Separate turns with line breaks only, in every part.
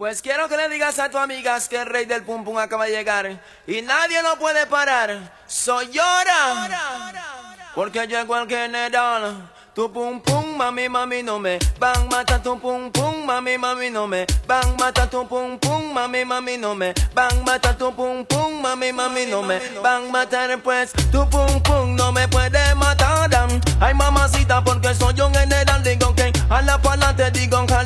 Pues quiero que le digas a tu amigas que el rey del pum pum acaba de llegar y nadie lo puede parar. Soy llora. Porque llegó el general. Tu pum pum, mami, mami, no me van mata tu pum pum, mami, mami, no me van mata tu pum pum, mami, mami, no me van mata tu pum pum, mami, mami, no me van matar pues tu pum pum no me puede matar. Ay mamacita porque soy un general, digo que a la pa'lante, digo jala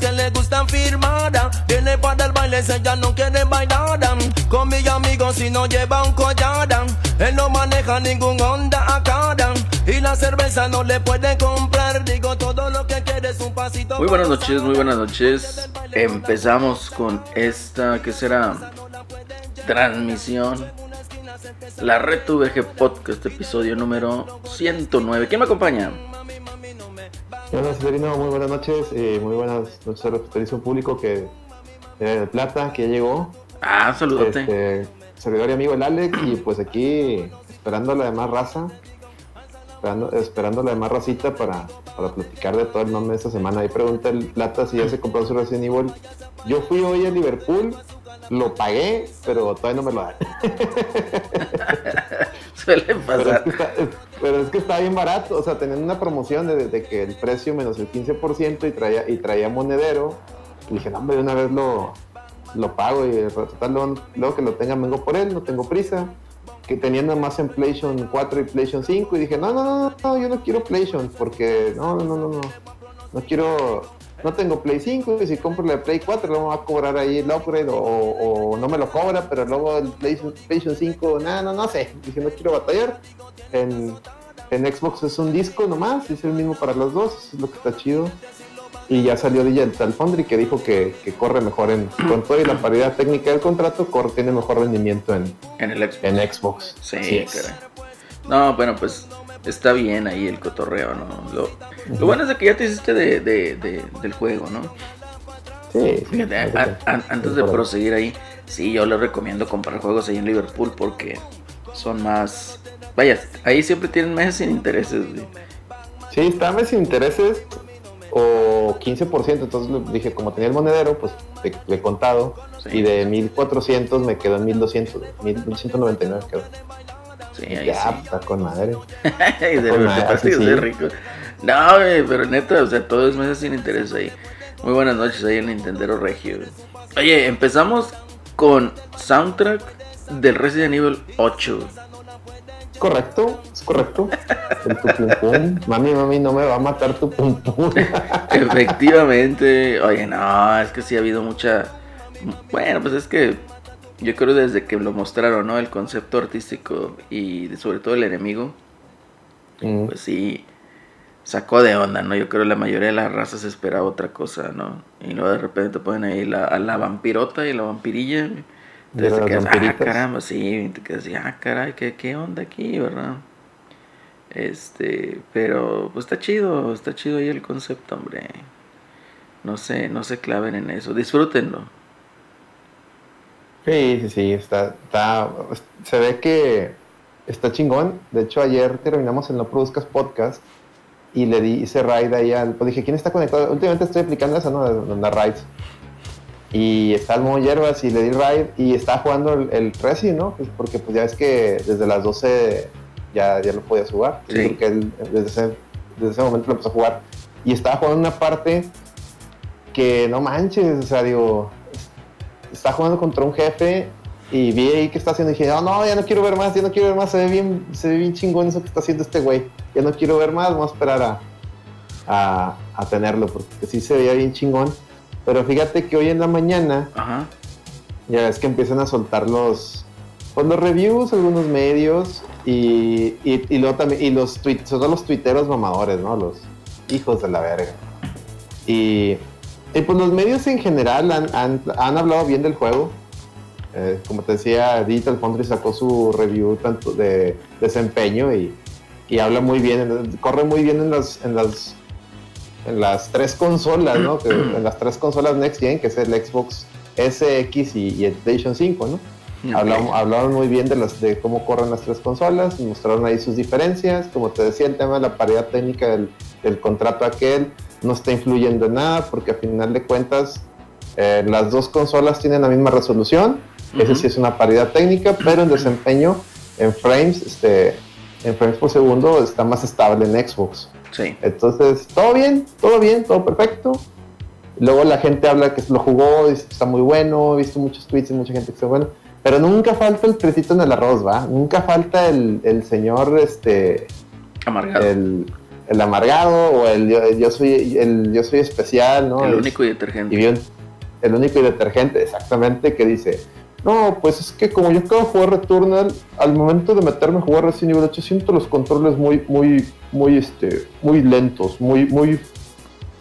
Que le gustan firmada, viene para el baile, ella no quiere bailar. Con mi amigo si no lleva un collar, él no maneja ningún Honda acá. Y la cerveza no le puede comprar, digo todo lo que quiere es un pasito.
Muy buenas noches, muy buenas noches. Empezamos con esta que será transmisión. La Red VG Podcast, episodio número 109. ¿Quién me acompaña?
Hola, Celerino, muy buenas noches. Eh, muy buenas noches al televisión público que de Plata, que ya llegó.
Ah, saludote.
Este, servidor y amigo el Alex, y pues aquí esperando a la demás raza, esperando, esperando la demás racita para, para platicar de todo el nombre de esta semana. Ahí pregunta el Plata si ya se compró su Resident Evil. Yo fui hoy a Liverpool, lo pagué, pero todavía no me lo dan.
Suele pasar.
Pero es, que está, es- pero es que está bien barato, o sea, teniendo una promoción de, de que el precio menos el 15% y traía, y traía monedero. Y dije, no, hombre, de una vez lo, lo pago y total, luego, luego que lo tenga vengo por él, no tengo prisa. Que tenía nada más en PlayStation 4 y PlayStation 5 y dije, no, no, no, no, yo no quiero PlayStation porque no, no, no, no, no, no quiero, no tengo Play 5 y si compro la Play 4 luego me va a cobrar ahí el upgrade o, o no me lo cobra, pero luego el PlayStation, PlayStation 5, nada, no, no sé, dije, no quiero batallar. En, en Xbox es un disco nomás, es el mismo para los dos, es lo que está chido. Y ya salió Digital Foundry que dijo que, que corre mejor en, con toda y la paridad técnica del contrato, corre, tiene mejor rendimiento en,
En el Xbox.
en Xbox.
Sí, caray. No, bueno, pues está bien ahí el cotorreo, ¿no? Lo, lo bueno es de que ya te hiciste de, de- de- del juego, ¿no?
Sí, sí.
Fíjate, a- a- antes de proseguir ahí, sí, yo les recomiendo comprar juegos ahí en Liverpool porque son más... Vaya, ahí siempre tienen meses sin intereses. güey.
Sí, estaba sin intereses o 15%, entonces dije, como tenía el monedero, pues le, le he contado,
Sí.
y de 1400 me quedó en 1200, 1199 quedó.
Sí, ahí
ya,
sí.
pues, está con madre.
y de
Con madre,
aparte
sí,
rico. No, güey, pero neta, o sea, todo es meses sin interés ahí. Muy buenas noches ahí en Nintendero Regio. güey. Oye, empezamos con soundtrack del Resident Evil 8. güey.
Correcto, es correcto. El tu pum pum. Mami, mami, no me va a matar tu pum pum.
Efectivamente. Oye, no, es que sí ha habido mucha. Bueno, pues es que yo creo desde que lo mostraron, ¿no? El concepto artístico y de- sobre todo el enemigo,
Mm,
pues sí sacó de onda, ¿no? Yo creo que la mayoría de las razas esperaba otra cosa, ¿no? Y luego de repente te ponen ahí la, a la vampirota y la vampirilla. Entonces te
las
quedas, ah, caramba, sí, te quedas, ah, caray, ¿qué, qué onda aquí, verdad? Este, pero pues está chido, está chido ahí el concepto, hombre. No sé, no se claven en eso, disfrútenlo.
Sí, sí, sí, está, está, se ve que está chingón. De hecho, ayer terminamos en No Produzcas Podcast y le di, hice raid ahí al, pues dije, ¿quién está conectado? Últimamente estoy aplicando esa, ¿no? Las raids. Y está el modo hierbas y le di raid y estaba jugando el, el Resi, ¿no? Pues porque pues ya ves que desde las 12 ya, ya lo podías jugar.
Sí.
creo que él desde ese, desde ese momento lo empezó a jugar. Y estaba jugando una parte que no manches, o sea, digo, está jugando contra un jefe y vi ahí que está haciendo y dije, no, no, ya no quiero ver más, ya no quiero ver más, se ve bien, se ve bien chingón eso que está haciendo este güey. Ya no quiero ver más, vamos a esperar a, a, a tenerlo, porque sí se veía bien chingón. Pero fíjate que hoy en la mañana,
Ajá.
ya ves que empiezan a soltar los, pues los reviews, algunos medios, y, y, y luego también, y los tweets, todo los tuiteros mamadores, ¿no? Los hijos de la verga. Y, y pues los medios en general han, han, han hablado bien del juego. Eh, como te decía, Digital Foundry sacó su review tanto de desempeño y, y habla muy bien, corre muy bien en las, en las, en las tres consolas, ¿no? en las tres consolas Next Gen, que es el Xbox SX y, el PlayStation 5, ¿no? Hablaron, muy bien de, las, de cómo corren las tres consolas, mostraron ahí sus diferencias. Como te decía, el tema de la paridad técnica del, del contrato aquel no está influyendo en nada, porque a final de cuentas eh, las dos consolas tienen la misma resolución. Eso sí es una paridad técnica, pero en desempeño, en frames, este, en frames por segundo, está más estable en Xbox.
Sí.
Entonces, todo bien, todo bien, todo perfecto. Luego la gente habla que lo jugó, dice que está muy bueno, he visto muchos tweets y mucha gente que está bueno. Pero nunca falta el tretito en el arroz, ¿va? Nunca falta el, el señor, este...
Amargado.
El, el amargado o el yo, soy el yo soy especial, ¿no?
El único y detergente.
Y el único y detergente, exactamente, que dice, no, pues es que como yo acabo de jugar Returnal, al momento de meterme a jugar Resident Evil 8 siento los controles muy, muy, muy, este, muy lentos, muy, muy,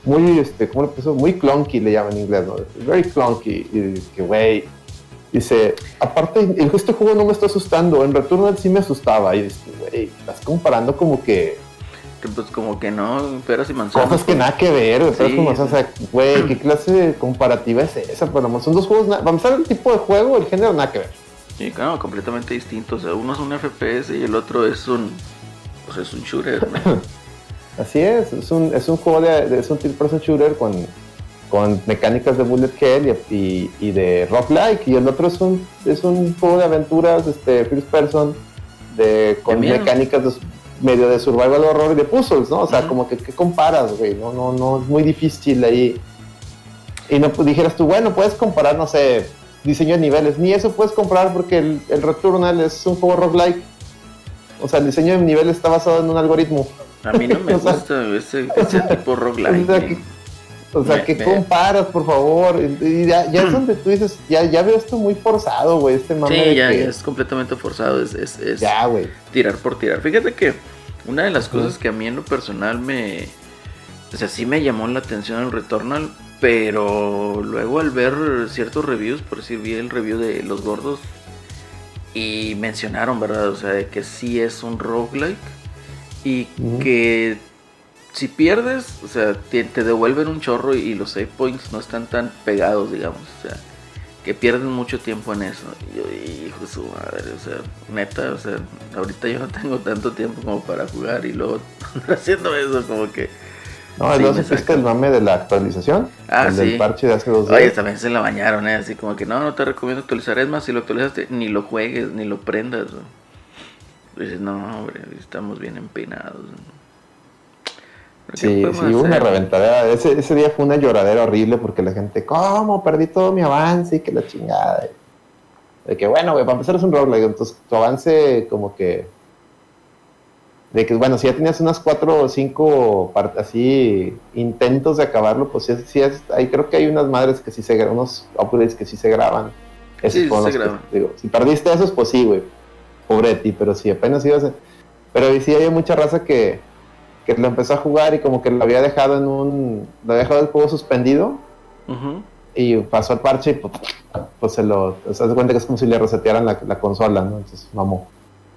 muy, este, ¿cómo le puso? Muy clunky le llaman en inglés, ¿no? Very clunky. Y que, güey, dice, aparte, este juego no me está asustando, en Returnal sí me asustaba. Y dice, güey, estás comparando como que
pues como que no, pero si manzanas.
Cosas que nada que ver, como, o sea, güey, ¿qué clase de comparativa es esa? Pero son dos juegos, vamos a ver el tipo de juego, el género, nada que ver.
Sí, claro, completamente distintos. O sea, uno es un FPS y el otro es un, pues es un shooter.
Así es, es un, es un juego de, es un third person shooter con, con mecánicas de bullet hell y, y, de rock like y el otro es un, es un juego de aventuras, este, first person, de, con mecánicas de medio de survival horror y de puzzles, ¿no? O sea, como que ¿qué comparas, güey? No, no, no, es muy difícil ahí. Y no pues, dijeras tú, bueno, puedes comparar, no sé, diseño de niveles. Ni eso puedes comparar porque el, el Returnal es un juego roguelike. O sea, el diseño de niveles está basado en un algoritmo.
A mí no me gusta ese, ese, tipo roguelike.
O sea, que, comparas, por favor. Y ya, ya, es donde tú dices, ya, ya veo esto muy forzado, güey. Este
mame sí, ya, ya, es completamente forzado. Es, es, es
ya, güey.
Tirar por tirar. Fíjate que una de las cosas que a mí en lo personal me... O sea, sí me llamó la atención el Returnal, pero luego al ver ciertos reviews, por decir, vi el review de Los Gordos y mencionaron, ¿verdad? O sea, de que sí es un roguelike y que si pierdes, o sea, te, devuelven un chorro y, los save points no están tan pegados, digamos. O sea, que pierden mucho tiempo en eso. Y yo, hijo de su madre, o sea, neta, o sea, ahorita yo no tengo tanto tiempo como para jugar y luego haciendo eso, como que.
No, sí, ¿no supiste el mame de la actualización?
Ah,
el
sí.
del parche de hace dos días.
Oye, también se la bañaron, ¿eh? Así como que no, no te recomiendo actualizar. Es más, si lo actualizaste, ni lo juegues, ni lo prendas. Dices, no, hombre, estamos bien empinados.
Sí, sí, hubo una reventadera. Ese, ese día fue una lloradera horrible porque la gente, ¿cómo? Perdí todo mi avance y que la chingada. De que, bueno, güey, para empezar es un roguelike, entonces tu avance como que... De que, bueno, si ya tenías unas cuatro o cinco así intentos de acabarlo, pues sí, sí es, ahí creo que hay unas madres que sí se graban, unos upgrades que sí se graban.
sí, se graban.
digo, si perdiste esos, pues sí, güey. Pobre de ti, pero si apenas ibas a... Pero sí hay mucha raza que que lo empezó a jugar y como que lo había dejado en un. Lo había dejado el juego suspendido. Y pasó el parche y pues, pues se lo. Se hace cuenta que es como si le resetearan la, la consola, ¿no? Entonces, vamos.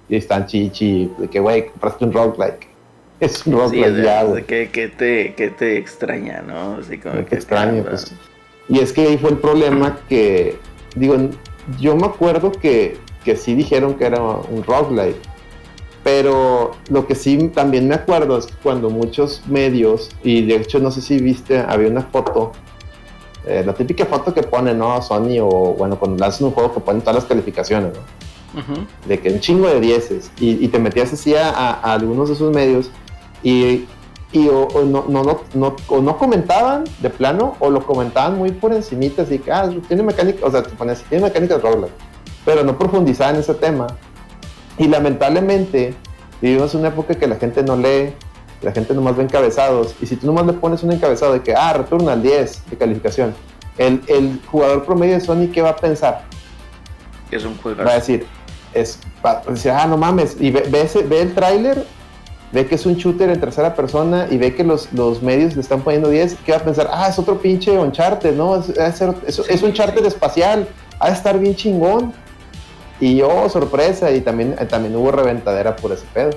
Y están chichi, de que, güey, compraste un roguelike. Es un roguelike
sí,
ya, güey.
Que, que, te, que te extraña, ¿no? Así como que.
extraña, pues. Y es que ahí fue el problema que. Digo, yo me acuerdo que, que sí dijeron que era un roguelike pero lo que sí también me acuerdo es cuando muchos medios, y de hecho no sé si viste, había una foto, eh, la típica foto que pone, ¿no? Sony o, bueno, cuando lanzan un juego que ponen todas las calificaciones, ¿no? De que un chingo de dieces. Y, y te metías así a, algunos de esos medios y, y o, no, no, no, o no comentaban de plano o lo comentaban muy por encimita, así que, ah, tiene mecánica, o sea, te ponías, tiene mecánica de roguelike, pero no profundizaban en ese tema y lamentablemente vivimos una época que la gente no lee, la gente nomás ve encabezados. Y si tú nomás le pones un encabezado de que, ah, retorna al 10 de calificación, el, el, jugador promedio de Sony, ¿qué va a pensar?
Es un juego.
Va a decir, es, va a decir, ah, no mames. Y ve, ve, el tráiler, ve que es un shooter en tercera persona y ve que los, los medios le están poniendo 10. ¿Qué va a pensar? Ah, es otro pinche Uncharted, ¿no? Es, es, es, es un Uncharted espacial. Ha de estar bien chingón. Y yo, sorpresa, y también, también hubo reventadera por ese pedo.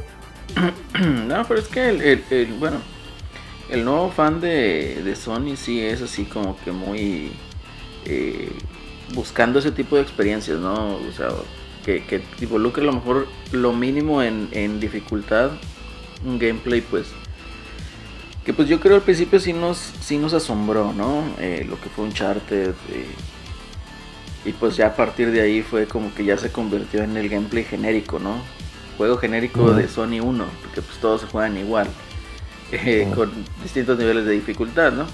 no, pero es que el, el, bueno, el nuevo fan de, de, Sony sí es así como que muy eh, buscando ese tipo de experiencias, ¿no? O sea, que, que involucre a lo mejor lo mínimo en, en dificultad, un gameplay pues que pues yo creo al principio sí nos, sí nos asombró, ¿no? Eh, lo que fue un charter. Eh, y pues ya a partir de ahí fue como que ya se convirtió en el gameplay genérico, ¿no? Juego genérico de Sony 1, porque pues todos se juegan igual, eh, con distintos niveles de dificultad, ¿no?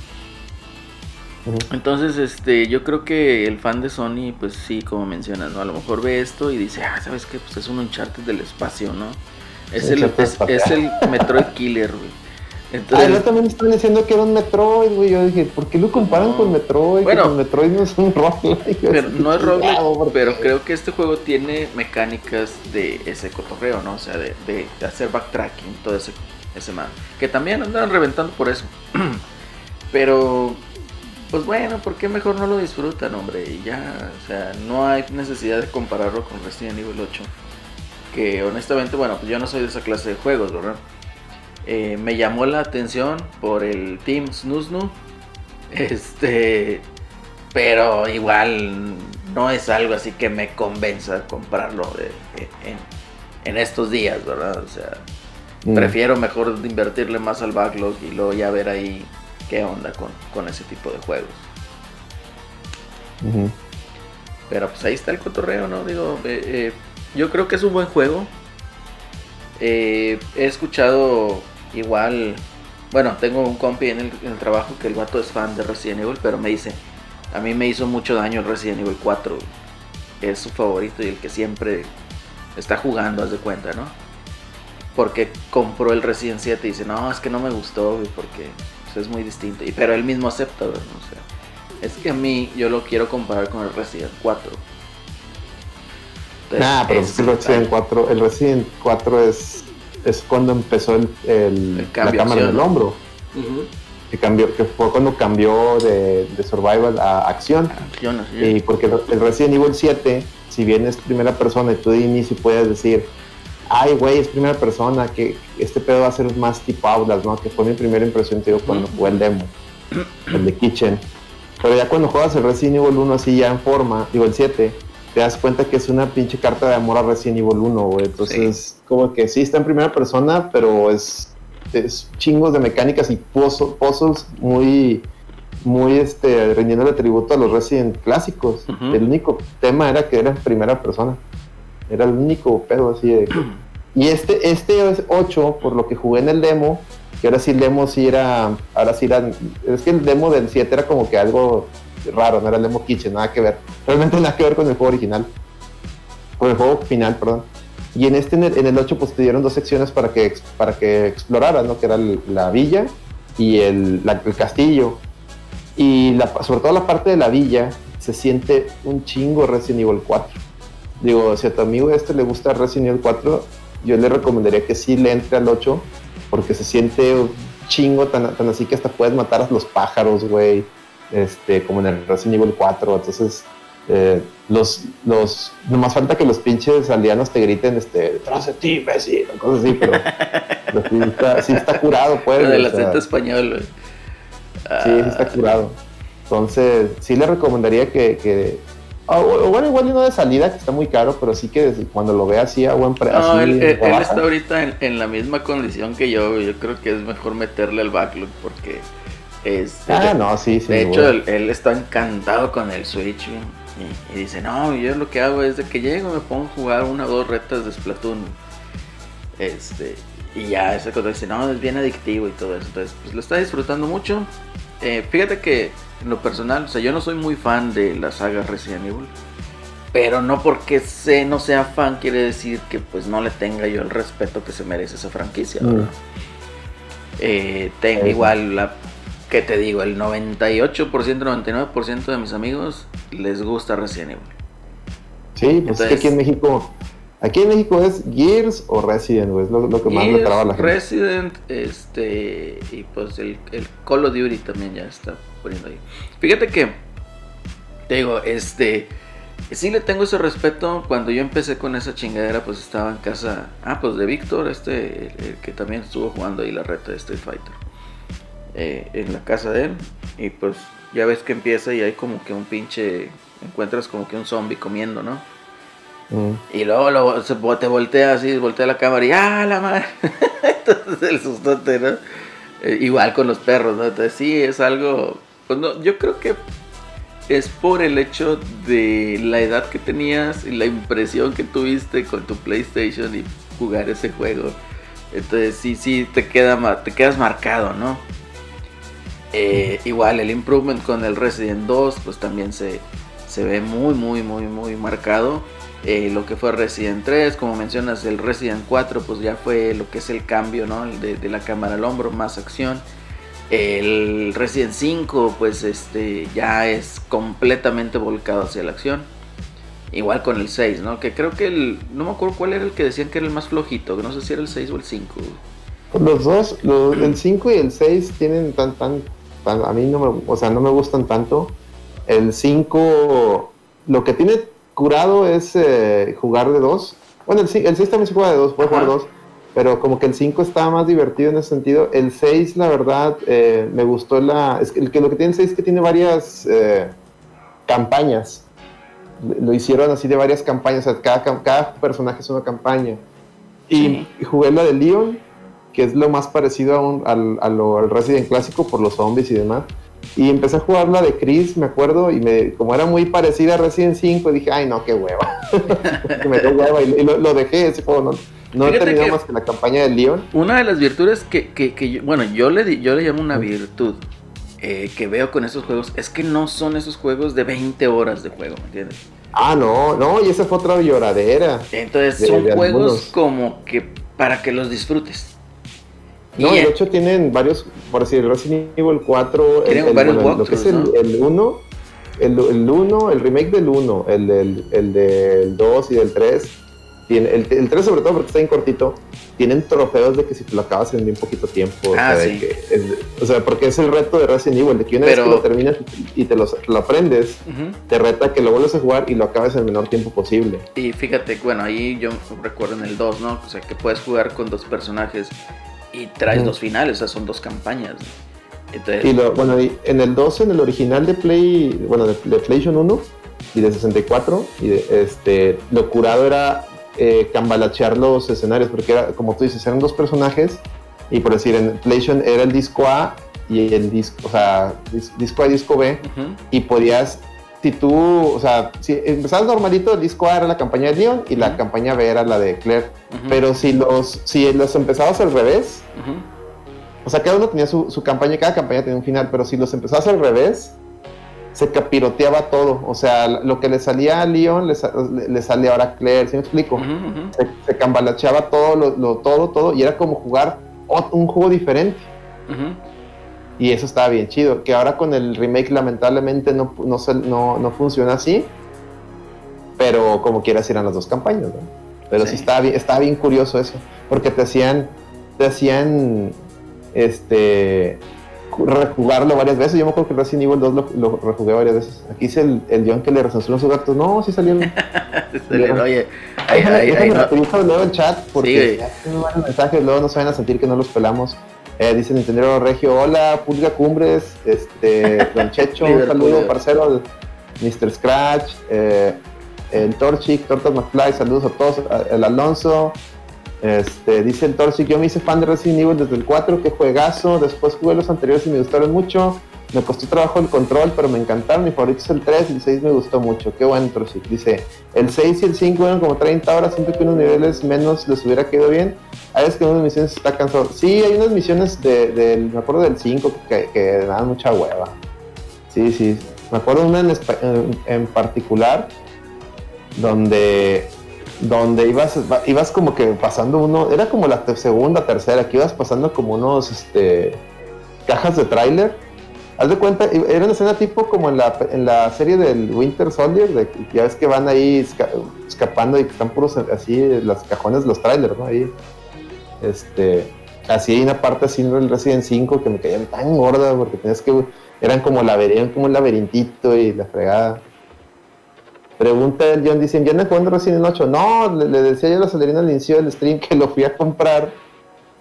Entonces, este, yo creo que el fan de Sony, pues sí, como mencionas, ¿no? A lo mejor ve esto y dice, ah, ¿sabes qué? Pues es un Uncharted del espacio, ¿no? Es, el, es, es el Metroid Killer, güey.
Entonces, ah, también están diciendo que era un Metroid, güey. Yo dije, ¿por qué lo comparan con Metroid?
Bueno,
Metroid no es un roguelike.
Pero no es roguelike, pero creo que este juego tiene mecánicas de ese cotorreo, ¿no? O sea, de, de, hacer backtracking, todo ese, ese man. Que también andan reventando por eso. pero, pues bueno, ¿por qué mejor no lo disfrutan, hombre? Y ya, o sea, no hay necesidad de compararlo con Resident Evil 8. Que honestamente, bueno, pues yo no soy de esa clase de juegos, ¿verdad? Eh, me llamó la atención por el Team Snusnu. Este, pero igual no es algo así que me convenza comprarlo en, estos días, ¿verdad? O sea, mm. prefiero mejor invertirle más al backlog y luego ya ver ahí qué onda con, ese tipo de juegos. Pero pues ahí está el cotorreo, ¿no? Digo, eh, eh, yo creo que es un buen juego. he escuchado Igual, bueno, tengo un compi en el, trabajo que el vato es fan de Resident Evil, pero me dice, a mí me hizo mucho daño el Resident Evil 4. Es su favorito y el que siempre está jugando, haz de cuenta, ¿no? Porque compró el Resident 7 y dice, no, es que no me gustó, porque pues, es muy distinto. Y, pero él mismo acepta, ¿no? O sea, es que a mí yo lo quiero comparar con el Resident 4.
nah, pero es el Resident 4, el Resident 4 es es cuando empezó el, la cámara en el hombro. que, cambió, que fue cuando cambió de, survival a acción. Y porque el Resident Evil 7, si bien es primera persona y tú de inicio puedes decir, ay, güey, es primera persona, que este pedo va a ser más tipo Aulas, ¿no? Que fue mi primera impresión, te digo, cuando jugué el demo, el de Kitchen. Pero ya cuando juegas el Resident Evil 1 así ya en forma, digo el 7, te das cuenta que es una pinche carta de amor a Resident Evil 1, güey. Entonces, como que sí está en primera persona, pero es, es chingos de mecánicas y puzzles muy, muy este, rindiéndole tributo a los Resident clásicos. El único tema era que era en primera persona. Era el único pedo así de Y este, este es 8, por lo que jugué en el demo, que ahora sí el demo sí era, ahora sí era, es que el demo del 7 era como que algo raro, no era el demo kitchen, nada que ver. Realmente nada que ver con el juego original. Con el juego final, perdón. Y en este, en el, 8, pues te dieron dos secciones para que, para que exploraras, ¿no? Que era la villa y el, castillo. Y la, sobre todo la parte de la villa se siente un chingo Resident Evil 4. Digo, si a tu amigo este le gusta Resident Evil 4, yo le recomendaría que sí le entre al 8, porque se siente chingo tan, tan así que hasta puedes matar a los pájaros, güey este, como en el Resident Evil 4. Entonces, eh, los, los, nomás falta que los pinches aldeanos te griten, este, detrás de ti, Messi, cosas así, pero, sí, está, curado, pues.
Pero del acento español,
Sí, sí está curado. Entonces, sí le recomendaría que, que bueno, igual no de salida, que está muy caro, pero sí que cuando lo vea así a buen precio.
No, él, está ahorita en, en, la misma condición que yo. Yo creo que es mejor meterle el backlog porque este,
ah, no, sí, sí.
De hecho, él, está encantado con el Switch. Y, dice, no, yo lo que hago es de que llego, me pongo a jugar una o dos retas de Splatoon. Este, y ya, esa cosa dice, no, es bien adictivo y todo eso. Entonces, pues lo está disfrutando mucho. Eh, fíjate que en lo personal, o sea, yo no soy muy fan de la saga Resident Evil. Pero no porque sé, no sea fan quiere decir que pues no le tenga yo el respeto que se merece esa franquicia. Mm. Eh, tengo igual la que te digo, el 98%, 99% de mis amigos les gusta Resident Evil.
Sí, pues es que aquí en México, aquí en México es Gears o Resident, es lo, que más le traba a la gente.
Resident, este, y pues el, el Call of Duty también ya está poniendo ahí. Fíjate que, te digo, este, sí le tengo ese respeto. Cuando yo empecé con esa chingadera, pues estaba en casa. Ah, pues de Víctor, este, el, que también estuvo jugando ahí la reta de Street Fighter. Eh, en la casa de él. Y pues ya ves que empieza y hay como que un pinche. Encuentras como que un zombie comiendo, ¿no? Mm. Y luego, se, te voltea así, voltea la cámara y ¡ah, la madre! Entonces el sustote, ¿no? Eh, igual con los perros, ¿no? Entonces sí, es algo. Pues no, yo creo que es por el hecho de la edad que tenías y la impresión que tuviste con tu PlayStation y jugar ese juego. Entonces sí, sí, te, queda, te quedas marcado, ¿no? Eh, igual el improvement con el Resident 2, pues también se, se ve muy, muy, muy, muy marcado. Eh, lo que fue Resident 3, como mencionas, el Resident 4, pues ya fue lo que es el cambio, ¿no? De, de la cámara al hombro, más acción. El Resident 5 pues este ya es completamente volcado hacia la acción. Igual con el 6, ¿no? Que creo que el... No me acuerdo cuál era el que decían que era el más flojito, que no sé si era el 6 o el 5.
Los dos, el 5 y el 6 tienen tan, tan, A mí no me, o sea, no me gustan tanto. El 5, lo que tiene curado es eh, jugar de 2. Bueno, el, 6 también se juega de 2, puede jugar 2 pero como que el 5 está más divertido en ese sentido. El 6, la verdad, eh, me gustó la... Es que, lo que tiene el 6 es que tiene varias eh, campañas. Lo hicieron así de varias campañas, o sea, cada, cada personaje es una campaña. Y, jugué la de Leon, que es lo más parecido a un, al, al, Resident clásico por los zombies y demás. Y empecé a jugar la de Chris, me acuerdo, y me, como era muy parecida a Resident 5, dije, ay no, qué hueva. me dio hueva y, lo, lo, dejé ese juego, no, no terminamos que la campaña del León.
Una de las virtudes que, que, bueno, yo le, yo le llamo una virtud eh, que veo con esos juegos es que no son esos juegos de 20 horas de juego, ¿me entiendes?
Ah, no, no, y esa fue otra lloradera.
Entonces son juegos como que para que los disfrutes.
No, de hecho tienen varios, por decir, Resident Evil 4, el, el, lo que es el, 1, el, 1, el remake del 1, el, el del 2 y del 3 tiene, el, el 3 sobre todo porque está bien cortito, tienen trofeos de que si te lo acabas en bien poquito tiempo.
Ah,
o, sea, porque es el reto de Resident Evil, de que una vez que lo terminas y te lo, aprendes, te reta que lo vuelves a jugar y lo acabes en el menor tiempo posible.
Y fíjate, bueno, ahí yo recuerdo en el 2, ¿no? O sea, que puedes jugar con dos personajes y traes dos finales, o sea, son dos campañas.
Entonces... Y lo, bueno, en el 2, en el original de Play, bueno, de, PlayStation 1 y de 64, y este, lo curado era eh, cambalachear los escenarios, porque era, como tú dices, eran dos personajes, y por decir, en PlayStation era el disco A y el disco, o sea, disco A y disco B, y podías, si tú, o sea, si empezabas normalito, el disco A era la campaña de Leon y la campaña B era la de Claire, pero si los, si los empezabas al revés, o sea, cada uno tenía su, su campaña, cada campaña tenía un final, pero si los empezabas al revés, se capiroteaba todo. O sea, lo que le salía a Leon le, le, sale ahora a Claire, ¿sí me explico? Se, cambalacheaba todo, lo, todo, todo, y era como jugar un juego diferente. Y eso estaba bien chido. Que ahora con el remake, lamentablemente, no, no, no, funciona así. Pero como quieras, eran las dos campañas, ¿no? Pero sí, estaba, bien, estaba bien curioso eso. Porque te hacían, te hacían, este rejugarlo varias veces. Yo me acuerdo que Resident Evil 2 lo, lo rejugué varias veces. Aquí hice el, el guion que le recensuró a sus gatos. No, sí salieron.
Oye,
ahí, ahí, ahí, no. luego el chat porque sí, no mensajes, luego no se van a sentir que no los pelamos. Eh, dice Nintendo Regio, hola, Pulga Cumbres, este, Don Checho, un saludo, parcero, Mr. Scratch, eh, el Torchic, Tortas McFly, saludos a todos, el Alonso, este, dice el Torsi, yo me hice fan de Resident Evil desde el 4, que juegazo, después jugué los anteriores y me gustaron mucho, me costó trabajo el control, pero me encantaron, mi favorito es el 3 y el 6 me gustó mucho, qué bueno Torsi, dice, el 6 y el 5 eran como 30 horas, siento que unos niveles menos les hubiera quedado bien, hay veces que unas misiones está cansado, sí, hay unas misiones de, me acuerdo del 5 que, que dan mucha hueva, sí, sí, me acuerdo una en particular, donde donde ibas, ibas como que pasando uno, era como la segunda, tercera, que ibas pasando como unos este, cajas de tráiler. Haz de cuenta, era una escena tipo como en la, en la serie del Winter Soldier, de, ya ves que van ahí escapando y que están puros así, las cajones los trailers, ¿no? Ahí, este, así hay una parte así en el Resident 5 que me caía tan gorda porque tenías que, eran como, laberinto, como un laberintito y la fregada. Pregunta el John, dicen, ¿ya no jugando Resident Evil 8? No, le, le decía yo a la Celerina al inicio del stream que lo fui a comprar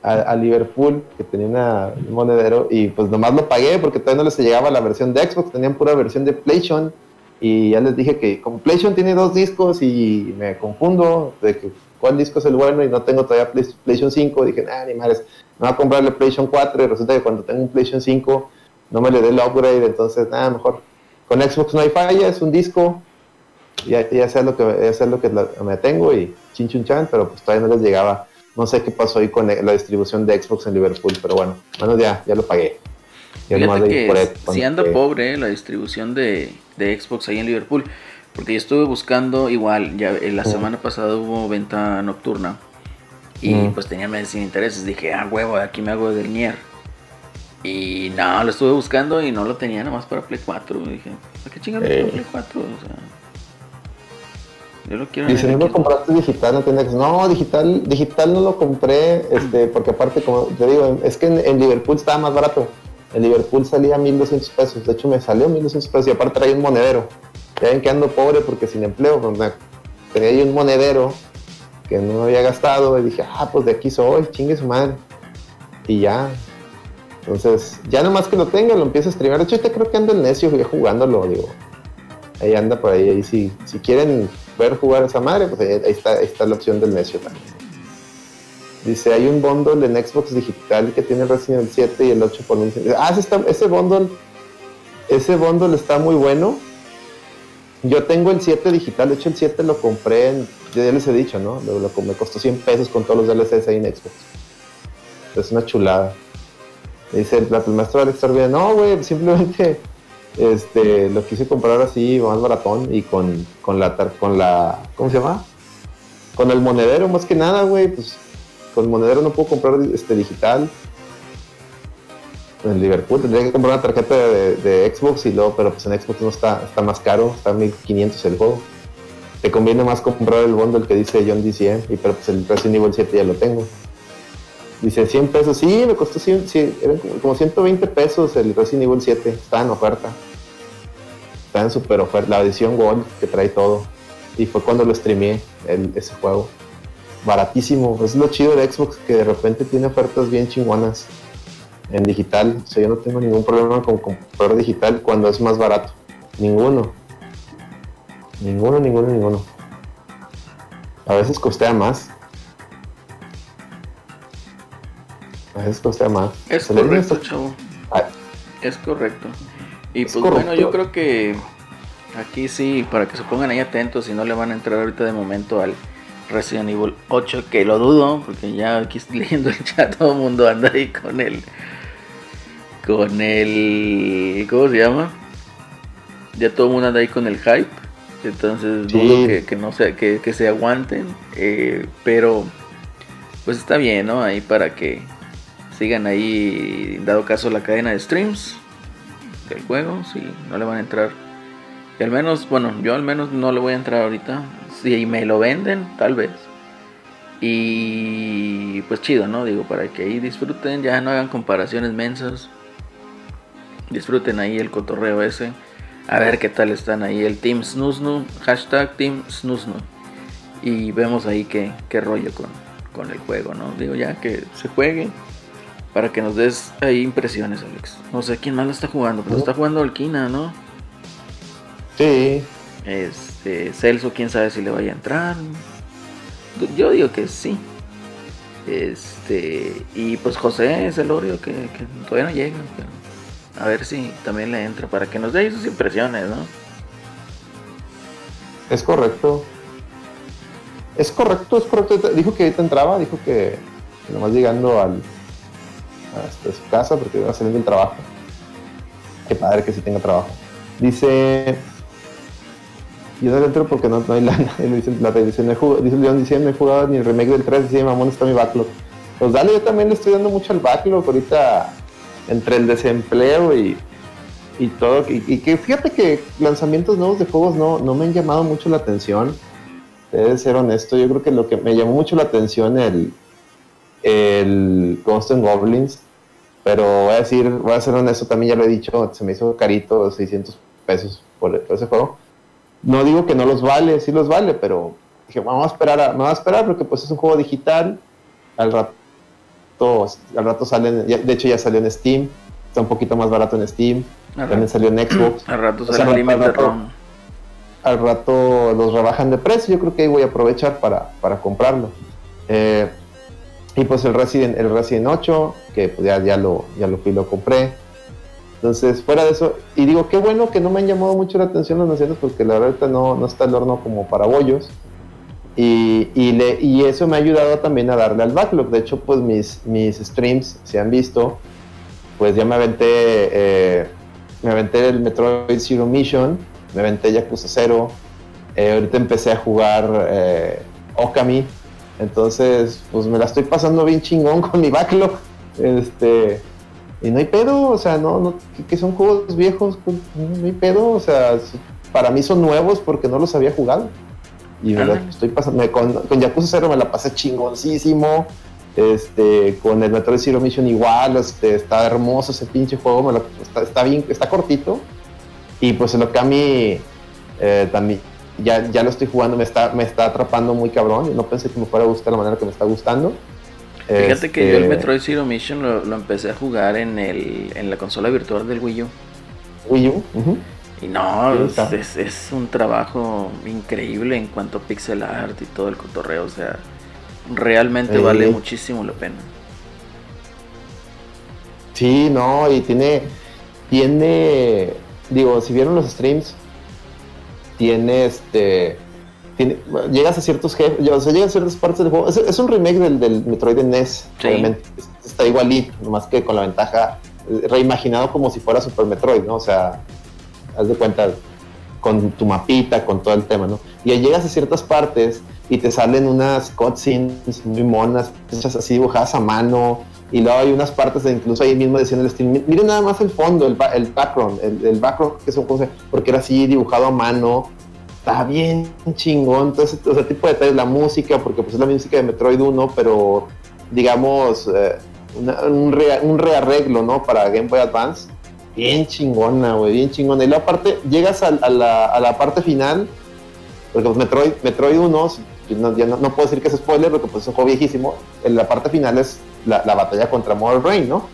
a, Liverpool, que tenía un monedero, y pues nomás lo pagué porque todavía no les llegaba la versión de Xbox, tenían pura versión de PlayStation, y ya les dije que como PlayStation tiene dos discos y me confundo de que cuál disco es el bueno y no tengo todavía Play- PlayStation 5, dije, ah, ni madres, me voy a comprarle PlayStation 4 y resulta que cuando tengo un PlayStation 5 no me le dé el upgrade, entonces nada, mejor. Con Xbox no hay falla, es un disco, ya, ya sé lo que ya lo que me tengo y chin pero pues todavía no les llegaba. No sé qué pasó ahí con la distribución de Xbox en Liverpool, pero bueno, bueno ya, ya lo pagué. Ya
Fíjate
de
que
por él,
si anda pobre eh, la distribución de, de Xbox ahí en Liverpool. Porque yo estuve buscando igual, ya eh, la semana pasada hubo venta nocturna. Y
Mm.
pues tenía meses sin intereses. Dije, ah, huevo, aquí me hago del Nier. Y no, lo estuve buscando y no lo tenía nada más para Play 4. Dije, ¿para qué chingados
Eh.
para Play 4? O sea, yo lo quiero
Dice,
en
no lo
Xbox".
compraste digital, no tiene Xbox. No, digital, digital no lo compré, este, porque aparte, como te digo, es que en, en Liverpool estaba más barato. En Liverpool salía 1200 pesos. De hecho, me salió 1200 pesos y aparte traía un monedero. Ya ven que ando pobre porque sin empleo, pues, me- tenía ahí un monedero que no había gastado y dije, ah, pues de aquí soy, chingue su madre. Y ya. Entonces, ya nomás que lo tenga, lo empiezo a streamar. De hecho, ahorita creo que anda el necio jugándolo, digo. Ahí anda por ahí, ahí si, si quieren ver jugar esa madre, pues ahí, ahí está, ahí está la opción del necio también. Dice, hay un bundle en Xbox digital que tiene Resident Evil 7 y el 8 por 1100. Ah, ese, está- ese bundle, ese bundle está muy bueno. Yo tengo el 7 digital, de hecho el 7 lo compré en, ya les he dicho, ¿no? Lo, lo- me costó 100 pesos con todos los DLCs ahí en Xbox. Es una chulada. Dice el, el maestro Alex Torbida, no, güey, simplemente este, lo quise comprar así, más baratón, y con, con la, con la, ¿cómo se llama? Con el monedero, más que nada, güey, pues con monedero no puedo comprar este, digital. En Liverpool tendría que comprar una tarjeta de, de Xbox y luego, pero pues en Xbox no está, está más caro, está 1500 el juego. Te conviene más comprar el bundle que dice John DCM, y pero pues el Resident Evil 7 ya lo tengo. Dice 100 pesos, sí, me costó 100, sí, eran como- como 120 pesos el Resident Evil 7, está en oferta. Está en super oferta, la edición Gold que trae todo. Y fue cuando lo streameé el- ese juego. Baratísimo, es lo chido de Xbox que de repente tiene ofertas bien chingonas en digital. O sea, yo no tengo ningún problema con comprar digital cuando es más barato. Ninguno. Ninguno, ninguno, ninguno. A veces costea más.
Es
Se le dice
correcto, chavo.
Ay,
Es correcto. Y
Es
pues bueno, yo creo que aquí sí, para que se pongan ahí atentos, si no le van a entrar ahorita de momento al Resident Evil 8, que lo dudo, porque ya aquí estoy leyendo el chat, todo el mundo anda ahí con el. Con el. ¿Cómo se llama? Ya todo el mundo anda ahí con el hype. Entonces
Sí.
dudo que, que no se, que, que se aguanten. eh, pero pues está bien, ¿no? Ahí para que sigan ahí, dado caso, la cadena de streams del juego, si no le van a entrar. Y al menos, bueno, yo al menos no le voy a entrar ahorita. Si me lo venden, tal vez. Y pues chido, ¿no? Digo, para que ahí disfruten, ya no hagan comparaciones mensas. Disfruten ahí el cotorreo ese. A ver qué tal están ahí el Team Snusnu, hashtag Team Snusnu. Y vemos ahí qué, qué rollo con, con el juego, ¿no? Digo, ya que se juegue. Para que nos des ahí impresiones, Alex. No sé quién más lo está jugando, pero está jugando Alquina, ¿no?
sí,
Este, Celso, quién sabe si le vaya a entrar. Yo digo que sí. Este, y pues José es el Orio que, que todavía no llega. pero a ver si también le entra para que nos dé ahí sus impresiones, ¿no?
es correcto. Es correcto, es correcto. Dijo que ahorita entraba, dijo que nomás llegando al, a este, su casa porque iba saliendo del trabajo. Qué padre que sí tenga trabajo. Dice. Yo no le entro porque no, no hay lana. Dice y Dice, no dice León, dice, no he jugado ni el remake del 3. Dice, mamón, está mi backlog. Pues dale, yo también le estoy dando mucho al backlog. Ahorita, entre el desempleo y, y todo. Y, y que fíjate que lanzamientos nuevos de juegos no, no me han llamado mucho la atención. Debe ser honesto. Yo creo que lo que me llamó mucho la atención el, el Ghost and Goblins. Pero voy a decir, voy a ser honesto, también ya lo he dicho, se me hizo carito, 600 pesos por, por ese juego. no digo que no los vale, sí los vale, pero dije, vamos a esperar, a, vamos a esperar porque pues es un juego digital, al rato, al rato salen, de hecho ya salió en Steam, está un poquito más barato en Steam, también salió en Xbox.
Al rato sale
al, rato, al rato los rebajan de precio, yo creo que ahí voy a aprovechar para, para comprarlo. Eh, y pues el Resident, el Resident 8, que pues ya, ya, lo, ya lo fui lo compré. Entonces, fuera de eso, y digo, qué bueno que no me han llamado mucho la atención los naciones, porque la verdad no, no está el horno como para bollos. Y, y, le, y, eso me ha ayudado también a darle al backlog. De hecho, pues mis, mis streams se han visto. Pues ya me aventé, eh, me aventé el Metroid Zero Mission, me aventé Yakuza 0. Eh, ahorita empecé a jugar eh, Okami. Entonces, pues me la estoy pasando bien chingón con mi backlog. Este, y no hay pedo, o sea, no, no que, son juegos viejos, pues, no hay pedo, o sea, para mí son nuevos porque no los había jugado. Y estoy pasando, con, con Yakuza 0 me la pasé chingoncísimo. Este, con el Metroid Zero Mission igual, este, está hermoso ese pinche juego, está, está, bien, está cortito. Y pues el Okami eh, también, ya, ya lo estoy jugando, me está, me está atrapando muy cabrón. Y no pensé que me fuera a gustar la manera que me está gustando.
Fíjate que yo el este, Metroid Zero Mission lo, empecé a jugar en, el, en la consola virtual del Wii U.
Wii U,
y no, es, es, un trabajo increíble en cuanto a pixel art y todo el cotorreo. O sea, realmente vale muchísimo la pena.
Sí, no, y tiene, tiene, digo, si vieron los streams, tiene este, tiene, llegas a ciertos jefes, o sea, llegas a ciertas partes del juego. Es, un remake del, del Metroid de NES, obviamente. Está igualito, nomás que con la ventaja, eh, reimaginado como si fuera Super Metroid, ¿no? O sea, haz de cuenta, con tu mapita, con todo el tema, ¿no? Y ahí llegas a ciertas partes y te salen unas cutscenes muy monas, hechas así dibujadas a mano, y luego hay unas partes de incluso ahí mismo decían el stream, miren nada más el fondo, el, el background, el, background que son cosas, porque era así dibujado a mano, está bien chingón, entonces ese tipo de detalles, la música, porque pues es la música de Metroid 1, pero digamos eh, un, un rearreglo, ¿no? Para Game Boy Advance, bien chingona, güey, bien chingona. Y luego aparte, llegas a, la, a la, parte final, porque pues Metroid, Metroid 1, no, ya no, puedo decir que es spoiler, porque pues es viejísimo, en la parte final es la, batalla contra Mother Brain, ¿no?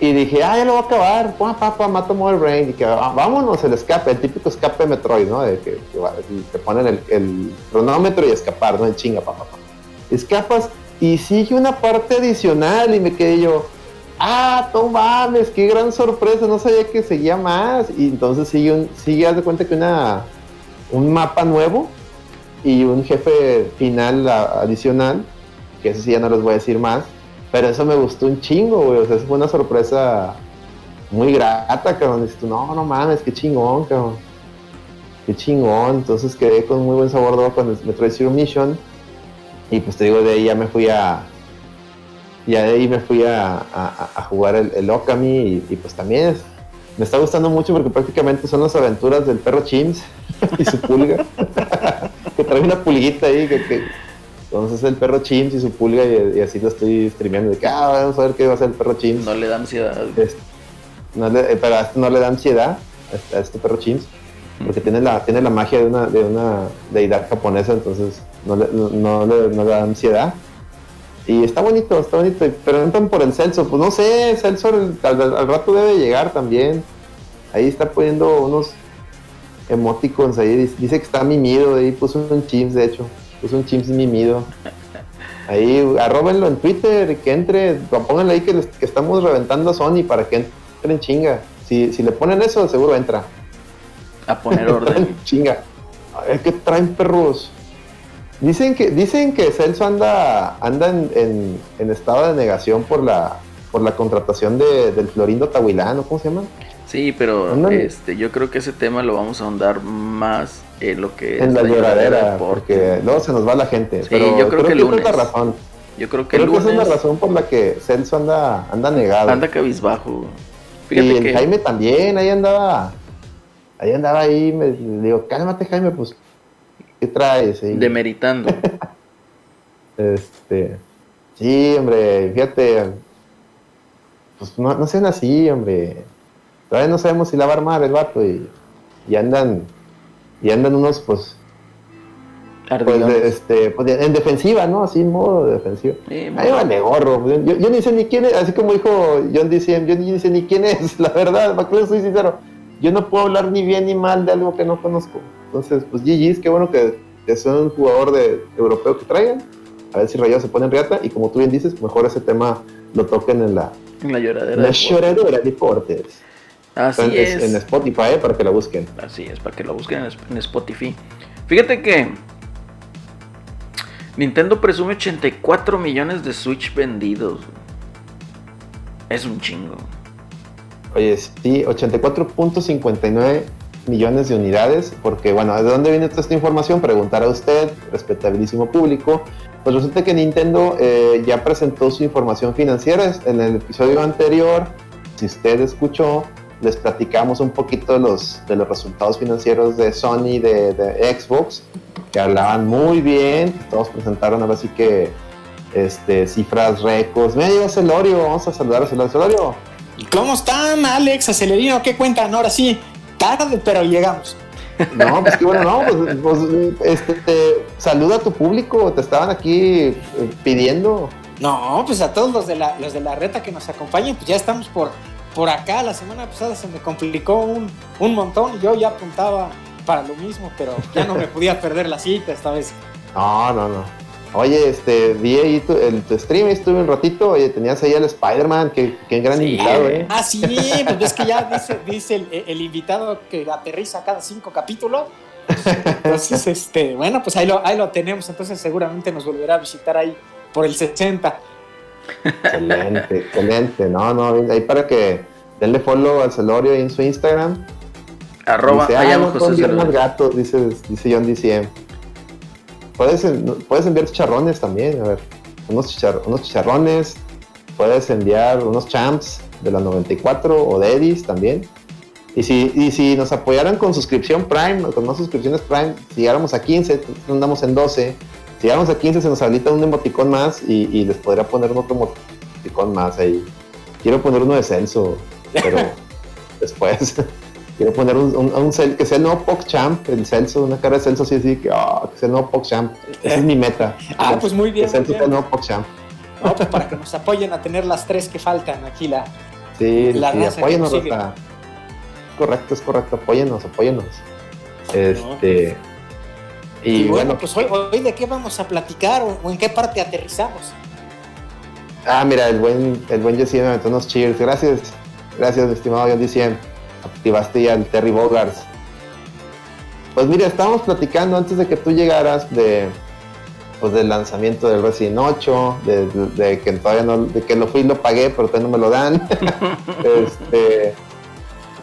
Y dije, ah, ya lo voy a acabar, pa, pa, mato Mother Brain, y que ah, vámonos, el escape, el típico escape de Metroid, ¿no? De que, te ponen el, el, cronómetro y escapar, ¿no? En chinga, pa, pa, pa. Escapas y sigue una parte adicional y me quedé yo, ah, no mames, qué gran sorpresa, no sabía que seguía más. Y entonces sigue, un, sigue haz de cuenta que una, un mapa nuevo y un jefe final adicional, que eso sí ya no les voy a decir más, pero eso me gustó un chingo, güey, o sea, fue una sorpresa muy grata, cabrón. Dices no, no mames, qué chingón, cabrón. Qué chingón. Entonces quedé con muy buen sabor de cuando me trae Zero Mission. Y pues te digo, de ahí ya me fui a, y de ahí me fui a, jugar el, el Okami y, pues también me está gustando mucho porque prácticamente son las aventuras del perro Chims y su pulga. que trae una pulguita ahí que, entonces el perro Chims y su pulga y, así lo estoy streameando de que ah, vamos a ver qué va a hacer el perro Chims.
No le da ansiedad.
no le, eh, pero no le da ansiedad a este perro Chims porque tiene la, tiene la magia de una, de una deidad japonesa, entonces no le, no, le, no le da ansiedad. Y está bonito, está bonito. Preguntan por el Celso. Pues no sé, Celso al, rato debe llegar también. Ahí está poniendo unos emoticons ahí. Dice que está mimido. Ahí puso un chimps, de hecho. Puso un chimps mimido. Ahí, arróbenlo en Twitter, que entre. Pónganle ahí que, que estamos reventando a Sony para que entre en chinga. Si, si le ponen eso, seguro entra.
A poner orden.
chinga. A ver qué traen perros. Dicen que, dicen que Celso anda, anda en, estado de negación por la, por la contratación de, del Florindo Tahuilano, ¿cómo se llama?
Sí, pero este, yo creo que ese tema lo vamos a ahondar más en lo que
en la, lloradera, porque luego se nos va la gente. Sí, pero yo creo, que, esa es la razón.
Yo creo que,
creo que esa es la razón por la que Celso anda, anda negado.
Anda cabizbajo.
Fíjate y el Jaime también, ahí andaba, ahí andaba ahí, me digo, cálmate Jaime, pues ¿Qué traes?
Demeritando.
este. Sí, hombre, fíjate. Pues no, sean así, hombre. Todavía no sabemos si la va a armar el vato y, y andan y andan unos, pues, pues,
Ardilones.
de- este, pues, de- en defensiva, ¿no? Así en modo defensivo.
Sí,
Ahí vale gorro. Yo, yo ni sé ni quién es, así como dijo John DCM, yo ni sé ni quién es, la verdad, para que soy sincero. Yo no puedo hablar ni bien ni mal de algo que no conozco. Entonces, pues GG's, qué bueno que, que sea un jugador de, europeo que traigan. A ver si Rayados se pone en riata. Y como tú bien dices, mejor ese tema lo toquen en la,
En la lloradera.
la
de
lloradera Deportes.
Así
en,
es.
en Spotify, eh, para que la busquen.
Así es, para que lo busquen en, en Spotify. Fíjate que Nintendo presume 84 millones de Switch vendidos. Es un chingo.
Oye, sí, 84.59 millones de unidades, porque bueno, ¿de dónde viene toda esta información? Preguntar a usted, respetabilísimo público. Pues resulta que Nintendo eh, ya presentó su información financiera en el episodio anterior. Si usted escuchó, les platicamos un poquito de los, de los resultados financieros de Sony, de, de Xbox, que hablaban muy bien. Todos presentaron ahora sí que este, cifras récords. Mira, llega Celorio, vamos a saludar a Celorio. Celorio,
¿Cómo están, Alex, Acelerino? ¿Qué cuentan? Ahora sí, tarde, pero llegamos.
No, pues qué bueno, no, pues, pues, este, te- saluda a tu público, te estaban aquí eh, pidiendo.
No, pues a todos los de la, los de la reta que nos acompañen, pues ya estamos por, por acá. La semana pasada se me complicó un, un montón yo ya apuntaba para lo mismo, pero ya no me podía perder la cita esta vez.
No, no, no. Oye, este, vi ahí tu, el, tu stream, estuve un ratito, oye, tenías ahí al Spider-Man, qué, qué gran
Sí.
invitado, ¿eh?
Ah, sí, pues ves que ya dice, dice el, el invitado que aterriza cada cinco capítulos. Entonces, este, bueno, pues ahí lo, ahí lo tenemos. Entonces seguramente nos volverá a visitar ahí por el 60.
Excelente, excelente. No, no, ahí para que denle follow al Celorio en su Instagram.
Arroba,
dice, ah, no
José Cervantes.
gatos, dice, dice John DCM. Puedes, puedes enviar chicharrones también, a ver, unos, chichar- unos chicharrones, puedes enviar unos champs de la 94 o de Edis también. Y si, y si nos apoyaran con suscripción Prime, con más suscripciones Prime, si llegáramos a 15, andamos en 12, si llegáramos a 15 se nos habilita un emoticón más y, y les podría poner un otro emoticón más ahí. Quiero poner uno de Celso, pero después. Quiero poner un, un, un Cel- que sea el nuevo PogChamp, el Celso, una cara de Celso así, así que, ah, que sea el nuevo PogChamp. Esa es mi meta.
Ah, pues muy bien.
Que Celso sea el nuevo PogChamp.
No, pues para que nos apoyen a tener las tres que faltan aquí. La,
Sí,
La
sí,
raza que
apóyenos,
nos.
Correcto, es correcto, apóyenos, apóyenos. Este.
Y,
Y,
bueno,
bueno,
pues hoy, hoy de qué vamos a platicar o, o en qué parte aterrizamos.
ah, mira, el buen, el buen Jesse me aventó unos cheers. Gracias, gracias, estimado John DCM. Activaste ya el Terry Bogarts. Pues mira, estábamos platicando antes de que tú llegaras de pues del lanzamiento del Resident 8, de, de- de que todavía no, de que lo fui y lo pagué, pero todavía no me lo dan. este,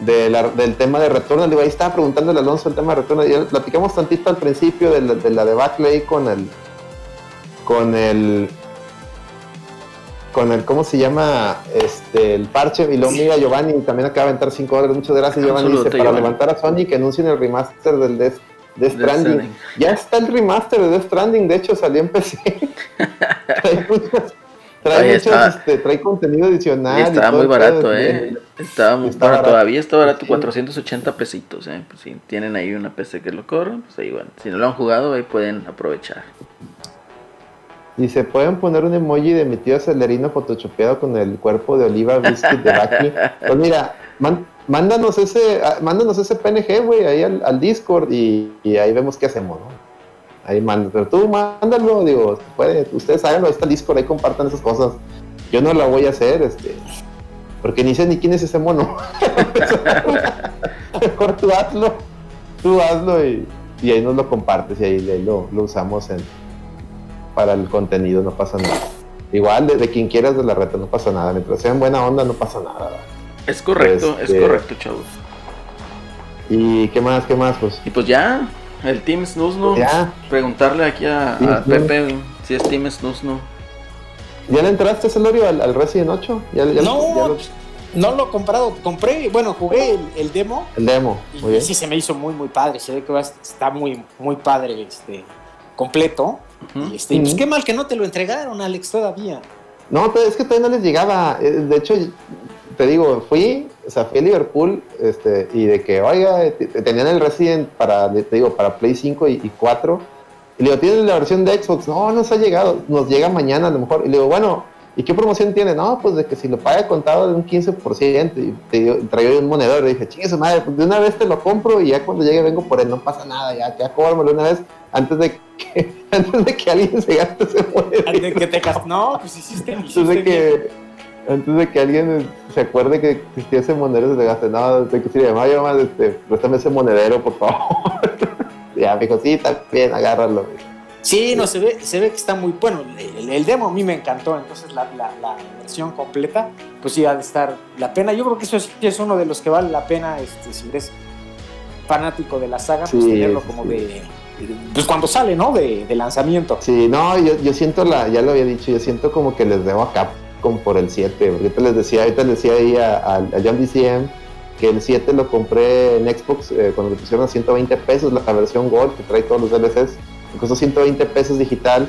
de la- del tema de Returnal, digo, ahí estaba preguntándole a Alonso el tema de Returnal, ya platicamos tantito al principio de la, de la debacle ahí con el con el con el, ¿cómo se llama? Este, el parche, y luego mira Giovanni, también acaba de aventar 5 dólares, muchas gracias Giovanni, dice, para
Giovanni.
levantar a Sony que anuncien el remaster del Death, Death Stranding. Ya está el remaster de Death Stranding, de hecho salió en PC. muchas- trae, muchas, este, trae contenido adicional.
Y
y
estaba muy barato, eh.
bien.
Estaba, muy-
Está barato.
todavía está barato,
Sí.
480 pesitos, eh. Pues si tienen ahí una PC que lo corra, pues ahí van. Si no lo han jugado, ahí pueden aprovechar.
Dice, ¿pueden poner un emoji de mi tío Celerino photoshopeado con el cuerpo de Oliva Biscuit de Baki? Pues mira, man- mándanos ese ah, mándanos ese PNG, güey, ahí al, al Discord y, y ahí vemos qué hacemos, ¿no? Ahí manda, pero tú mándalo, digo, puede, ustedes ahí está Discord, ahí compartan esas cosas. Yo no la voy a hacer, este, porque ni sé ni quién es ese mono. Mejor tú hazlo, tú hazlo y, y ahí nos lo compartes y ahí, ahí lo, lo usamos en, para el contenido, no pasa nada. Igual, de, de quien quieras de la reta, no pasa nada. Mientras sea en buena onda, no pasa nada. ¿verdad?
Es correcto,
Este-
es correcto, chavos.
¿Y qué más? ¿Qué más? Pues
Y pues ya, el Team Snusno.
ya,
Preguntarle aquí a,
Snus.
Pepe si es Team Snusno.
¿ya le entraste, Celorio, al, al Resident 8? ¿Ya, ya-
no,
ya lo-
no lo he comprado. Compré, bueno, jugué el, el demo
el demo.
y,
Muy
y
bien.
sí se me hizo muy, muy padre. Se ve que está muy, muy padre, este, completo. Y este, y pues qué mal que no te lo entregaron, Alex, todavía.
No, es que todavía no les llegaba. Eh, De hecho, te digo, fui, o sea, fui a Liverpool, este, y de que, oiga, te- te- tenían el Resident para, te digo, para Play 5 y, y 4. Y le digo, ¿tienes la versión de Xbox? No, no se ha llegado, nos llega mañana a lo mejor. Y le digo, bueno, ¿y qué promoción tiene? No, pues de que si lo paga contado de un 15%. Y te digo, traía un monedor. Y dije, chingue su madre, pues de una vez te lo compro y ya cuando llegue vengo por él, no pasa nada, ya, ya cóbramelo una vez antes de que, antes de que alguien se gaste ese monedor.
Antes de que te No, pues hiciste, hiciste
de
bien.
Antes de que alguien se acuerde que existía ese monedero, se le gaste, no, de que yo más, este, préstame ese monedero, por favor. ya, me dijo, sí, está bien, agárralo.
Sí, no, se ve, se ve que está muy bueno. El, el demo a mí me encantó, entonces la, la- la versión completa, pues sí, ha de estar la pena. Yo creo que eso sí es uno de los que vale la pena, este, si eres fanático de la saga, pues tenerlo como
sí.
de, Pues cuando sale, ¿no? De, de lanzamiento.
Sí, no, yo, yo siento la, ya lo había dicho, yo siento como que les debo a Capcom por el 7. Ahorita les decía, ahorita les decía ahí a, John DCM que el 7 lo compré en Xbox eh, cuando lo pusieron a 120 pesos, la, versión Gold que trae todos los DLCs. Me costó 120 pesos digital.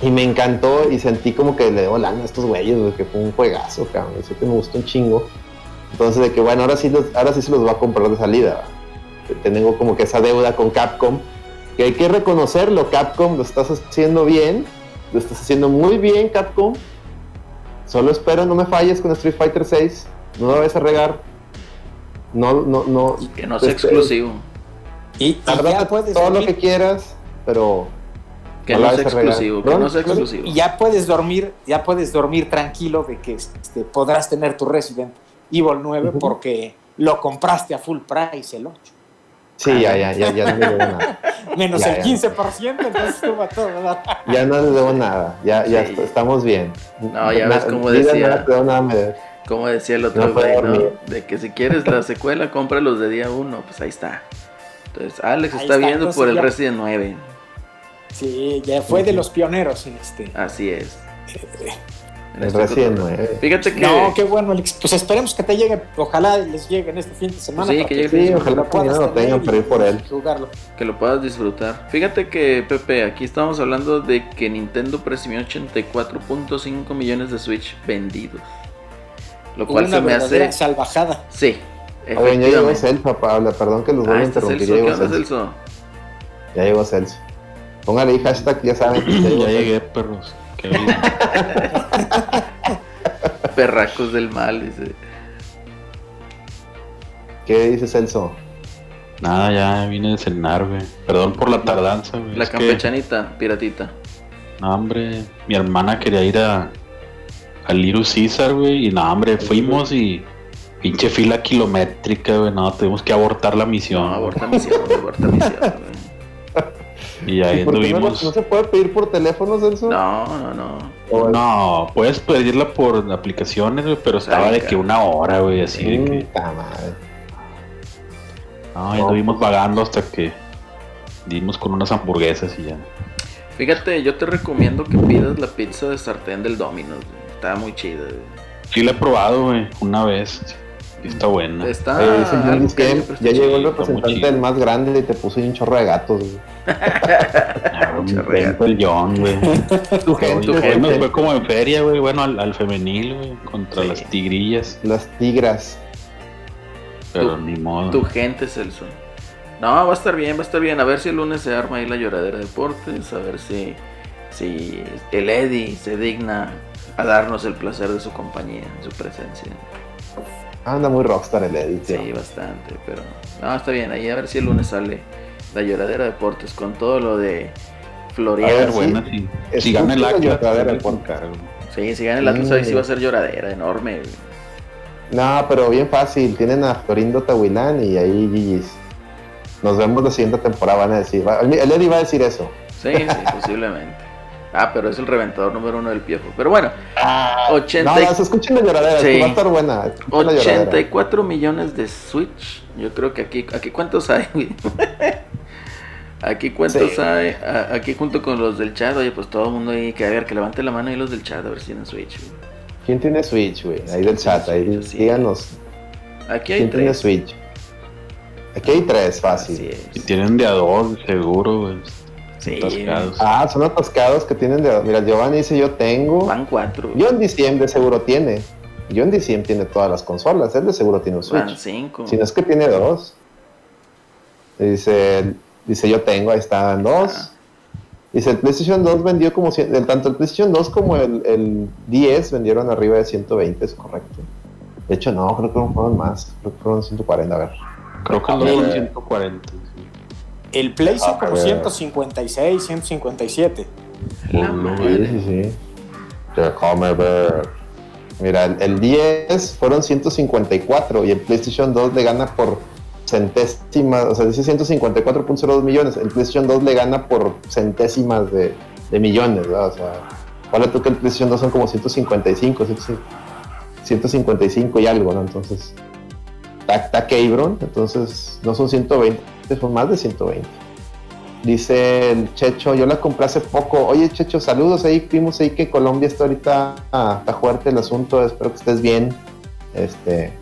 Y me encantó y sentí como que le debo lana a estos güeyes, güey, que fue un juegazo, cabrón. Eso que me gustó un chingo. Entonces, de que bueno, ahora sí, los, ahora sí se los va a comprar de salida. Tengo como que esa deuda con Capcom que hay que reconocerlo, Capcom, lo estás haciendo bien, lo estás haciendo muy bien, Capcom. Solo espero no me falles con Street Fighter 6, no lo vayas a regar. No, no, no.
Que no sea
este,
exclusivo.
Y, y
tárdate
ya puedes
todo lo
dormir,
que quieras, pero
Que
No
no sea exclusivo. Que
¿No?
sea exclusivo.
y ya puedes dormir, ya puedes dormir tranquilo de que este, podrás tener tu Resident Evil 9
Ujú.
porque lo compraste a full price el 8.
Sí, ya, ya, ya, ya no les debo nada.
Menos
Ya,
el
ya.
15%, entonces estuvo a todo, ¿verdad?
Ya no les debo nada, ya, ya
Sí.
estamos bien.
No, ya
Na-
ves cómo
vida,
decía.
nada.
Como decía el otro
No.
De que si quieres la secuela, compra los de día 1. Pues ahí está. Entonces, Alex
Ahí
está,
está,
viendo por el
ya-
Resident 9.
Sí, ya fue de los pioneros en este.
Así es.
El
este cotorreo.
9.
Fíjate que.
No, qué bueno, Alex. Pues esperemos que te llegue, ojalá les llegue en este fin de semana.
Sí, que llegue
Sí, ojalá mañana lo tengan para ir por él.
jugarlo.
que lo puedas disfrutar. Fíjate que, Pepe, aquí estamos hablando de que Nintendo presumió 84.5 millones de Switch vendidos. Lo cual
Una
se me
verdadera
hace.
salvajada.
Sí,
Oigan, ya llegó. Celso, Pablo, perdón que los
Ah,
a
este
interrumpir.
Celso,
ya
¿qué
llegó
onda,
Celso.
Celso?
Ya llegó Celso. Póngale ahí hashtag, ya saben. Ya,
llegué, perros. Qué.
Perracos del mal, dice.
¿Qué dice Celso?
Nada, ya vine de cenar, güey. Perdón por la tardanza, güey.
La
Es que,
campechanita, piratita.
no, hombre, mi hermana quería ir a al Little Caesar, güey. Y no, hombre, fuimos y pinche fila kilométrica, güey. No, tuvimos que abortar la misión.
No, aborta misión, aborta misión. güey.
Y ahí
¿Y por qué no, se puede pedir por teléfono, Celso?
No, no, no.
No, puedes pedirla por aplicaciones, güey, pero estaba
Ay,
de
cara.
que una hora, güey, así de que.
Puta madre.
No, y anduvimos vagando hasta que dimos con unas hamburguesas y ya.
Fíjate, yo te recomiendo que pidas la pizza de sartén del Domino's. güey. Está muy chida. güey.
Sí la he probado, güey, una vez. Está buena.
Está está
ya llegó el representante del más grande y te puso un chorro de gatos. güey.
Ah, el John, güey.
Tu gente,
tu gente.
Fue como en feria, güey, bueno, al, al femenil, güey, contra
Sí.
las tigrillas,
Las tigras.
pero
Tu-
ni modo.
Tu gente, Celso. No, va a estar bien, va a estar bien. A ver si el lunes se arma ahí la lloradera de deportes. A ver si, si el Eddie se digna a darnos el placer de su compañía, su presencia.
Anda muy rockstar el Edith.
Sí, bastante, pero no, está bien. Ahí a ver si el lunes sale la lloradera de deportes con todo lo de
A
Florian.
ver,
sí.
buena, sí. Si gana el
la
Atlas, sí,
por-
cargo.
Sí, si gana el Atlas,
Sí.
ahí sí va a ser lloradera enorme. güey.
No, pero bien fácil. Tienen a Florindo Tahuilán y ahí GG's. Nos vemos la siguiente temporada, van a decir. El Eddie va a decir eso.
Sí, sí, posiblemente. Ah, pero es el reventador número uno del Piefo. Pero bueno, 80
No,
y-
no, se escuchen la lloradera,
Sí.
que va a estar buena. escuchen la lloradera.
84 millones de Switch. Yo creo que aquí, aquí ¿cuántos hay? güey? aquí cuántos
Sí.
hay. A- Aquí junto con los del chat, oye, pues todo el mundo ahí, que a ver, que levante la mano ahí los del chat a ver si tienen Switch. güey.
¿Quién tiene Switch, güey? Ahí del chat, ahí
sí.
díganos.
Aquí hay
¿Quién tiene. Switch? Aquí hay tres, fácil.
Y tienen de a dos, seguro, güey.
Sí,
atascados.
Ah, son atascados que tienen de. Mira, Giovanni dice: Yo tengo.
van cuatro.
Yo en diciembre seguro tiene. John DCM tiene todas las consolas, él de seguro tiene un
Van
Switch.
cinco.
Si no es que tiene dos. Dice, dice yo tengo, ahí están dos.
Ah.
Dice, el PlayStation 2 vendió como, cien- el, tanto el PlayStation 2 como el, el 10 vendieron arriba de 120, es correcto. De hecho, no, creo que fueron más, creo que fueron 140, a ver.
Creo que
Ah,
son
eh.
140.
El Play son
Ah,
como
pero-
156, 157.
La
Oh, no,
madre.
Sí, sí, sí. Déjame ver. Mira, el, el 10 fueron 154 y el PlayStation 2 le gana por centésimas, o sea, dice 154.02 millones, el PlayStation 2 le gana por centésimas de, de millones, ¿verdad? O sea, vale tú que el PlayStation 2 son como 155, 155 y algo, ¿no? Entonces, está Cabron, entonces no son 120, son más de 120. Dice el Checho, yo la compré hace poco. Oye, Checho, saludos ahí. Vimos ahí que Colombia está ahorita, ah, está fuerte el asunto. Espero que estés bien. Este,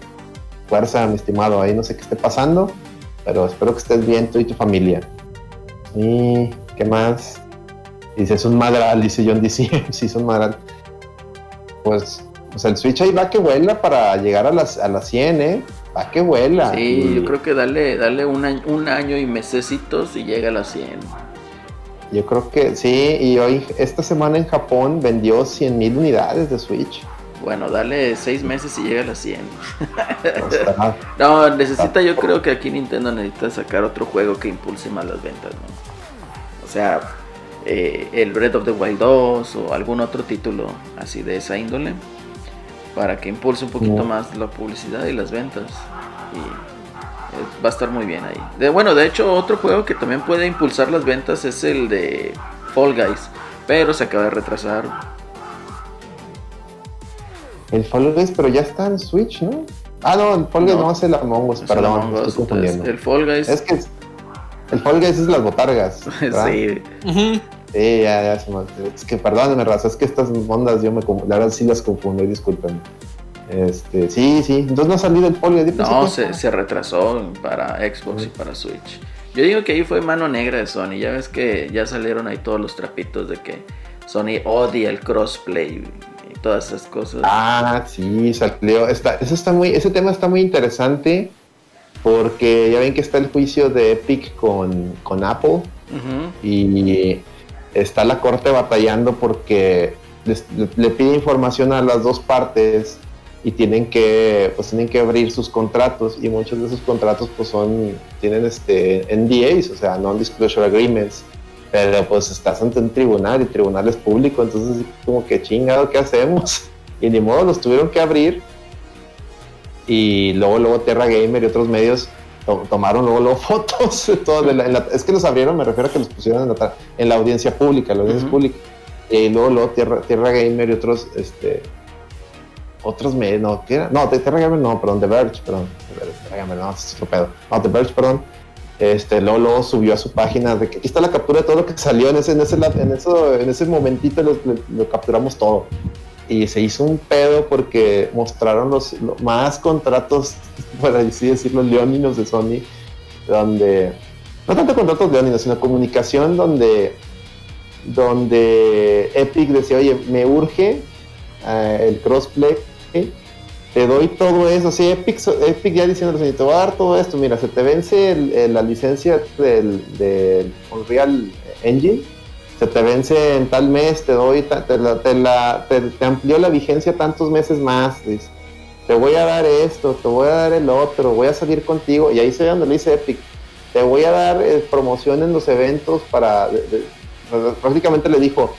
fuerza, mi estimado. Ahí no sé qué esté pasando, pero espero que estés bien tú y tu familia. Y, ¿qué más? Dice, es un madral, dice John DC. sí, es un madral. Pues, pues el Switch ahí va que vuela para llegar a las, a las 100, ¿eh? Va que vuela.
Sí,
Y-
yo creo que dale, dale un, año, un año y mesecitos y llega a las 100.
Yo creo que sí, y hoy, esta semana en Japón vendió 100.000 unidades de Switch.
Bueno, dale seis meses y llega a las 100.
O sea,
No, necesita, yo creo que aquí Nintendo necesita sacar otro juego que impulse más las ventas, ¿no? O sea, eh, el Breath of the Wild 2 o algún otro título así de esa índole para que impulse un poquito más la publicidad y las ventas. Y eh, va a estar muy bien ahí. De, bueno, de hecho, otro juego que también puede impulsar las ventas es el de Fall Guys, pero se acaba de retrasar.
el Fall Guys, pero ya está en Switch, ¿no? Ah, no, el Fall Guys
No.
no, es el Among Us,
Es
perdón,
Among
me
Us,
estoy
entonces,
confundiendo.
el Fall Guys.
Es que es- el Fall Guys es las botargas.
sí.
Sí, ya, ya se me- Es que perdónenme, raza, es que estas ondas yo me la verdad sí las confundo, y disculpen. Este, sí, sí, entonces no ha salido el Fall Guys. yo pensé
No, se, se retrasó para Xbox y para Switch. Yo digo que ahí fue mano negra de Sony. Ya ves que ya salieron ahí todos los trapitos de que Sony odia el crossplay y todas esas cosas.
Ah, sí, salió. Está, eso está muy, ese tema está muy interesante porque ya ven que está el juicio de Epic con, con Apple y está la corte batallando porque le, pide información a las dos partes y tienen que pues tienen que abrir sus contratos y muchos de esos contratos pues son tienen este NDAs, o sea, non disclosure agreements, pero pues estás ante un tribunal y tribunal es público, entonces como que chingado, ¿qué hacemos? Y ni modo los tuvieron que abrir y luego luego Terra Gamer y otros medios tomaron luego, luego fotos de todo de la- en la- es que los abrieron me refiero a que los pusieron en la, en la audiencia pública la audiencia pública. Y luego luego Tierra, Tierra Gamer y otros este otros medios no ¿qué era? no de Terra Gamer no perdón The Verge perdón Terra Gamer no es otro pedo. No The Verge perdón este luego, luego subió a su página de que aquí está la captura de todo lo que salió en ese en ese, en eso, en ese momentito lo, lo- lo capturamos todo y se hizo un pedo porque mostraron los, lo- más contratos, por así decirlo, leoninos de Sony, donde, no tanto contratos leoninos, sino comunicación donde, donde Epic decía, oye, me urge eh, el crossplay, te doy todo eso, sí, Epic, Epic ya diciendo, te voy a dar todo esto, mira, se te vence el- la licencia del, del Unreal Engine, se te vence en tal mes, te doy, te, te, la- amplió la vigencia tantos meses más, dice. te voy a dar esto, te voy a dar el otro, voy a salir contigo, y ahí se ve donde le dice Epic, te voy a dar eh, promoción en los eventos para, prácticamente le dijo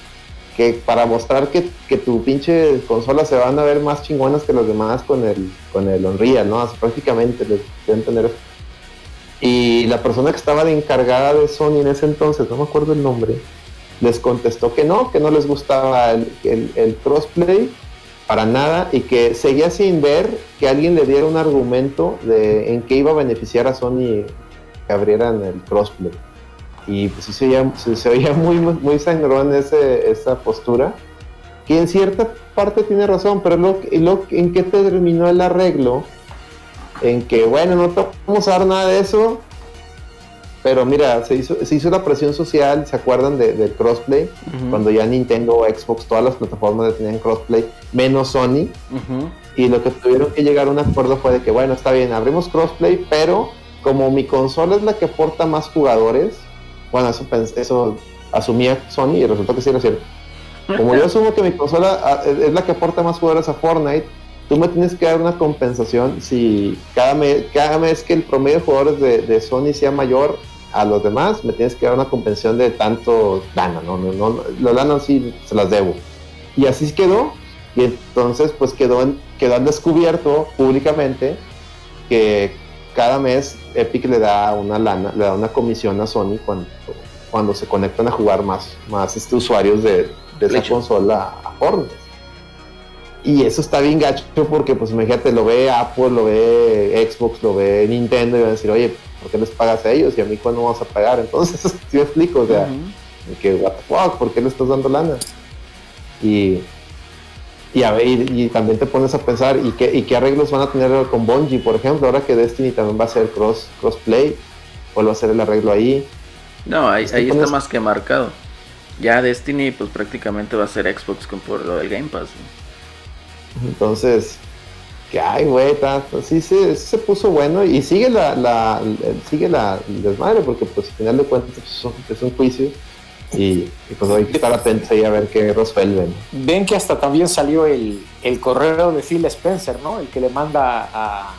que para mostrar que, que tu pinche consola se van a ver más chingonas que los demás con el, con el Unreal, ¿no? Prácticamente les eso. Y la persona que estaba de encargada de Sony en ese entonces, no me acuerdo el nombre, les contestó que no, que no les gustaba el, el- crossplay para nada y que seguía sin ver que alguien le diera un argumento de en qué iba a beneficiar a Sony que abrieran el crossplay. Y pues sí se oía, muy, muy, sangrón ese, esa postura, que en cierta parte tiene razón, pero lo, ¿en qué terminó el arreglo? En que, bueno, no vamos a dar nada de eso, pero mira, se hizo, se hizo la presión social, ¿se acuerdan de- del crossplay? Cuando ya Nintendo Xbox, todas las plataformas tenían crossplay, menos Sony. Y lo que tuvieron que llegar a un acuerdo fue de que, bueno, está bien, abrimos crossplay, pero como mi consola es la que aporta más jugadores, bueno, eso, eso asumía Sony y resultó que sí era cierto. Como yo asumo que mi consola ah, es la que aporta más jugadores a Fortnite, tú me tienes que dar una compensación si cada mes, cada mes que el promedio de jugadores de, de Sony sea mayor a los demás, me tienes que dar una compensación de tanto lana, ¿no? no, no los lana sí se las debo. Y así quedó, y entonces pues quedó, en, quedó al descubierto públicamente que cada mes Epic le da una lana, le da una comisión a Sony cuando, cuando se conectan a jugar más, más este, usuarios de, de esa consola a Fortnite. Y eso está bien gacho porque, pues imagínate, lo ve Apple, lo ve Xbox, lo ve Nintendo y van a decir, oye, ¿por qué les pagas a ellos y a mí cuándo vamos a pagar? Entonces, sí me explico, o sea, que, what the fuck, ¿por qué le estás dando lana? Y, y, a ver, y, también te pones a pensar, ¿y qué, ¿y qué arreglos van a tener con Bungie, por ejemplo? Ahora que Destiny también va a ser cross, crossplay, ¿cuál va a ser el arreglo ahí?
No, ahí, ahí está más que marcado. Ya Destiny, pues prácticamente va a ser Xbox con por lo del Game Pass.
Entonces, que ay, güey, sí, sí, se puso bueno y sigue la, la sigue la desmadre porque pues al final de cuentas pues, es un juicio y, pues hay que estar atentos ahí a ver qué resuelven.
Ven que hasta también salió el, el correo de Phil Spencer, ¿no? El que le manda a,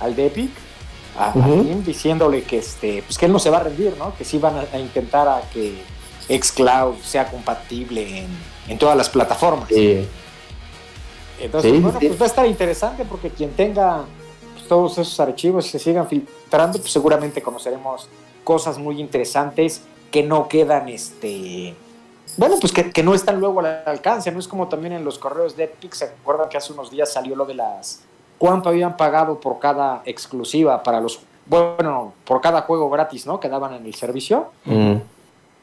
al de Epic, a, diciéndole que este, pues que él no se va a rendir, ¿no? Que sí van a, intentar a que xCloud sea compatible en, en todas las plataformas. Sí. Entonces, bueno, pues va a estar interesante porque quien tenga pues, todos esos archivos y se sigan filtrando, pues seguramente conoceremos cosas muy interesantes que no quedan, este, bueno, pues que, no están luego al alcance, no es como también en los correos de Epic, se acuerdan que hace unos días salió lo de las, cuánto habían pagado por cada exclusiva para los, bueno, por cada juego gratis, ¿no? Que daban en el servicio. Mm.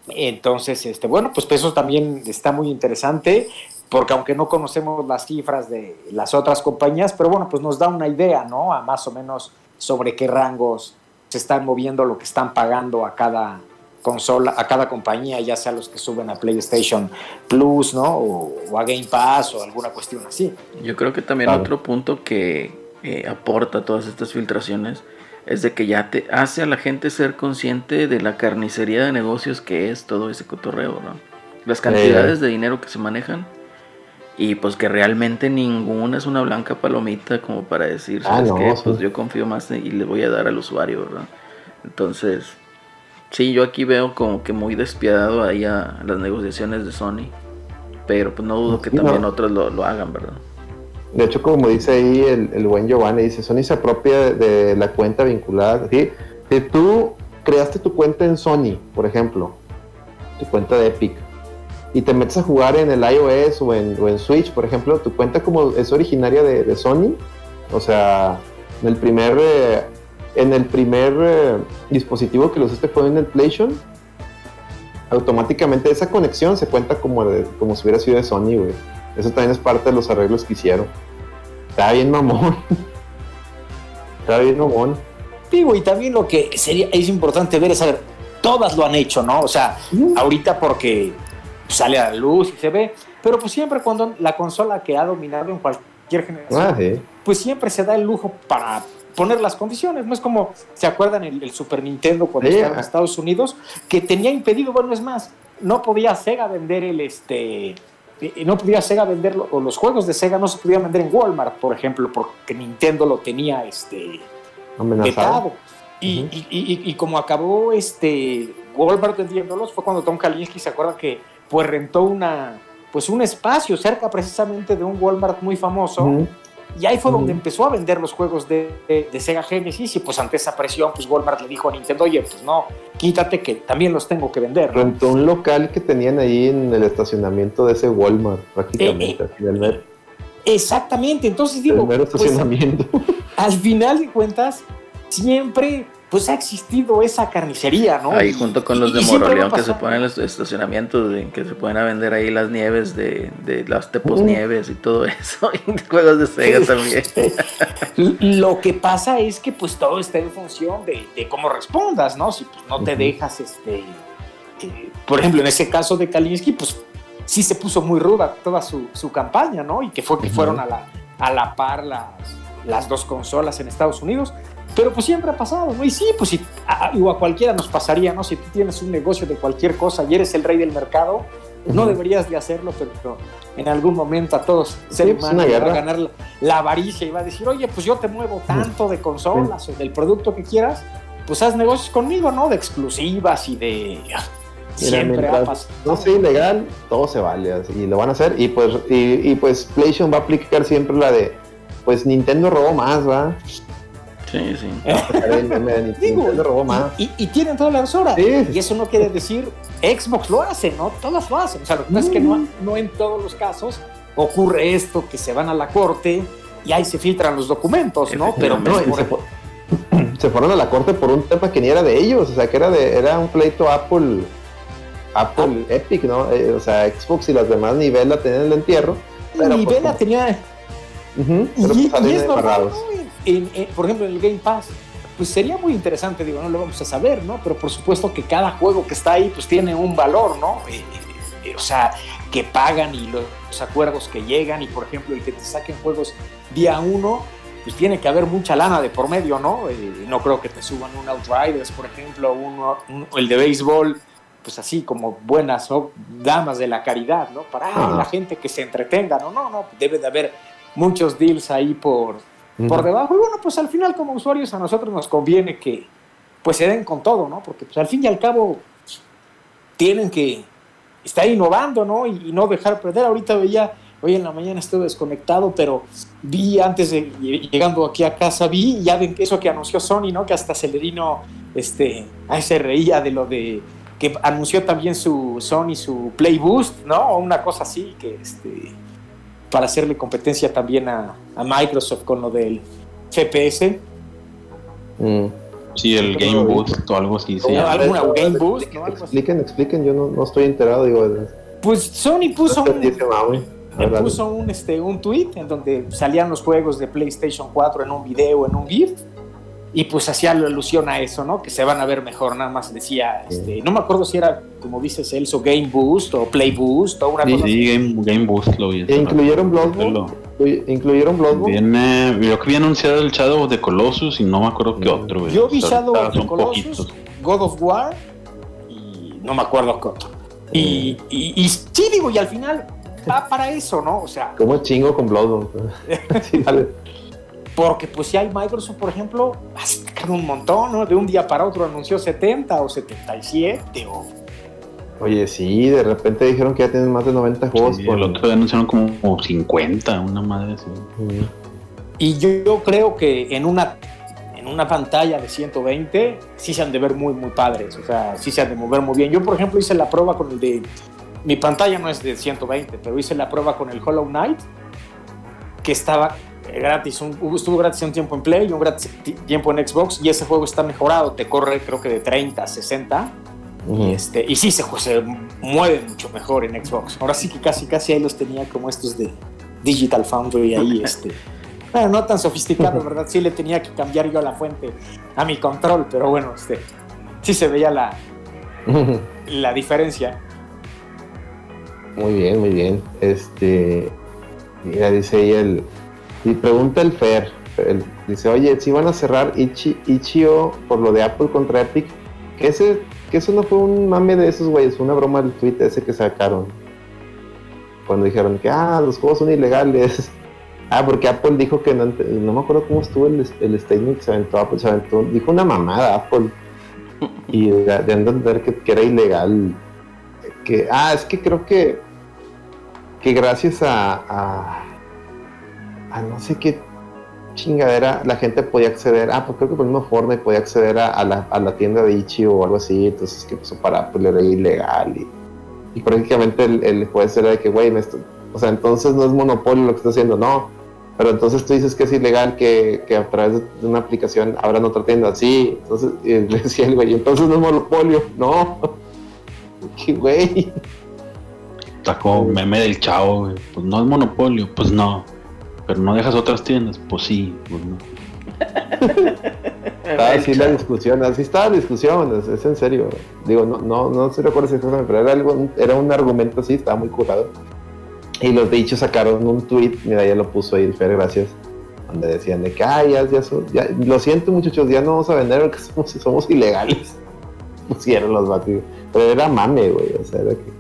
Entonces, este, bueno, pues eso también está muy interesante porque aunque no conocemos las cifras de las otras compañías, pero bueno, pues nos da una idea, ¿no? A más o menos sobre qué rangos se están moviendo lo que están pagando a cada consola, a cada compañía, ya sea los que suben a PlayStation Plus, ¿no? O, a Game Pass o alguna cuestión así.
Yo creo que también otro punto que eh, aporta todas estas filtraciones es de que ya te hace a la gente ser consciente de la carnicería de negocios que es todo ese cotorreo, ¿no? Las cantidades de dinero que se manejan y pues que realmente ninguna es una blanca palomita como para decir, ah, ¿sabes qué? Pues yo confío más y le voy a dar al usuario, ¿verdad? Entonces, sí, yo aquí veo como que muy despiadado ahí a las negociaciones de Sony, pero pues no dudo que también otros lo, hagan, ¿verdad?
De hecho, como dice ahí el, el buen Giovanni, dice, Sony se apropia de, la cuenta vinculada, ¿sí? Si tú creaste tu cuenta en Sony, por ejemplo, tu cuenta de Epic, y te metes a jugar en el iOS o en, o en Switch, por ejemplo, tu cuenta como es originaria de, Sony, o sea, en el primer, eh, en el primer eh, dispositivo que lo usaste fue en el PlayStation, automáticamente esa conexión se cuenta como, como si hubiera sido de Sony, güey. Eso también es parte de los arreglos que hicieron. Está bien mamón. Está bien mamón.
Digo, y también lo que sería, es importante ver es, saber, todas lo han hecho, ¿no? O sea, ahorita porque sale a la luz y se ve, pero pues siempre cuando la consola que ha dominado en cualquier generación, ah, pues siempre se da el lujo para poner las condiciones, no es como, ¿se acuerdan el, Super Nintendo cuando estaba en Estados Unidos? Que tenía impedido, bueno, es más, no podía Sega vender el, este, no podía Sega vender, o los juegos de Sega no se podían vender en Walmart, por ejemplo, porque Nintendo lo tenía, este, vetado. Y, y, y, como acabó este Walmart vendiéndolos, fue cuando Tom Kalinske se acuerda que pues rentó una, pues un espacio cerca precisamente de un Walmart muy famoso. Y ahí fue donde empezó a vender los juegos de, Sega Genesis y pues ante esa presión pues Walmart le dijo a Nintendo, oye, pues no, quítate que también los tengo que vender.
Rentó un local que tenían ahí en el estacionamiento de ese Walmart prácticamente. Eh,
eh, exactamente, entonces digo,
el pues, estacionamiento.
al final de cuentas, siempre pues ha existido esa carnicería, ¿no?
Ahí junto con los de Moroleón que se ponen en los estacionamientos, que se pueden a vender ahí las nieves de, de las tepos nieves y todo eso, y juegos de Sega también.
Lo que pasa es que pues todo está en función de, cómo respondas, ¿no? Si pues, no te dejas, este, eh, por ejemplo, en ese caso de Kalinsky, pues sí se puso muy ruda toda su, campaña, ¿no? Y que fue que fueron a la a la par las, las dos consolas en Estados Unidos. Pero pues siempre ha pasado, ¿no? Y sí, pues si, a, a cualquiera nos pasaría, ¿no? Si tú tienes un negocio de cualquier cosa y eres el rey del mercado, no deberías de hacerlo, pero en algún momento a todos ser
pues,
humano
una
le va a ganar la, la avaricia y va a decir, oye, pues yo te muevo tanto de consolas o del producto que quieras, pues haz negocios conmigo, ¿no? De exclusivas y de... Siempre ha pasado.
no sea ilegal, todo se vale así, y lo van a hacer. Y pues, y, y pues PlayStation va a aplicar siempre la de, pues Nintendo robó más, ¿va?
Sí, sí.
Digo,
robó más.
y, y tienen todas las horas.
Sí.
Y eso no quiere decir Xbox lo hace, ¿no? Todas lo hacen. O sea, lo que pasa es que
Mm.
no, no en todos los casos ocurre esto, que se van a la corte y ahí se filtran los documentos, ¿no? Pero
No,
por-
se, fu- se fueron a la corte por un tema que ni era de ellos, o sea, que era de era un pleito Apple Apple Epic, ¿no? Eh, o sea, Xbox y las demás nivel la tenían en el entierro.
Y
pues,
Vela tenía
Ujú,
Y,
pero pues
y
salen
es normal,
embarrados.
¿no? En- en- por ejemplo, en el Game Pass, pues sería muy interesante, digo, no lo vamos a saber, ¿no? Pero por supuesto que cada juego que está ahí, pues tiene un valor, ¿no? Eh, eh, eh, o sea, que pagan y los, los acuerdos que llegan, y por ejemplo, el que te saquen juegos día uno, pues tiene que haber mucha lana de por medio, ¿no? No creo que te suban un Outriders, por ejemplo, uno, un- el de béisbol, pues así como buenas ¿no? damas de la caridad, ¿no? Para ay, la gente que se entretenga, ¿no? No, no, debe de haber muchos deals ahí por, Por debajo. Y bueno, pues al final como usuarios a nosotros nos conviene que pues se den con todo, ¿no? Porque pues al fin y al cabo tienen que estar innovando, ¿no? Y, no dejar perder. Ahorita veía, hoy en la mañana estuve desconectado, pero vi antes de llegando aquí a casa, vi ya que eso que anunció Sony, ¿no? Que hasta Celerino, este, ahí se reía de lo de que anunció también su Sony su Play Boost, ¿no? O una cosa así, que este para hacerle competencia también a, a Microsoft con lo del FPS.
Mm.
Sí, el Game Boost o algo así. Sí,
alguna Game Boost,
expliquen, expliquen, expliquen, yo no, no estoy enterado, digo, de-
Pues Sony puso
no
un,
sé, dice Maui. A
me
ver,
puso un, este, un tweet en donde salían los juegos de PlayStation 4 en un video, en un GIF, y pues hacía la alusión a eso, ¿no? Que se van a ver mejor, nada más decía, este, no me acuerdo si era, como dice Celso, Game Boost o Play Boost o una
Sí,
cosa así.
sí, Game, Game Boost lo vi.
¿E incluyeron Bloodborne?
Lo-
Incluy- ¿Incluyeron Bloodborne?
Viene, yo que había anunciado el Shadow of the Colossus y no me acuerdo qué otro.
Yo vi Shadow of the Colossus. God of War y no me acuerdo qué otro. Y, y, y sí, digo, y al final va para eso, ¿no? O sea,
¿Cómo chingo con Bloodborne?
porque pues si hay Microsoft, por ejemplo, ha sacado un montón, ¿no? De un día para otro anunció 70 o 77 o...
Oye, sí, de repente dijeron que ya tienen más de 90 juegos.
Sí,
por-
el otro día anunciaron como, como 50, una madre así.
Y yo, yo creo que en una, en una pantalla de 120 sí se han de ver muy, muy padres. O sea, sí se han de mover muy bien. Yo, por ejemplo, hice la prueba con el de... Mi pantalla no es de 120, pero hice la prueba con el Hollow Knight, que estaba gratis. Un- estuvo gratis un tiempo en Play y un gratis ti- tiempo en Xbox. Y ese juego está mejorado. Te corre creo que de 30 a 60.
Ujú.
Y, este, y sí, se, se mueve mucho mejor en Xbox. Ahora sí que casi, casi ahí los tenía como estos de Digital Foundry ahí, este. Bueno, no tan sofisticado, ¿verdad? Sí le tenía que cambiar yo la fuente a mi control, pero bueno, este, sí se veía la, la diferencia.
Muy bien, muy bien. Este, mira, dice ahí el, y pregunta el Fer, el- dice, oye, si van a cerrar Ichi, Ichio por lo de Apple contra Epic, que ese, que eso no fue un mame de esos güeyes, fue una broma del tweet ese que sacaron. Cuando dijeron que, ah, los juegos son ilegales. Ah, porque Apple dijo que no, no me acuerdo cómo estuvo el, el statement que se aventó Apple, se aventó, dijo una mamada Apple. Y de, de entender que, que era ilegal. Que, ah, es que creo que que gracias a, a, a no sé qué chingadera la gente podía acceder, ah, pues creo que por la misma forma podía acceder a, la, a la tienda de Ichi o algo así, entonces que eso para Apple era ilegal y, prácticamente el, el juez era de que, güey, o sea, entonces no es monopolio lo que está haciendo, no, pero entonces tú dices que es ilegal que, que a través de una aplicación abran otra tienda, sí, entonces le decía el güey, entonces no es monopolio, no, que güey.
Está como meme del chavo, güey. Pues no es monopolio, pues no. Pero no dejas otras tiendas, pues sí. Pues no.
Estaba así la discusión, así estaba la discusión, es, en serio. Digo, no, no, no se recuerda si exactamente, pero era, algo, era un argumento así, estaba muy curado. Y los bichos sacaron un tweet, mira, ya lo puso ahí Fer, gracias, donde decían de que, ay, ya, ya, ya- lo siento muchachos, ya no vamos a vender porque somos, somos ilegales. Pusieron los vatos. Pero era mame, güey, o sea, era, que,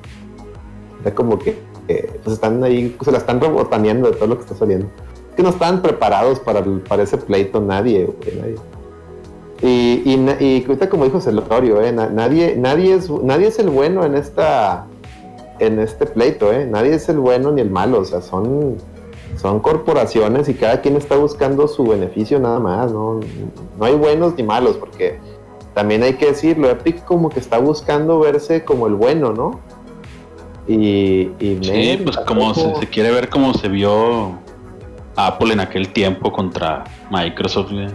era como que, que, pues están ahí, se la están rebotaneando de todo lo que está saliendo. Que no estaban preparados para, el- para ese pleito nadie, nadie. Y, y, y ahorita como dijo Celorio, eh, na- nadie, nadie, es, nadie es el bueno en esta en este pleito, ¿eh? Nadie es el bueno ni el malo, o sea, son, son corporaciones y cada quien está buscando su beneficio nada más, ¿no? No hay buenos ni malos, porque también hay que decirlo, Epic como que está buscando verse como el bueno, ¿no? Y, y
Sí, pues como se, quiere ver cómo se vio Apple en aquel tiempo contra Microsoft, güey.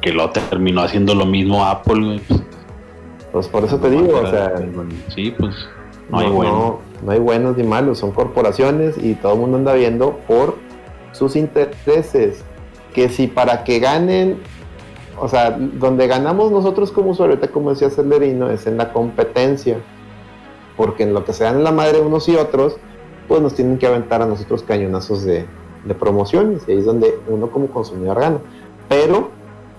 Que lo terminó haciendo lo mismo Apple, güey. Pues,
Pues por eso te digo, o sea,
sí, pues no, hay
no,
bueno.
no- no hay buenos ni malos, son corporaciones y todo el mundo anda viendo por sus intereses. Que si para que ganen, o sea, donde ganamos nosotros como usuario, como decía Celerino, es en la competencia. Porque en lo que se dan la madre unos y otros, pues nos tienen que aventar a nosotros cañonazos de, de promociones. Y ahí es donde uno como consumidor gana. Pero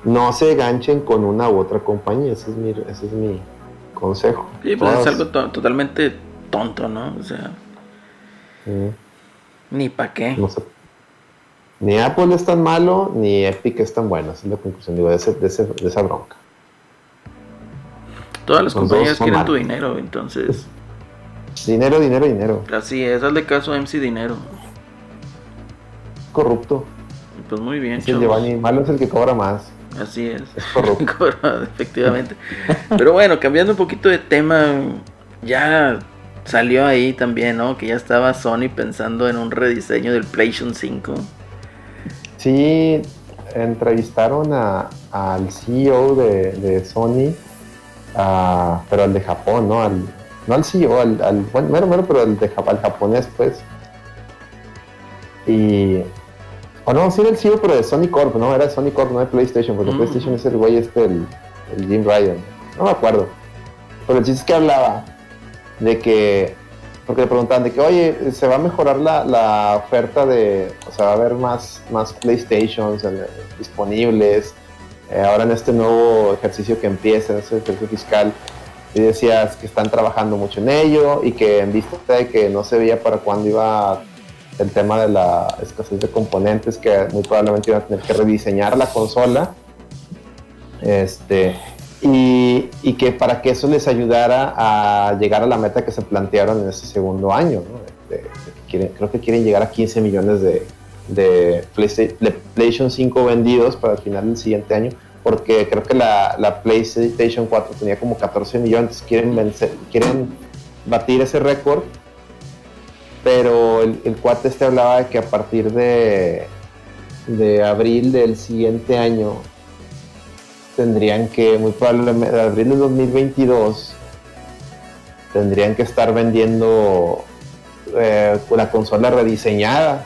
no se ganchen con una u otra compañía, ese es mi, ese es mi consejo.
Sí, pues es algo to- totalmente tonto, ¿no? O sea,
Mm.
ni pa' qué.
No sé. Ni Apple es tan malo, ni Epic es tan bueno. Esa es la conclusión digo, de, ese- de ese- de esa bronca.
Todas las compañías quieren tu dinero, entonces.
Dinero, dinero, dinero.
Así es, hazle caso a MC Dinero.
Corrupto.
Pues muy bien,
Dice el. Giovanni, malo es el que cobra más.
Así es.
Es corrupto.
Efectivamente. Pero bueno, cambiando un poquito de tema, ya salió ahí también, ¿no? Que ya estaba Sony pensando en un rediseño del PlayStation 5.
Sí, entrevistaron a- al CEO de, de Sony, a- pero al de Japón, ¿no? Al, no al CEO, al, al bueno, mero, mero, pero al, de, al japonés, pues. Y. O no, sí era el CEO, pero de Sony Corp, ¿no? Era de Sony Corp, no de PlayStation, porque
Mm.
PlayStation es el güey este, el, el Jim Ryan. No me acuerdo. Pero el chiste es que hablaba de que porque le preguntaban de que, oye, se va a mejorar la, la oferta de, o sea, va a haber más, más PlayStations en- disponibles, eh, ahora en este nuevo ejercicio que empieza, en este ejercicio fiscal, y decías que están trabajando mucho en ello y que en vista de que no se veía para cuándo iba el tema de la escasez de componentes, que muy probablemente iban a tener que rediseñar la consola, este, y, y que para que eso les ayudara a llegar a la meta que se plantearon en ese segundo año. ¿no? Quieren- creo que quieren llegar a 15 millones de, de PlayStation 5 vendidos para el final del siguiente año, porque creo que la, la PlayStation 4 tenía como 14 millones, quieren, vencer, quieren batir ese récord, pero el, el cuate este hablaba de que a partir de, abril del siguiente año tendrían que, muy probablemente, abril del 2022, tendrían que estar vendiendo eh, la consola rediseñada.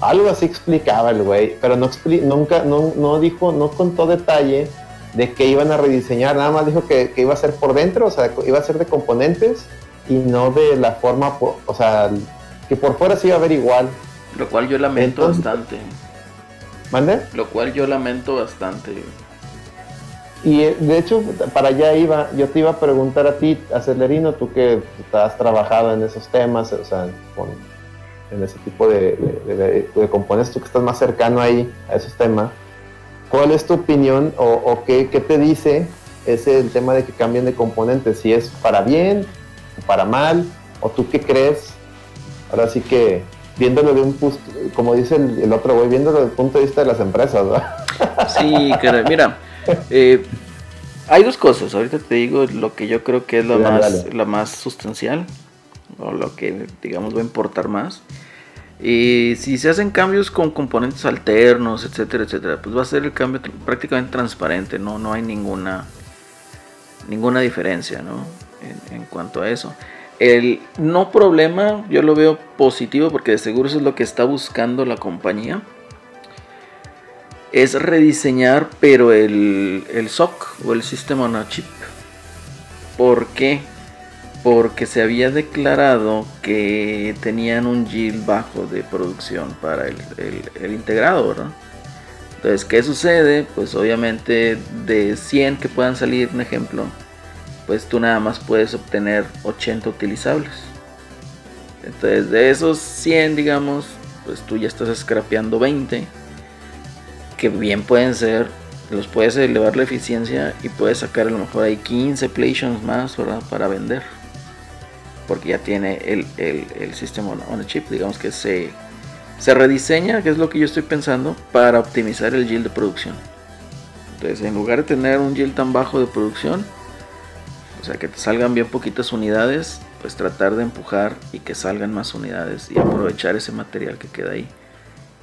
Algo así explicaba el güey, pero no expli- nunca, no, no dijo, no contó detalle de que iban a rediseñar, nada más dijo que, que iba a ser por dentro, o sea, iba a ser de componentes y no de la forma, o sea, que por fuera se iba a ver igual.
Lo cual yo lamento
Entonces-
bastante.
¿Mande?
Lo cual yo lamento bastante.
Y eh, de hecho, para allá iba, yo te iba a preguntar a ti, Acelerino, tú que has trabajado en esos temas, o sea, con, en ese tipo de, de- de- de componentes, tú que estás más cercano ahí a esos temas, ¿cuál es tu opinión o, o qué, qué te dice ese el tema de que cambien de componentes? Si es para bien, o para mal, o tú qué crees? Ahora sí que viéndolo de un punto, como dice el, el otro güey, viéndolo desde el punto de vista de las empresas, ¿verdad?
Sí, caray, mira, eh, hay dos cosas. Ahorita te digo lo que yo creo que es la
dale,
más,
dale.
la más sustancial, o lo que, digamos, va a importar más. Y si se hacen cambios con componentes alternos, etcétera, etcétera, pues va a ser el cambio tr- prácticamente transparente, no, no hay ninguna, ninguna diferencia, ¿no? En, cuanto a eso. El no problema, yo lo veo positivo porque de seguro eso es lo que está buscando la compañía es rediseñar, pero el, el SOC o el System on a Chip. ¿Por qué? Porque se había declarado que tenían un yield bajo de producción para el, el, el integrado, ¿verdad? Entonces, ¿qué sucede? Pues obviamente de 100 que puedan salir, un ejemplo, pues tú nada más puedes obtener 80 utilizables. Entonces, de esos 100, digamos, pues tú ya estás scrapeando 20, que bien pueden ser, los puedes elevar la eficiencia y puedes sacar a lo mejor ahí 15 plations más, ¿verdad? Para vender. Porque ya tiene el, el, el sistema on a chip, digamos que se se rediseña, que es lo que yo estoy pensando, para optimizar el yield de producción. Entonces, en lugar de tener un yield tan bajo de producción, o sea, que te salgan bien poquitas unidades, pues tratar de empujar y que salgan más unidades y aprovechar ese material que queda ahí.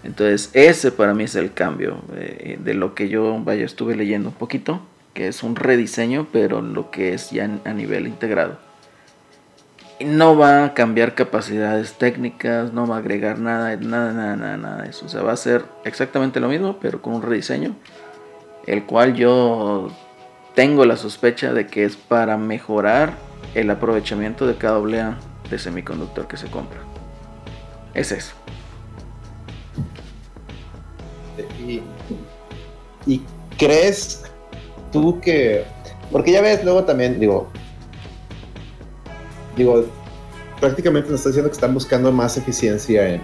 Entonces, ese para mí es el cambio eh, de lo que yo, vaya, estuve leyendo un poquito, que es un rediseño, pero lo que es ya a nivel integrado no va a cambiar capacidades técnicas, no va a agregar nada, nada, nada, nada, nada de eso. O sea, va a ser exactamente lo mismo, pero con un rediseño, el cual yo tengo la sospecha de que es para mejorar el aprovechamiento de cada oblea de semiconductor que se compra. Es eso.
Y, y crees tú que, porque ya ves luego también, digo, digo, prácticamente nos está diciendo que están buscando más eficiencia en,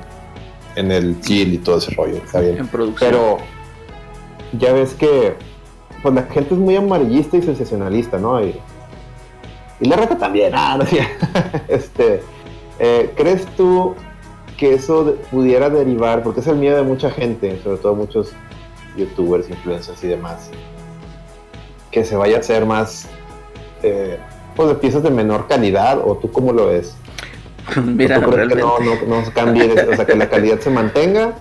en el kill y todo ese rollo, está bien.
En producción.
Pero ya ves que pues la gente es muy amarillista y sensacionalista, ¿no? Y, y la reta también, ah, no, este, eh, ¿crees tú que eso pudiera derivar, porque es el miedo de mucha gente, sobre todo muchos youtubers, influencers y demás, que se vaya a hacer más eh, pues, de piezas de menor calidad o tú cómo lo ves?
Mira,
¿Tú crees que no, no, no cambie, o sea, que la calidad se mantenga?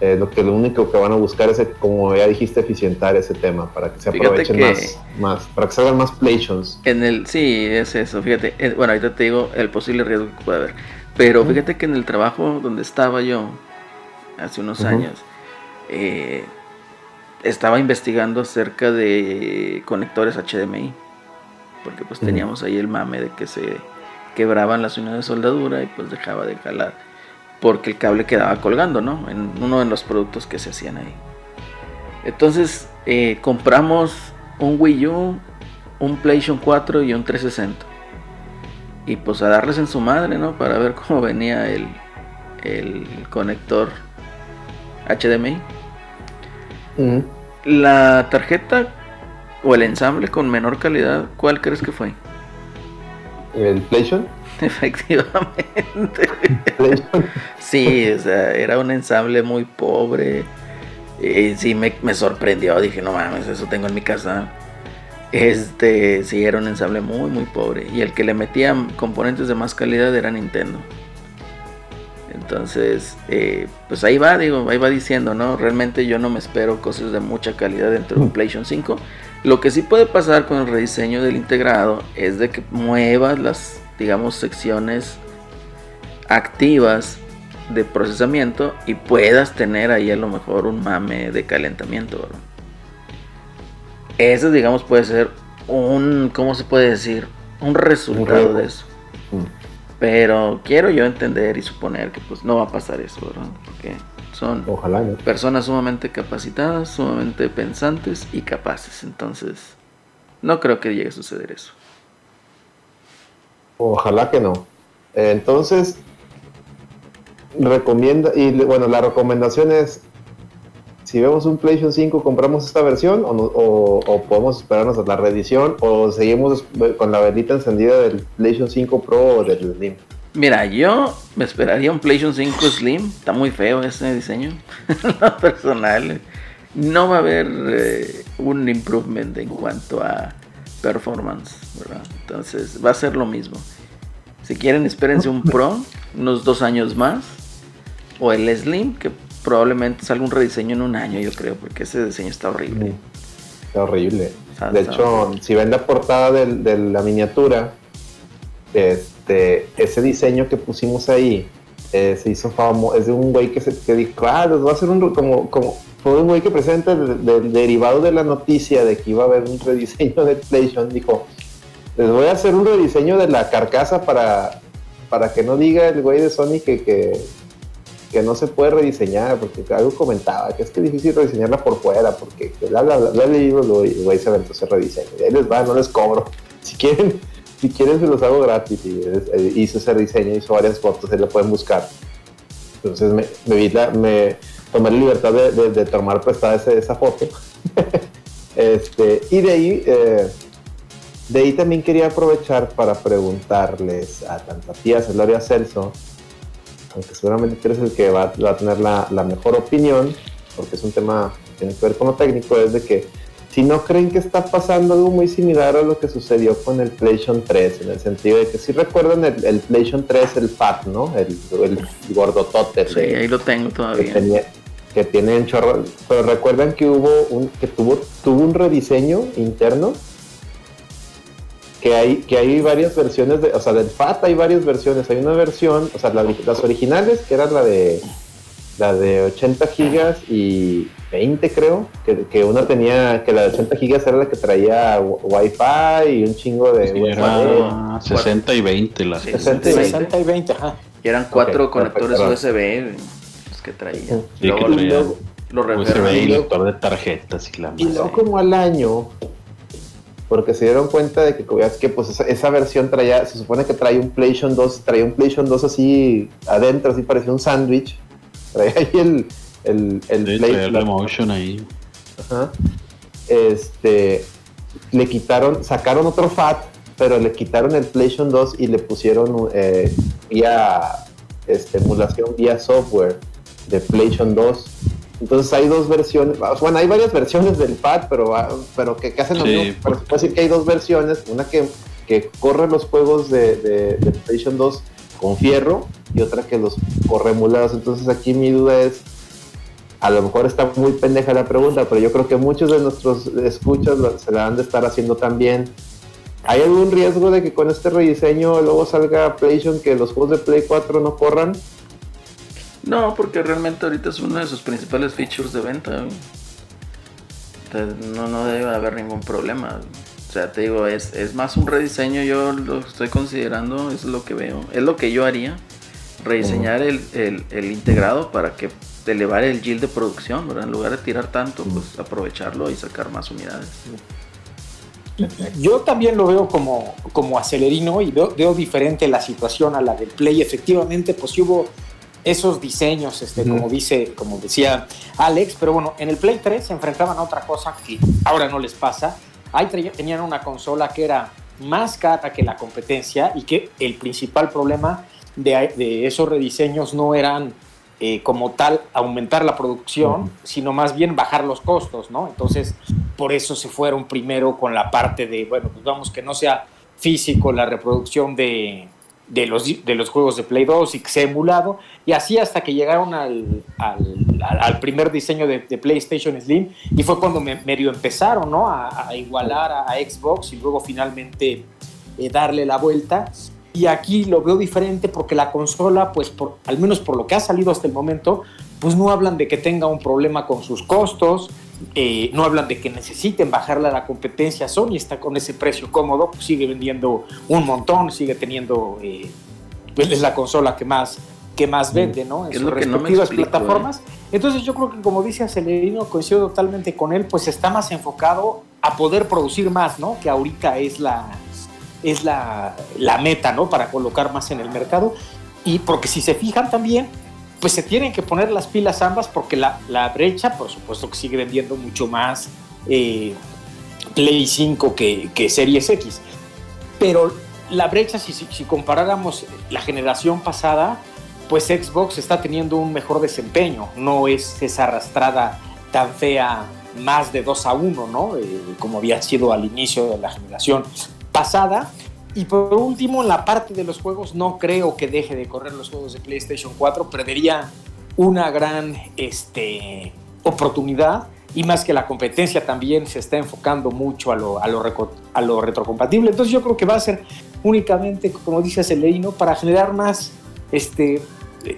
Eh, lo que lo único que van a buscar es, como ya dijiste, eficientar ese tema para que se aprovechen
que-
más, más, para que salgan más plations.
En el, sí, es eso, fíjate. eh, bueno, ahorita te digo el posible riesgo que puede haber. Pero
Ujú.
fíjate que en el trabajo donde estaba yo hace unos
Ujú.
años, eh, estaba investigando acerca de conectores HDMI. Porque pues teníamos ahí el mame de que se quebraban las unidades de soldadura y pues dejaba de jalar. Porque el cable quedaba colgando, ¿no? En uno de los productos que se hacían ahí. Entonces eh, compramos un Wii U, un PlayStation 4 y un 360. Y pues a darles en su madre, ¿no? Para ver cómo venía el, el conector HDMI. La tarjeta o el ensamble con menor calidad, ¿cuál crees que fue?
¿El PlayStation?
Efectivamente.
PlayStation.
Sí, o sea, era un ensamble muy pobre. Y sí, me, me sorprendió. Dije, no mames, eso tengo en mi casa. Este, sí, era un ensamble muy, muy pobre. Y el que le metía componentes de más calidad era Nintendo. Entonces, eh, pues ahí va, digo, ahí va diciendo, ¿no? Realmente yo no me espero cosas de mucha calidad dentro de un PlayStation 5. Lo que sí puede pasar con el rediseño del integrado es de que muevas las, digamos, secciones activas de procesamiento y puedas tener ahí a lo mejor un mame de calentamiento, ¿verdad? Eso, digamos, puede ser un, ¿cómo se puede decir? Un resultado de eso.
Mm.
Pero quiero yo entender y suponer que pues no va a pasar eso, ¿verdad? Porque son
Ojalá, ¿no?
personas sumamente capacitadas, sumamente pensantes y capaces. Entonces, no creo que llegue a suceder eso.
Ojalá que no. Entonces, recomienda, y bueno, la recomendación es, si vemos un PlayStation 5, compramos esta versión o, no- o- o podemos esperarnos a la reedición o seguimos con la velita encendida del PlayStation 5 Pro o del Slim.
Mira, yo me esperaría un PlayStation 5 Slim. Está muy feo ese diseño. Lo personal. No va a haber eh, un improvement en cuanto a performance, ¿verdad? Entonces va a ser lo mismo. Si quieren, espérense un Pro, unos dos años más. O el Slim, que probablemente salga un rediseño en un año, yo creo, porque ese diseño está horrible.
Está horrible.
Está-
De
está
hecho,
horrible.
si ven la portada del- de la miniatura, este, ese diseño que pusimos ahí eh, se hizo famoso. Es de un güey que, se, que dijo, ah, les voy a hacer un. Como, como, fue un güey que presenta el, del derivado de la noticia de que iba a haber un rediseño de PlayStation. Dijo, les voy a hacer un rediseño de la carcasa para, para que no diga el güey de Sony que, que, que no se puede rediseñar, porque algo comentaba, que es que es difícil rediseñarla por fuera, porque bla, bla, bla, el güey se aventó ese rediseño. Y ahí les va, no les cobro. Si quieren, si quieren se los hago gratis. Y eh, hizo ese diseño, hizo varias fotos, ahí lo pueden buscar. Entonces me, me, la, me tomé la libertad de, tomar prestada esa foto. este, y de ahí... Eh, de ahí también quería aprovechar para preguntarles a tanto a ti, a Celoria Celso, aunque seguramente eres el que va, va a tener la, la, mejor opinión, porque es un tema que tiene que ver con lo técnico, es de que si no creen que está pasando algo muy similar a lo que sucedió con el PlayStation 3, en el sentido de que si recuerdan el, el PlayStation 3, el FAT, ¿no? El, el gordotote.
Sí, ahí lo tengo todavía.
Que, tenía, que tiene un chorro, pero recuerdan que hubo un, que tuvo, tuvo un rediseño interno que hay, que hay varias versiones, de, o sea, del FAT hay varias versiones. Hay una versión, o sea, la, las originales, que era la de la de 80 gigas y 20 creo, que, que, una tenía, que la de 80 gigas era la que traía Wi-Fi y un chingo de...
Sí, era 60 y 20 la
60 y 20, 60 y 20 ajá.
Y eran cuatro okay, conectores USB los que traía.
Sí, luego, que traía lo, lo USB y lector de tarjetas y la
Y luego como al año porque se dieron cuenta de que, es que pues esa, esa, versión traía, se supone que trae un PlayStation 2, traía un PlayStation 2 así adentro, así parecía un sándwich, traía ahí el, el, el
sí, el Motion ahí.
Ajá. Este, le quitaron, sacaron otro FAT, pero le quitaron el PlayStation 2 y le pusieron eh, vía este, emulación vía software de PlayStation 2 entonces hay dos versiones, bueno, hay varias versiones del pad, pero, pero que, que hacen lo sí, mismo. Pero se puede decir que hay dos versiones, una que, que corre los juegos de, de, de, PlayStation 2 con fierro y otra que los corre emulados. Entonces aquí mi duda es, a lo mejor está muy pendeja la pregunta, pero yo creo que muchos de nuestros escuchas se la han de estar haciendo también. ¿Hay algún riesgo de que con este rediseño luego salga PlayStation que los juegos de Play 4 no corran?
No, porque realmente ahorita es uno de sus principales features de venta. No, no debe haber ningún problema. O sea, te digo, es, es más un rediseño, yo lo estoy considerando, es lo que veo, es lo que yo haría. Rediseñar el, el, el, integrado para que elevar el yield de producción, ¿verdad? En lugar de tirar tanto, pues aprovecharlo y sacar más unidades.
Yo también lo veo como, como acelerino y veo, veo diferente la situación a la del Play. Efectivamente, pues hubo esos diseños, este, como dice, como decía Alex, pero bueno, en el Play 3 se enfrentaban a otra cosa que ahora no les pasa. Ahí tenían una consola que era más cara que la competencia y que el principal problema de, de esos rediseños no eran eh, como tal aumentar la producción, uh -huh. sino más bien bajar los costos, ¿no? Entonces, por eso se fueron primero con la parte de, bueno, pues vamos que no sea físico la reproducción de, de los, de los juegos de Play 2 y que se ha emulado, y así hasta que llegaron al, al, primer diseño de, de, PlayStation Slim, y fue cuando me, medio empezaron ¿no? a, igualar a, a, Xbox y luego finalmente eh, darle la vuelta. Y aquí lo veo diferente porque la consola, pues por, al menos por lo que ha salido hasta el momento, pues no hablan de que tenga un problema con sus costos, eh, no hablan de que necesiten bajarle a la competencia. Sony está con ese precio cómodo, pues sigue vendiendo un montón, sigue teniendo, eh, pues es la consola que más, que más vende, ¿no? En sus respectivas no explico, plataformas. Eh. Entonces yo creo que como dice Acelerino, coincido totalmente con él, pues está más enfocado a poder producir más, ¿no? Que ahorita es la, es la, la meta, ¿no? Para colocar más en el mercado. Y porque si se fijan también, pues se tienen que poner las pilas ambas porque la, la brecha, por supuesto que sigue vendiendo mucho más eh, Play 5 que, que, Series X. Pero la brecha, si, si, comparáramos la generación pasada, pues Xbox está teniendo un mejor desempeño, no es esa arrastrada tan fea más de 2 a 1, ¿no? Eh, como había sido al inicio de la generación pasada. Y por último, la parte de los juegos, no creo que deje de correr los juegos de PlayStation 4. Perdería una gran este, oportunidad. Y más que la competencia también se está enfocando mucho a lo, a retrocompatible. Entonces yo creo que va a ser únicamente, como dice Celeino, para generar más, este,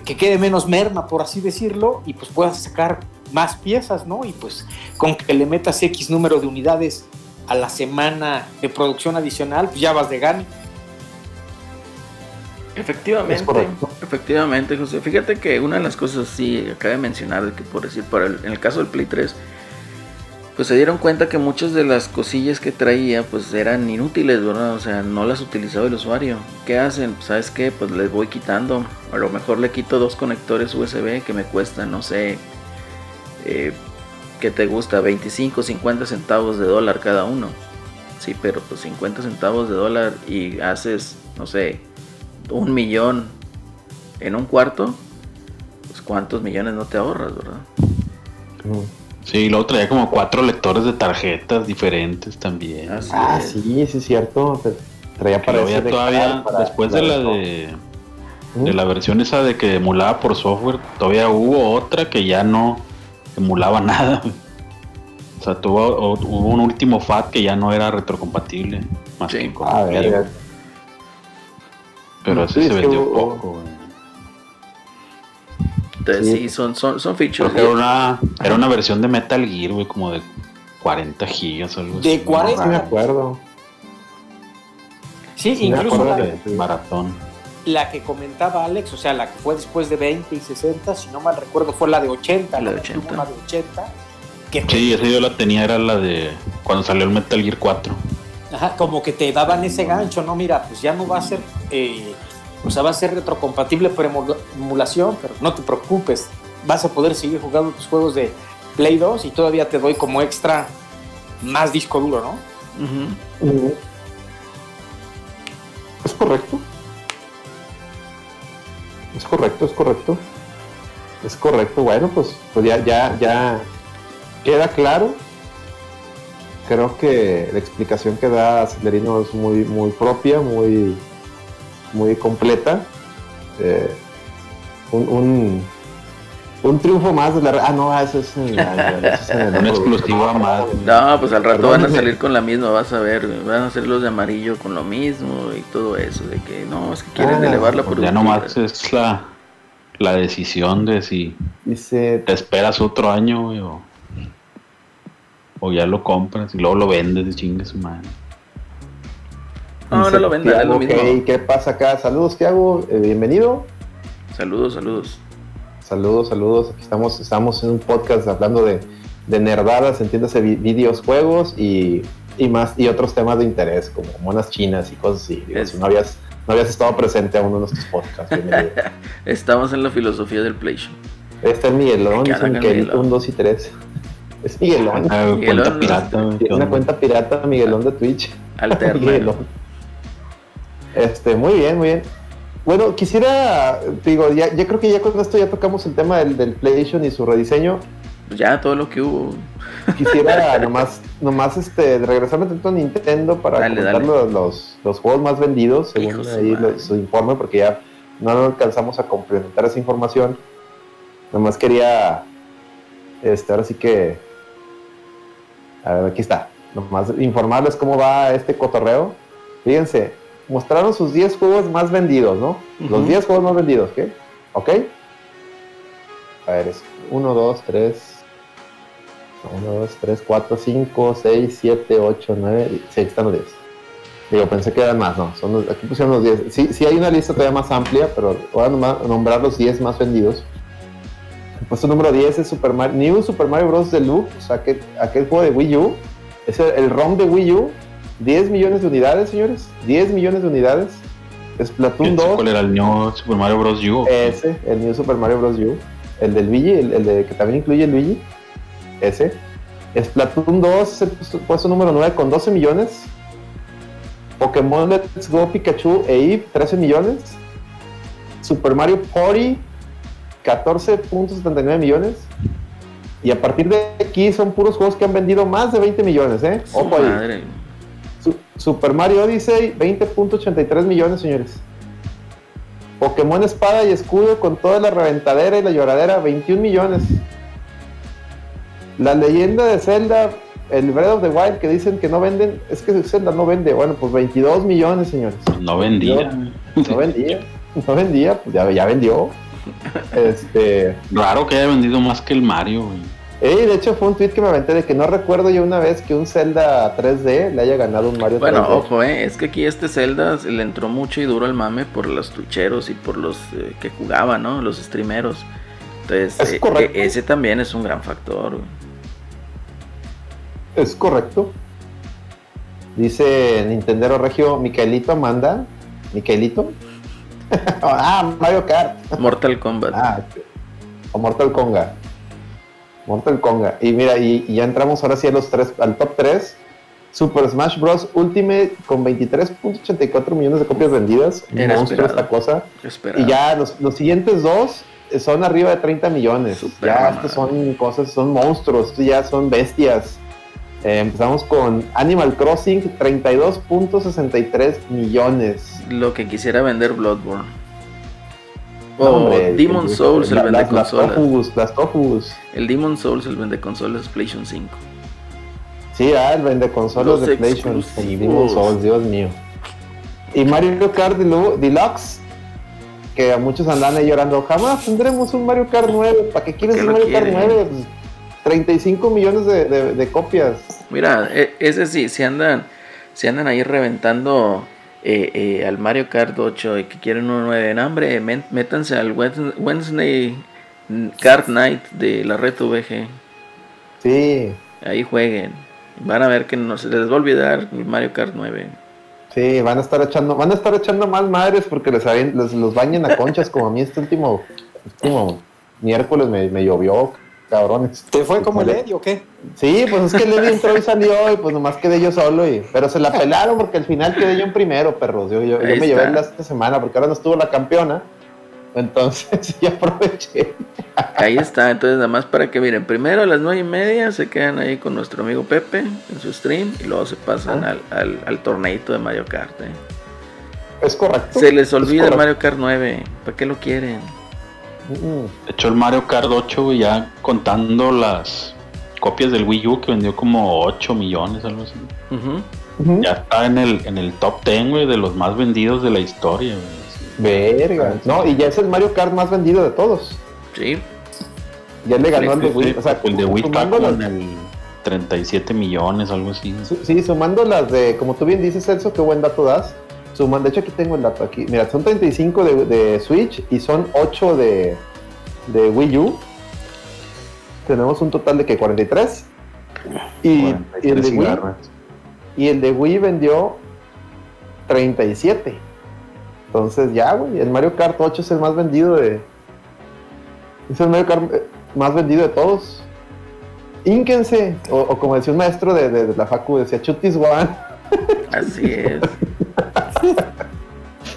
que quede menos merma, por así decirlo, y pues puedas sacar más piezas, ¿no? Y pues con que le metas X número de unidades a la semana de producción adicional, pues ya vas de gane.
Efectivamente, efectivamente, José. Fíjate que una de las cosas sí acaba de mencionar, de que por decir, para el- en el caso del Play 3, pues se dieron cuenta que muchas de las cosillas que traía, pues eran inútiles, ¿verdad? O sea, no las utilizaba el usuario. ¿Qué hacen? Pues, ¿Sabes qué? Pues les voy quitando. A lo mejor le quito dos conectores USB que me cuestan, no sé, eh, ¿qué te gusta? 25, 50 centavos de dólar cada uno. Sí, pero pues 50 centavos de dólar y haces, no sé, un millón en un cuarto, pues cuántos millones no te ahorras, ¿verdad?
Sí, luego traía como cuatro lectores de tarjetas diferentes también.
Así
Ah,
es.
sí, sí, es cierto. Traía
Que
para
todavía,
para-
después de la de, de la versión esa de que emulaba por software, todavía hubo otra que ya no emulaba nada. O sea, tuvo, o- hubo un último FAT que ya no era retrocompatible. Más
Sí.
que
Ah,
güey. Pero ese
Sí,
se vendió
hubo-
poco, güey.
Entonces
Sí.
sí, son, son, son features.
Era una, era una versión de Metal Gear, güey, como de 40 gigas o algo así.
De 40.
Sí, me acuerdo.
Sí,
Sí, me
incluso
acuerdo que-
De maratón.
La que comentaba Alex, o sea, la que fue después de 20 y 60, si no mal recuerdo, fue la de 80.
La de
que
80.
Una de 80. Que
Sí, esa yo la tenía, era la de cuando salió el Metal Gear 4.
Ajá, como que te daban ese gancho, ¿no? Mira, pues ya no va a ser, eh, o sea, va a ser retrocompatible por emu- emulación, pero no te preocupes, vas a poder seguir jugando tus juegos de Play 2 y todavía te doy como extra más disco duro, ¿no?
Es correcto. Es correcto, es correcto. Es correcto. Bueno, pues, pues ya, ya, ya queda claro. Creo que la explicación que da Celerino es muy, muy propia, muy, muy completa. Eh, un, un, un triunfo más de la. Ah, no, eso es en la- eso es en el
Un exclusivo a más.
No, pues al rato van a salir con la misma, vas a ver, van a ser los de amarillo con lo mismo y todo eso, de que no, es que quieren
Ah,
elevar la
Pues ya
productividad.
nomás es la, la decisión de si
Dice
te esperas otro año, güey, o, o ya lo compras y luego lo vendes de chingue su madre.
No, no lo vendan, es lo mismo.
ok, ¿Qué pasa acá? Saludos, Tiago. eh, bienvenido.
Saludos, saludos.
Saludos, saludos. Aquí estamos, estamos en un podcast hablando de, de nerdadas, entiéndase, vi- videos, juegos y, y más, y otros temas de interés, como monas chinas y cosas así. Digo,
Es-
si no habías, no habías estado presente a uno de nuestros podcasts, bienvenido.
Estamos en la filosofía del Play Show.
Ahí está el Miguelón,
Miguelón.
1, 2 y 3. Es Miguelón.
Ah,
Miguelón,
cuenta
¿no?
pirata,
una cuenta pirata, Miguelón de Twitch.
Alterna.
Miguelón. Este, muy bien, muy bien. Bueno, quisiera, digo, ya, ya creo que ya con esto ya tocamos el tema del, del PlayStation y su rediseño.
Pues ya todo lo que hubo.
Quisiera nomás, nomás este, regresarme tanto a Nintendo para
Dale,
comentar
dale.
Los, los, los juegos más vendidos, según ahí lo- su informe, porque ya no alcanzamos a complementar esa información. Nomás quería, este, ahora sí que, a ver, aquí está, nomás informarles cómo va este cotorreo. Fíjense, mostraron sus 10 juegos más vendidos, ¿no? Los
Ujú.
10 juegos más vendidos, ¿qué? ¿Ok? A ver, es 1, 2, 3, 1, 2, 3, 4, 5, 6, 7, 8, 9, sí, están los 10. Digo, pensé que eran más, no, son los- aquí pusieron los 10. Sí, sí hay una lista todavía más amplia, pero voy a nombrar los 10 más vendidos. El puesto número 10 es Super Mario, New Super Mario Bros. Deluxe, aquel, aquel juego de Wii U. Es el, el ROM de Wii U. 10 millones de unidades, señores. 10 millones de unidades. Splatoon 2.
¿Cuál era el New Super Mario Bros. U?
Ese, el New Super Mario Bros. U. El del Luigi, el, el de, que también incluye el Luigi. Ese. Splatoon 2 es el puesto, número 9 con 12 millones. Pokémon Let's Go Pikachu e Eve, 13 millones. Super Mario Party, 14.79 millones. Y a partir de aquí son puros juegos que han vendido más de 20 millones, ¿eh? Ojo ahí. Super Mario Odyssey, 20.83 millones, señores. Pokémon Espada y Escudo con toda la reventadera y la lloradera, 21 millones. La leyenda de Zelda, el Breath of the Wild, que dicen que no venden, es que Zelda no vende. Bueno, pues 22 millones, señores.
No vendía.
No vendía, no vendía, pues ya, ya vendió. Este,
Raro que haya vendido más que el Mario, güey.
Eh, de hecho fue un tweet que me aventé de que no recuerdo yo una vez que un Zelda 3D le haya ganado un Mario
Bueno,
3D.
ojo, eh, es que aquí este Zelda le entró mucho y duro al mame por los tucheros y por los eh, que jugaban, ¿no? Los streameros. Entonces,
Es
eh,
correcto.
eh, ese también es un gran factor. güey.
Es correcto. Dice Nintendero Regio, Micaelito manda. ¿Micaelito? ah, Mario Kart.
Mortal Kombat.
Ah, o Mortal Konga. Mortal Konga. Y mira, y, y ya entramos ahora sí a los tres, al top 3. Super Smash Bros. Ultimate con 23.84 millones de copias vendidas.
Era
Monstruo
esperado.
esta cosa. Y ya los, los siguientes dos son arriba de 30 millones.
Super
ya
mamada.
estos son cosas, son monstruos, estos ya son bestias. Eh, empezamos con Animal Crossing, 32.63 millones.
Lo que quisiera vender Bloodborne.
No, hombre,
Demon
el-
Souls, el
la-
vende
las, las
consolas.
Tofus, las Tofus.
El Demon Souls, el vende consolas PlayStation 5.
Sí, ah, el vende consolas
Los
de PlayStation. Y Demon Souls, Dios mío. Y Mario Kart Delu- Deluxe, que a muchos andan ahí llorando. Jamás tendremos un Mario Kart 9. ¿Para qué quieres
¿Qué
un Mario Kart
quieren?
9? Pues, 35 millones de, de- de copias.
Mira, e- ese sí, si andan, si andan ahí reventando eh, eh, al Mario Kart 8 y que quieren un 9 en hambre, métanse al Wednes- Wednesday Kart Night de la Red VG.
Sí,
Ahí jueguen. Van a ver que no se les va a olvidar el Mario Kart 9.
sí, van a estar echando, van a estar echando más madres porque les, les- los bañen a conchas como a mí este último, último miércoles me, me llovió, cabrones.
¿Te fue como el
Híjole.
Eddie o qué?
Sí, pues es que Levi entró y salió y pues nomás quedé yo solo y pero se la pelaron porque al final quedé yo en primero, perros. Yo, yo, yo me llevé la esta semana porque ahora no estuvo la campeona. Entonces ya aproveché.
Ahí está, entonces nada más para que miren, primero a las 9 y media se quedan ahí con nuestro amigo Pepe en su stream y luego se pasan
Ah.
al, al, al torneito de Mario Kart. eh.
Es correcto.
Se les
Es
olvida el. Mario Kart 9, ¿para qué lo quieren?
De hecho, el Mario Kart 8, güey, ya contando las copias del Wii U que vendió como 8 millones, algo así. Ya está en el, en el top 10, güey, de los más vendidos de la historia, güey.
Verga. No, y ya es el Mario Kart más vendido de todos.
Sí,
Ya le ganó al de Wii. O sea,
el de Wii
sumando las-
el 37 millones, algo así.
Sí, sumando las de, como tú bien dices, Celso, qué buen dato das. Suman, de hecho, aquí tengo el dato aquí. Mira, son 35 de, de Switch y son 8 de, de Wii U. Tenemos un total de que 43. Y, y el
43
de Wii, y el de Wii vendió 37. Entonces ya, güey, el Mario Kart 8 es el más vendido de... Es el Mario Kart eh, más vendido de todos. Ínquense, o, o como decía un maestro de, de- de la facu, decía Chutis One.
así es.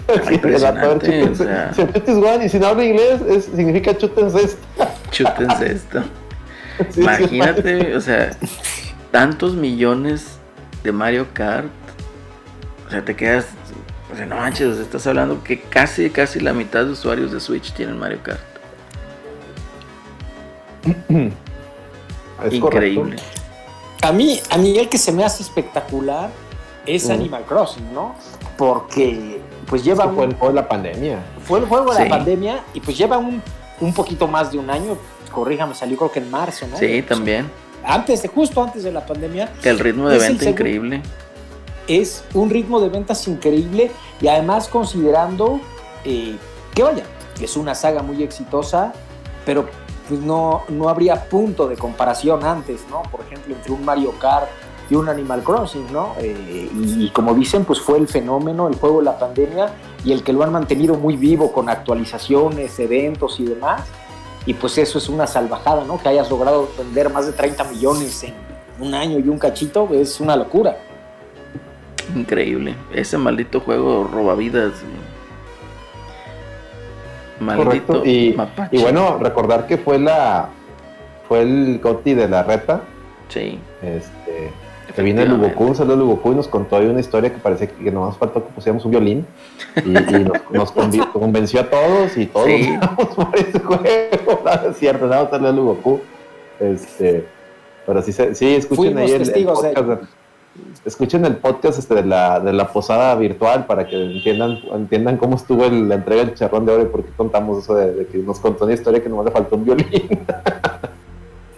Impresionante,
vato,
o sea.
Chutis One y si no habla inglés, es- significa chútense esto.
Chútense esto.
Sí, sí,
Imagínate, o sea, tantos millones de Mario Kart. O sea, te quedas. O sea, no manches, estás hablando que casi, casi la mitad de usuarios de Switch tienen Mario Kart.
es
Increíble.
correcto.
A mí, a mí el que se me hace espectacular es
Mm.
Animal Crossing, ¿no? Porque pues lleva
fue
un,
el juego de la pandemia.
fue el juego de
Sí.
la pandemia y pues lleva un, un poquito más de un año, corríjame, salió creo que en marzo, ¿no?
Sí, también.
Antes de, justo antes de la pandemia,
el ritmo de venta increíble.
es un ritmo de ventas increíble y además considerando eh, que vaya, es una saga muy exitosa, pero pues no, no habría punto de comparación antes, ¿no? Por ejemplo, entre un Mario Kart y un Animal Crossing, ¿no? Eh, y, y como dicen, pues fue el fenómeno, el juego de la pandemia y el que lo han mantenido muy vivo con actualizaciones, eventos y demás. Y pues eso es una salvajada, ¿no? Que hayas logrado vender más de 30 millones en un año y un cachito, es una locura.
Increíble. Ese maldito juego robavidas. Maldito
Correcto. Y,
mapache.
y bueno, recordar que fue la fue el Goti de la reta.
Sí.
Este, que vino el. Lugoku, un saludo al Lugoku y nos contó ahí una historia que parece que nomás faltó que pusiéramos un violín y, y nos, nos convenció a todos y todos
Sí.
vamos por ese juego. No, es cierto, nada más saludo. Este, pero sí, sí escuchen
Fuimos
ahí el, podcast. de- escuchen el podcast este de la, de la posada virtual para que entiendan, entiendan cómo estuvo el- la entrega del charrón de oro y por qué contamos eso de, de que nos contó una historia que nomás le faltó un violín.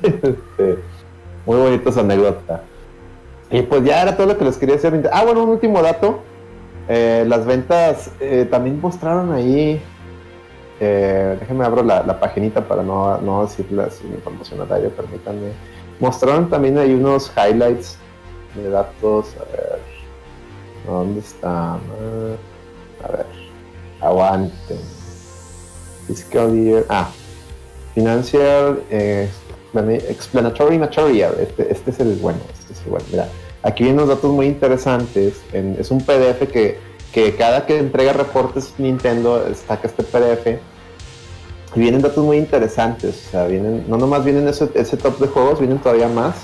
Este, muy bonita esa anécdota. Y pues ya era todo lo que les quería hacer. Ah, bueno, un último dato. Eh, las ventas eh, también mostraron ahí. Eh, déjenme abro la, la paginita para no, no decirles información al aire, permítanme. Mostraron también ahí unos highlights de datos. A ver. ¿Dónde está? A ver. Aguanten. Fiscal year. Ah. Financial eh, Explanatory Material. Este, este es el bueno. Bueno. Mira. Aquí vienen unos datos muy interesantes. Es un PDF que, cada que entrega reportes Nintendo saca este PDF. Y vienen datos muy interesantes. O sea, vienen, no nomás vienen ese, top de juegos, vienen todavía más.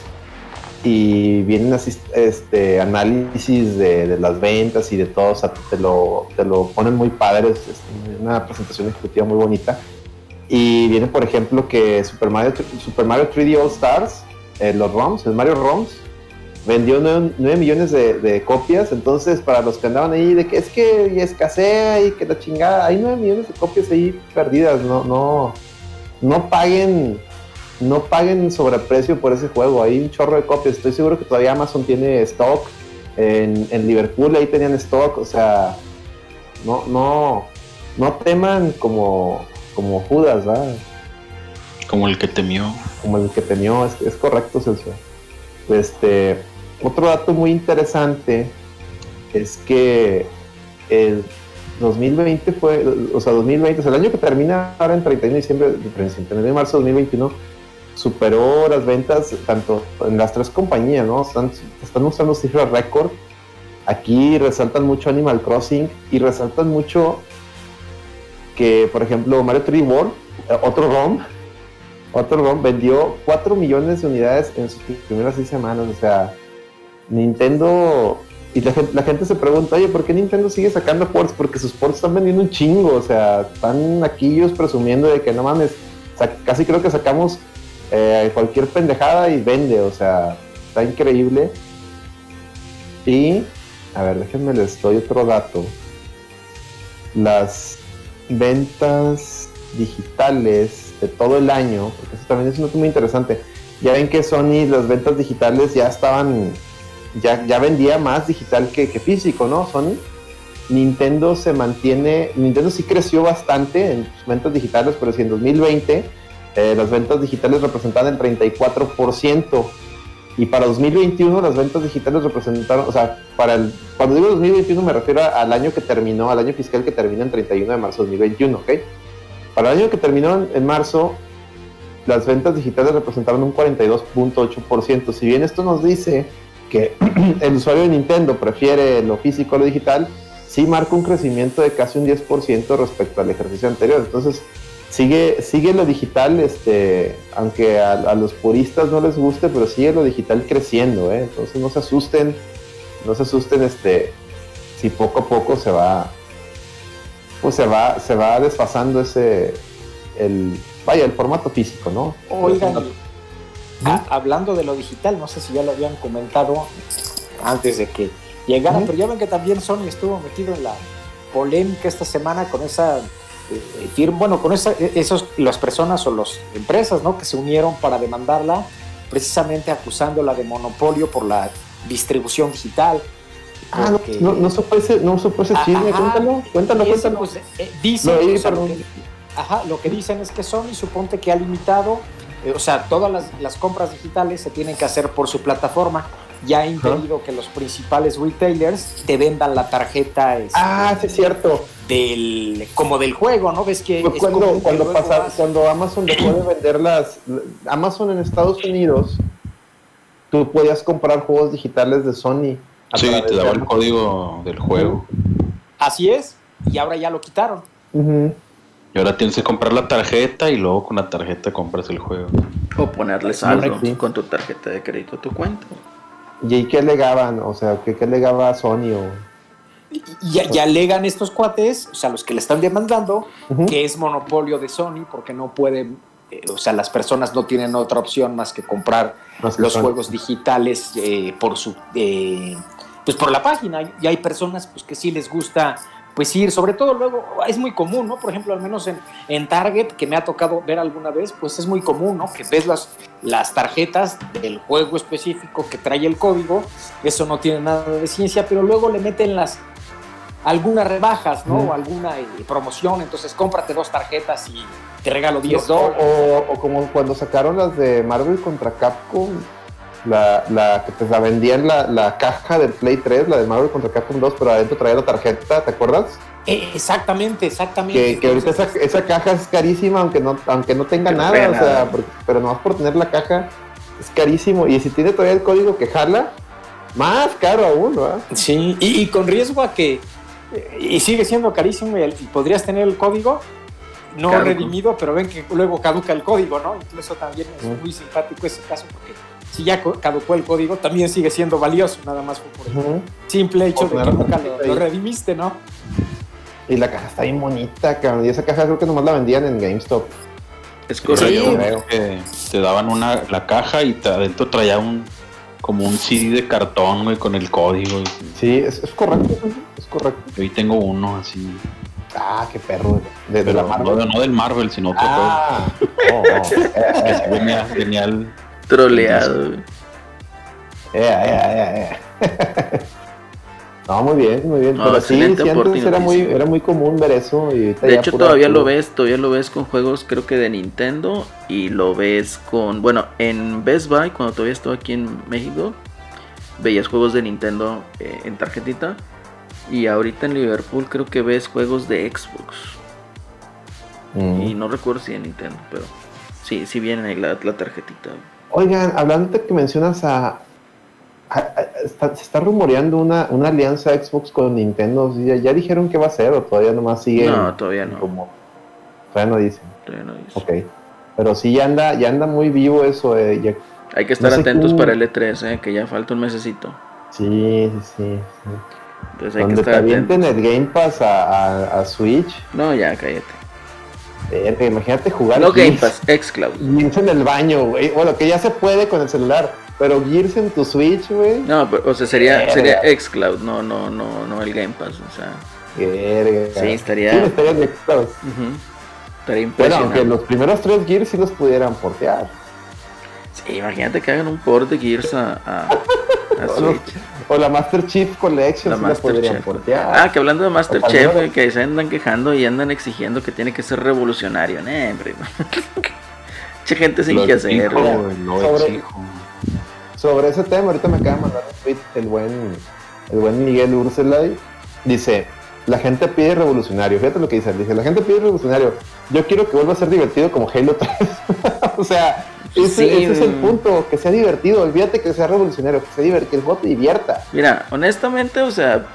Y vienen así, este, análisis de, las ventas y de todo. O sea, te lo, te lo ponen muy padre. Es, es una presentación ejecutiva muy bonita. Y viene, por ejemplo, que Super Mario, Super Mario 3D All Stars, eh, los ROMs, el Mario ROMs, vendió 9, millones de, de copias. Entonces, para los que andaban ahí, de que es que y escasea y que la chingada, hay 9 millones de copias ahí perdidas. No, no, no paguen, no paguen sobreprecio por ese juego. Hay un chorro de copias. Estoy seguro que todavía Amazon tiene stock. En, en Liverpool ahí tenían stock. O sea, no, no, no teman como, como Judas, ¿verdad?
Como el que temió.
como el que tenía, es, es correcto, Celso. Este, otro dato muy interesante es que el 2020 fue, o sea, 2020, o el año que termina ahora en 31 de diciembre, 31 de marzo de 2021, superó las ventas tanto en las tres compañías, ¿no? Están, están mostrando cifras récord. Aquí resaltan mucho Animal Crossing y resaltan mucho que, por ejemplo, Mario 3D World, eh, otro ROM, otro ROM vendió 4 millones de unidades en sus primeras 6 semanas. O sea, Nintendo. Y la gente, se pregunta, oye, ¿por qué Nintendo sigue sacando ports? Porque sus ports están vendiendo un chingo. O sea, están aquí ellos presumiendo de que no mames. casi creo que sacamos eh, cualquier pendejada y vende. O sea, está increíble. Y, a ver, déjenme les doy otro dato. Las ventas digitales de todo el año, porque eso también es un dato muy interesante. Ya ven que Sony, las ventas digitales ya estaban, ya, ya vendía más digital que, que físico, ¿no? Sony. Nintendo se mantiene, Nintendo sí creció bastante en sus ventas digitales, pero si en 2020 eh, las ventas digitales representaban el 34%. Y para 2021 las ventas digitales representaron, o sea, para el, cuando digo 2021 me refiero al año que terminó, al año fiscal que termina en 31 de marzo de 2021, ¿ok? Para el año que terminó en, en marzo, las ventas digitales representaron un 42.8%. Si bien esto nos dice que el usuario de Nintendo prefiere lo físico a lo digital, sí marca un crecimiento de casi un 10% respecto al ejercicio anterior. Entonces, sigue, sigue lo digital, este, aunque a, a los puristas no les guste, pero sigue lo digital creciendo, ¿eh? Entonces no se asusten, no se asusten, este, si poco a poco se va, pues se va, se va desfasando ese, el, vaya, el formato físico, ¿no?
Oigan, ah, hablando de lo digital, no sé si ya lo habían comentado antes de que llegara, pero ya ven que también Sony estuvo metido en la polémica esta semana con esa eh, firma, bueno, con esa, eh, esos, las personas o las empresas, ¿no? Que se unieron para demandarla, precisamente acusándola de monopolio por la distribución digital.
Ah, no,
porque-
no, no supo ese, no chisme,
Ajá.
cuéntalo, cuéntalo,
ese,
cuéntalo.
pues, eh, dicen,
Lo oí,
o sea, lo
perdón.
que, ajá, lo que dicen es que Sony suponte que ha limitado, eh, o sea, todas las, las compras digitales se tienen que hacer por su plataforma. Ya ha impedido que los principales retailers te vendan la tarjeta este,
ah, sí, es cierto.
del, como del juego, ¿no? Ves que
Fue
es
cuando,
que
cuando, pasa-
vas-
cuando Amazon dejó de vender las. Amazon en Estados Unidos, tú podías comprar juegos digitales de Sony. a
Sí, te daba el código del juego.
Así es, y ahora ya lo quitaron.
Ujú.
Y ahora tienes que comprar la tarjeta y luego con la tarjeta compras el juego.
O ponerle saldo con tu tarjeta de crédito a tu cuenta.
¿Y qué alegaban? O sea, ¿qué, qué alegaba Sony? O...
Y y ya, ya alegan estos cuates, o sea, los que le están demandando, que es monopolio de Sony porque no pueden, eh, o sea, las personas no tienen otra opción más que comprar
Más que
los
Sony.
juegos digitales eh, por su, eh, pues por la página. Y hay personas pues que sí les gusta pues ir, sobre todo luego, es muy común, ¿no? Por ejemplo, al menos en, en Target, que me ha tocado ver alguna vez, pues es muy común, ¿no? Que ves las, las tarjetas del juego específico que trae el código, eso no tiene nada de ciencia, pero luego le meten las algunas rebajas, ¿no? O alguna eh, promoción, entonces cómprate dos tarjetas y te regalo 10
o,
dólares.
o- o como cuando sacaron las de Marvel contra Capcom, la, la que te la vendían la, la caja del Play 3, la de Marvel contra Capcom 2, pero adentro traía la tarjeta, ¿te acuerdas?
Eh, exactamente, exactamente.
Que, que ahorita esa, esa caja es carísima, aunque no, aunque no tenga
no
nada, o sea,
nada.
por- pero nomás por tener la caja es carísimo. Y si tiene todavía el código que jala, más caro aún, ¿verdad?
Sí, y, y con riesgo a que, y sigue siendo carísimo y, el- y podrías tener el código no
Caduco.
redimido, pero ven que luego caduca el código, ¿no? Incluso también es muy simpático ese caso porque si ya caducó el código, también sigue siendo valioso, nada más fue por el simple hecho de que nunca lo, redimiste, ¿no?
Y la caja está bien bonita, cabrón. Y esa caja creo que nomás la vendían en GameStop.
Es correcto.
que te daban una la caja y te- adentro traía un como un CD de cartón, güey, con el código. y-
Sí, es, es correcto, güey, es correcto.
Hoy tengo uno así.
Ah, qué perro. De, de
Pero
la
no,
Marvel.
no del Marvel, sino otro
Ah, oh, oh. Eh,
juego.
eh,
Troleado.
eh, eh, eh. No, muy bien, muy bien.
No,
Pero sí, antes era muy, era muy común ver eso. Y
De
ya
hecho, todavía lo ves, todavía lo ves con juegos, creo que de Nintendo, y lo ves con, bueno, en Best Buy, cuando todavía estaba aquí en México, veías juegos de Nintendo eh, en tarjetita, y ahorita en Liverpool creo que ves juegos de Xbox,
Mm.
y no recuerdo si de Nintendo, pero sí, sí viene la, la tarjetita.
Oigan, hablando de que mencionas a. a- a- está- se está rumoreando una, una alianza Xbox con Nintendo. ¿Ya, ya dijeron qué va a ser o todavía nomás sigue?
No, todavía no,
Como, todavía no dicen.
todavía no dice.
Ok. Pero sí ya anda, ya anda muy vivo eso. eh, ya-
Hay que estar
No sé
atentos para el E3, eh, que ya falta un mesecito.
sí, sí, sí.
Entonces hay
Donde
que
te
estar
avienten
atentos.
el Game Pass a, a- a Switch.
No, ya, cállate.
Verga, imagínate jugar
No Game
Gears-
Pass, Xcloud.
Gears en el baño, güey. Bueno, que ya se puede con el celular. Pero Gears en tu Switch, güey.
No, pero, o sea, sería,
Verga.
sería Xcloud, no, no, no, no el Game Pass, o sea,
Verga.
Sí, estaría-
Sí, estaría
ujú. estaría
Bueno, aunque
impresionante.
los primeros tres Gears sí los pudieran portear.
Sí, imagínate que hagan un port de Gears a.
O la Master Chief Collection
La
sí la podrían
Masterchef.
portear.
Ah, que hablando de Masterchef,
Ojalá.
eh, que se andan quejando y andan exigiendo que tiene que ser revolucionario. No. Mucha gente sin que hacer.
Sobre-. Sobre ese tema, ahorita me acaba de mandar un tweet el buen, el buen Miguel Urselay. Dice, la gente pide revolucionario. Fíjate lo que dice. Dice, la gente pide revolucionario. Yo quiero que vuelva a ser divertido como Halo 3. o sea, ese,
Sí,
ese es el punto. Que sea divertido. Olvídate que sea revolucionario. Que, sea divert- que el juego te divierta.
Mira, honestamente, o sea,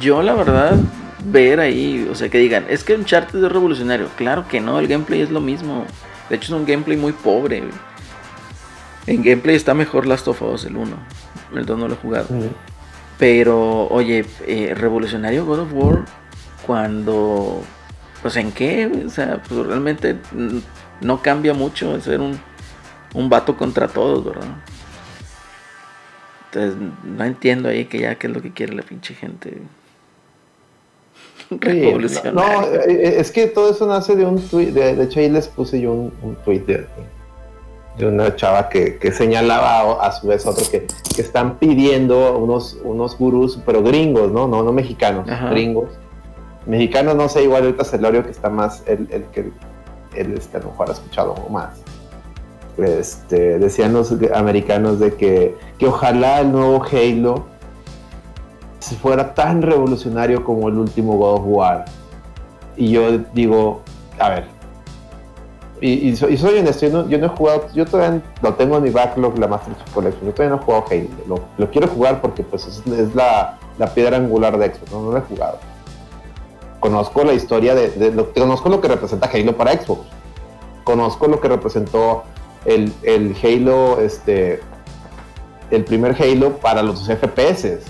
yo la verdad, ver ahí, o sea, que digan, es que Uncharted es revolucionario. Claro que no, el gameplay es lo mismo. De hecho, es un gameplay muy pobre. güey. En gameplay está mejor Last of Us, el 1. El 2 no lo he jugado. Pero, oye, eh, revolucionario God of War, cuando. Pues en qué, o sea, pues realmente mm, no cambia mucho ser un, un vato contra todos, ¿verdad? Entonces, no entiendo ahí que ya qué es lo que quiere la pinche gente.
Sí. No, eh, eh, es que todo eso nace de un tweet. De, de hecho, ahí les puse yo un, un tweet de, de una chava que, que señalaba a, a su vez otro que, que están pidiendo unos, unos gurús, pero gringos, ¿no? No, no mexicanos,
Ajá.
gringos. Mexicanos no sé, igual ahorita Celorio que está más, el, el que él este, a lo mejor ha escuchado más. Este, decían los americanos de que, que ojalá el nuevo Halo fuera tan revolucionario como el último God of War. Y yo digo, a ver, y, soy, y soy honesto, yo no, he jugado, yo todavía lo tengo en mi backlog, la Master Chief Collection, yo todavía no he jugado Halo, lo, quiero jugar porque pues es, la, la piedra angular de Xbox, no, no lo he jugado. Conozco la historia de, de lo, conozco lo que representa Halo para Xbox, conozco lo que representó el, el Halo, este, el primer Halo para los FPS.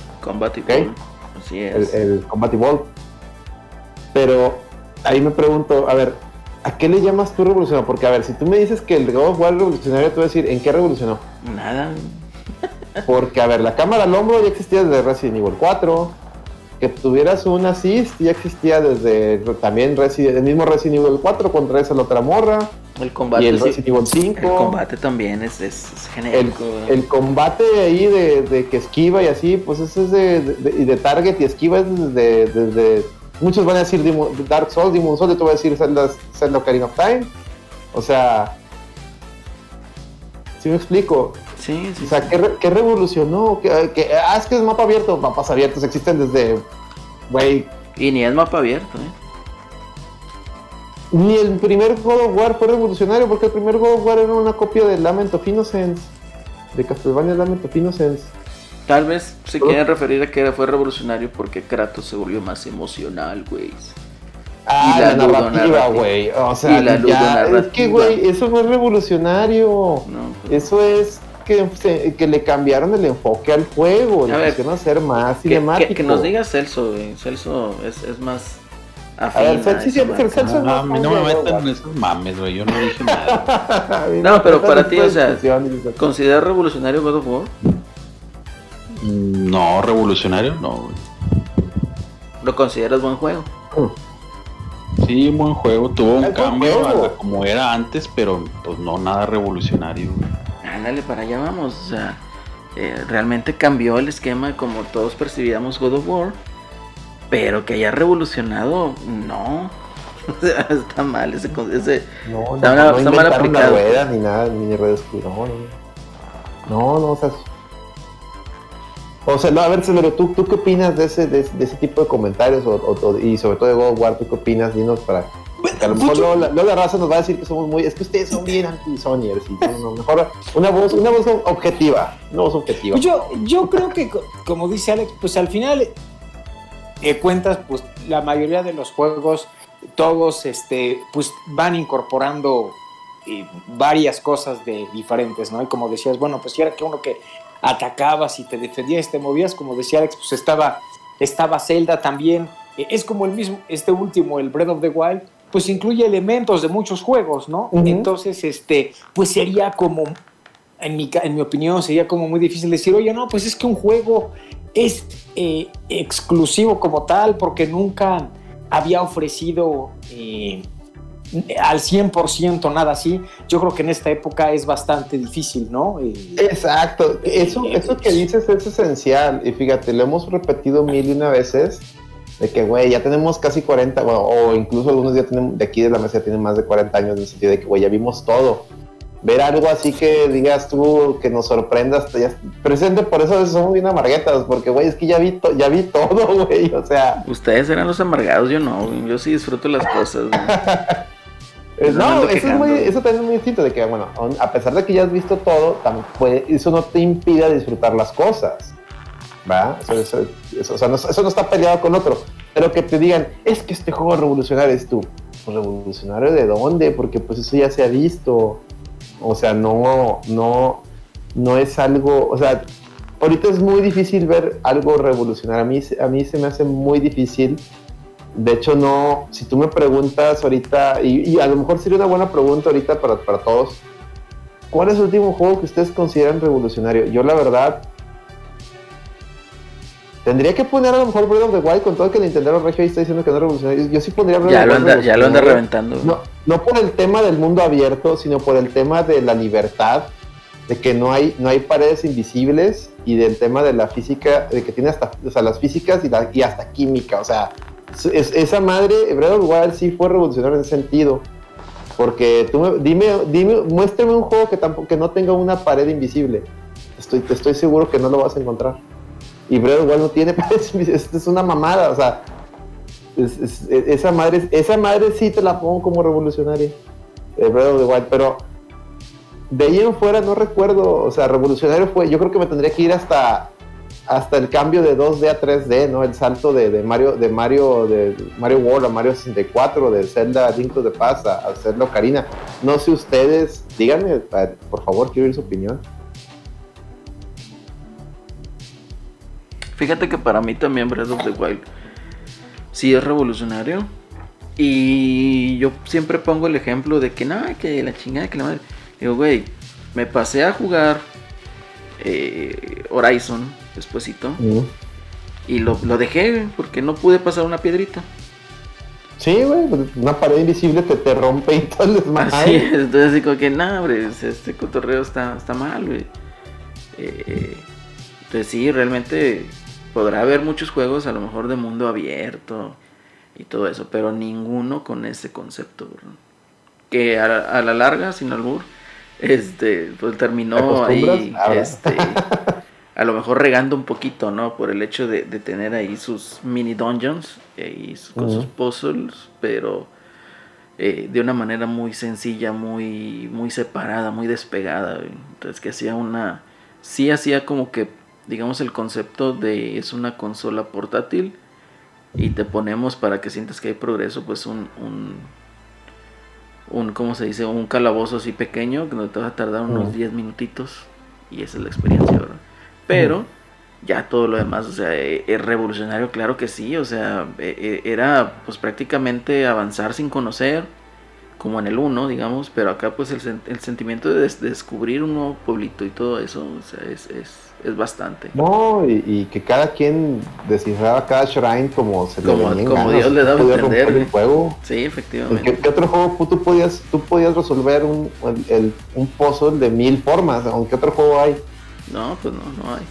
Así
el,
es.
el Combat Evolved. Pero ahí me pregunto, a ver, ¿a qué le llamas tú revolucionario? Porque, a ver, si tú me dices que el God of War revolucionario, te voy a decir, ¿en qué revolucionó?
Nada.
Porque, a ver, la cámara al hombro ya existía desde Resident Evil 4. Que tuvieras un assist ya existía desde también Resident, el mismo Resident Evil 4 contra esa la otra morra.
El combate,
y el
sí.
Resident Evil 5.
El combate también es, es, genérico.
el combate ahí de, de que esquiva y así, pues ese es de, de, y de target y esquiva es desde, desde muchos van a decir Demon- Dark Souls, Demon Souls, yo te voy a decir Zelda, Zelda Ocarina of Time. O sea, si me explico,
sí, sí,
o sea. ¿qué, re- qué revolucionó? ¿Qué, qué- ah, es que es mapa abierto, mapas abiertos existen desde, güey,
Y ni es mapa abierto, ¿eh?
ni el primer God of War fue revolucionario porque el primer God of War era una copia de Lament of Innocence, de Castlevania Lament of Innocence.
Tal vez se quieren referir a que fue revolucionario porque Kratos se volvió más emocional, güey.
Ah,
Y
la,
la
narrativa, güey. O sea,
Y la
ya, es que, güey, eso no es revolucionario.
No, pues,
Eso es que, se- que le cambiaron el enfoque al juego. Le
A ver,
pusieron a hacer más
que,
cinemático.
que- que nos diga Celso, güey. Celso es, es más
A
afín
ver,
a
Celso,
esa
sí,
marca.
Celso
Ah, a mí no me metan en esos mames, güey. Yo no dije nada.
No, pero para ti, o sea,
Discusión, dice.
¿Considera revolucionario God of War?
No, revolucionario, no, güey.
¿Lo consideras buen juego?
Sí, un buen juego. Tuvo un cambio a como era antes, pero pues no nada revolucionario. güey.
Ándale, para allá vamos. O sea, eh, realmente cambió el esquema como todos percibíamos God of War. Pero que haya revolucionado, no. O sea, está mal ese. ese
No, no,
Está
no,
mal-
no
está mal
inventaron la
aplicado.
rueda ni nada, ni. No, no, o sea. O sea, no, a ver, Celero, ¿tú, ¿tú qué opinas de ese, de, ese- de ese tipo de comentarios? O- y sobre todo de God of War, ¿tú qué opinas? Dinos para. Que a lo mejor luego, la- raza nos va a decir que somos muy. Es que ustedes son bien anti-Sonyers. No, no, mejor una voz, una voz objetiva. Una voz objetiva.
Pues yo, yo creo que, co- como dice Alex, pues al final de cuentas, pues la mayoría de los juegos, todos este, pues van incorporando eh, varias cosas de diferentes, ¿no? Y como decías, bueno, pues si era que uno que atacabas y te defendías y te movías, como decía Alex, pues estaba, estaba Zelda también. Eh, es como el mismo, este último, el Breath of the Wild, pues incluye elementos de muchos juegos, ¿no? Entonces, este, pues sería como en mi, en mi opinión, sería como muy difícil decir, oye, no, pues es que un juego es eh, exclusivo como tal porque nunca había ofrecido eh, al 100% nada así. Yo creo que en esta época es bastante difícil, ¿no? Eh,
Exacto, eso, eso que dices es esencial y fíjate, lo hemos repetido mil y una veces de que, güey, ya tenemos casi 40, bueno, o incluso algunos ya tienen, de aquí de la mesa ya tienen más de 40 años en el sentido de que, güey, ya vimos todo. Ver algo así que digas tú, que nos sorprenda, hasta ya presente, por eso somos bien amarguetas, porque, güey, es que ya vi, to- ya vi todo, güey, o sea,
Ustedes eran los amargados, yo no. Yo sí disfruto las cosas. No
eso, es muy, eso también es muy distinto, de que, bueno, a pesar de que ya has visto todo, tam- puede- eso no te impide disfrutar las cosas, ¿va? Eso, eso- eso- o sea, no, eso no está peleado con otro, pero que te digan, es que este juego revolucionario, es tú, pues, ¿revolucionario de dónde? Porque pues eso ya se ha visto, o sea, no, no, no es algo, o sea, ahorita es muy difícil ver algo revolucionario, a mí, a mí se me hace muy difícil de hecho, no, si tú me preguntas ahorita, y, y a lo mejor sería una buena pregunta ahorita para, para todos, ¿cuál es el último juego que ustedes consideran revolucionario? Yo la verdad, tendría que poner a lo mejor Breath of the Wild con todo que el Nintendo Regio ahí está diciendo que no es revolucionario. Yo sí pondría Breath
Ya
of
lo
the Wild
anda, ya lo anda reventando.
No, no por el tema del mundo abierto, sino por el tema de la libertad, de que no hay, no hay paredes invisibles y del tema de la física, de que tiene hasta, o sea, las físicas y, la- y hasta química. O sea, es- es- esa madre, Breath of the Wild sí fue revolucionario en ese sentido. Porque tú me- dime, dime, muéstrame un juego que tampoco que no tenga una pared invisible. Estoy, te estoy seguro que no lo vas a encontrar. Y the Wild no tiene paredes invisibles. Es una mamada, o sea. es- es- esa madre, esa madre sí te la pongo como revolucionaria. eh, pero de ahí en fuera no recuerdo, o sea, revolucionario fue, yo creo que me tendría que ir hasta hasta el cambio de 2D a 3D, ¿no? El salto de, de Mario de Mario de Mario World a Mario 64, de Zelda Link the Past a, a Zelda Ocarina. No sé ustedes, díganme, por favor, quiero oír su opinión.
Fíjate que para mí también Breath of the Wild sí es revolucionario. Y yo siempre pongo el ejemplo de que no, que la chingada, que la madre. Digo, güey, me pasé a jugar eh, Horizon despuesito. Y lo, lo dejé, güey, porque no pude pasar una piedrita.
Sí, güey, pues, una pared invisible te, te rompe y todo el desmadre.
Así es, entonces como que, nah, hombre, este cotorreo está, está mal, güey. Eh, entonces sí, realmente podrá haber muchos juegos a lo mejor de mundo abierto y todo eso, pero ninguno con ese concepto, bro. Que a, la- a la larga, sin albur, este, pues
¿Te
terminó ahí,
Ah,
este, a lo mejor regando un poquito, ¿no? Por el hecho de, de tener ahí sus mini dungeons y su- con sus puzzles, pero eh, de una manera muy sencilla, muy, muy separada, muy despegada. güey. Entonces que hacía una... Sí hacía como que, digamos, el concepto de es una consola portátil y te ponemos para que sientas que hay progreso, pues un... un un, ¿cómo se dice? Un calabozo así pequeño que no te va a tardar unos
Ujú.
10 minutitos y esa es la experiencia, ¿verdad? Pero ya todo lo demás, o sea, eh, es revolucionario, claro que sí, o sea, eh, eh, era pues prácticamente avanzar sin conocer, como en el 1, digamos, pero acá pues el, el sentimiento de, des- de descubrir un nuevo pueblito y todo eso, o sea, es, es, es bastante.
No, y, y que cada quien descifraba cada shrine como se
Como-
le venía en
como
ganas,
Dios le daba a entender,
el juego.
Sí,
¿En
efectivamente.
¿Qué, qué otro juego tú podías, tú podías resolver un, el- el- un puzzle de mil formas? ¿Aunque otro juego hay?
No, pues no, no hay.